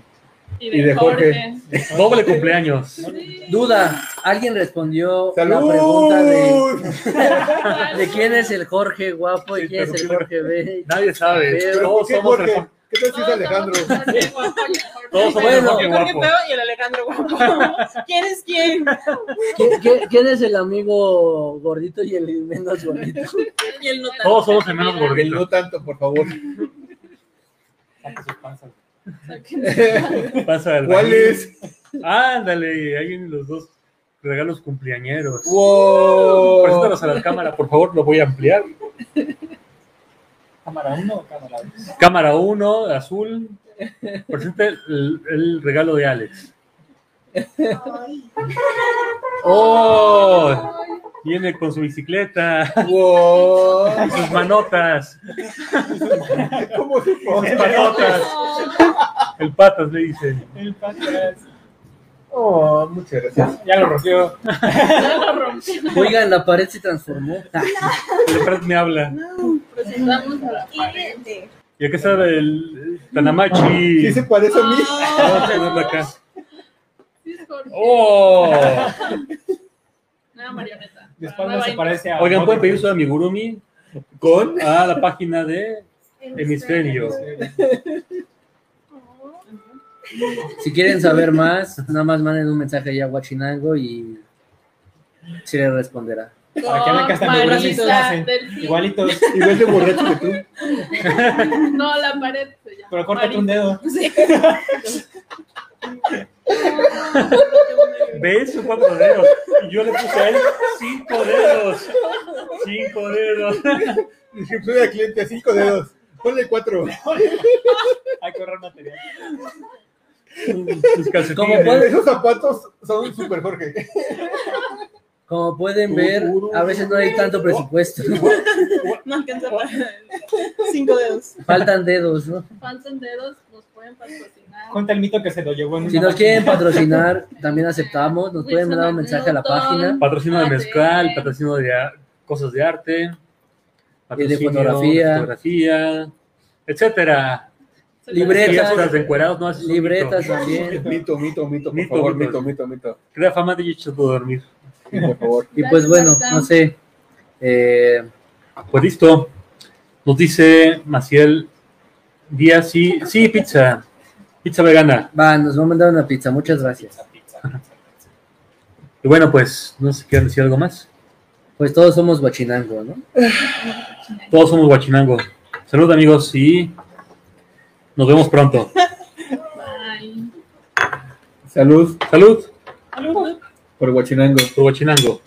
Y de, Y de Jorge. Doble cumpleaños. Sí. Duda, ¿alguien respondió la ¡Salud! pregunta de, de quién es el Jorge guapo y quién es el Jorge B? Nadie sabe. Pero, Todos ¿Qué, somos Jorge? el- ¿Qué tal si es Alejandro? el Todos somos Bueno. el Jorge el Jorge guapo. feo y el Alejandro guapo. ¿Quién es quién? ¿Quién, es el amigo gordito y el menos gordito? Y el no tan- Todos somos el menos El gordito. no tanto, por favor. Pasa ¿Cuál baño. es? Ándale, ahí vienen los dos regalos cumpleañeros. ¡Wow! Preséntalos a la cámara, por favor, lo voy a ampliar. ¿Cámara 1 o cámara 2? Cámara 1, azul. Presente el, el regalo de Alex. ¡Oh! Viene con su bicicleta ¡Wow! y sus manotas. ¿Cómo supo? Sus patotas. El patas le dicen. El patas. Oh, muchas gracias. Ya lo rompió. Ya lo rompí. Oigan, la pared se transformó. El Fred me habla. Presentamos a la pared. Y acá está el Tanamachi. ¿Sí se parece a mí? Vamos a tenerlo acá. Sí, es Jorge. ¡Oh! Una marioneta. De espalda se parece a. Oigan, pueden pedir su amigurumi ¿Con? a la página de Hemisferio. Si quieren saber más, nada más manden un mensaje ahí a Huachinango y se les responderá. Para que hasta. Igualitos. Igual de borracho que tú. No, la pared se llama. Pero córtate un dedo. Sí. ¿Ves? Son cuatro dedos. Y yo le puse a él cinco dedos. Cinco dedos. Dije, soy el cliente, cinco dedos. Ponle cuatro. Hay que ahorrar material. Sus calcetines. ¿Cómo puede? Esos zapatos son super Jorge. Como pueden ver, a veces no hay tanto presupuesto. No alcanza para cinco dedos. Faltan dedos, ¿no? Faltan dedos, nos pueden patrocinar. Cuenta el mito que se lo llevó en Si nos quieren patrocinar, también aceptamos. Nos pueden mandar un mensaje a la página. Patrocino de mezcal, patrocino de cosas de arte, patrocinio fotografía. fotografía, etcétera. Libretas. De encuerados, no Libretas mito. también. Mito, mito, mito, por Mito, favor, mito. mito, mito. Crea fama de puedo dormir. Sí, por favor. Y pues bueno, no sé. eh, Pues listo. Nos dice Maciel Díaz, sí, sí, pizza. Pizza vegana. Va, nos va a mandar una pizza, muchas gracias. Y bueno, pues, no sé si quieren decir algo más. Pues todos somos guachinango, ¿no? Todos somos Guachinango. Salud, amigos, y nos vemos pronto. Bye. Salud Salud por Huachinango. por Guachinango.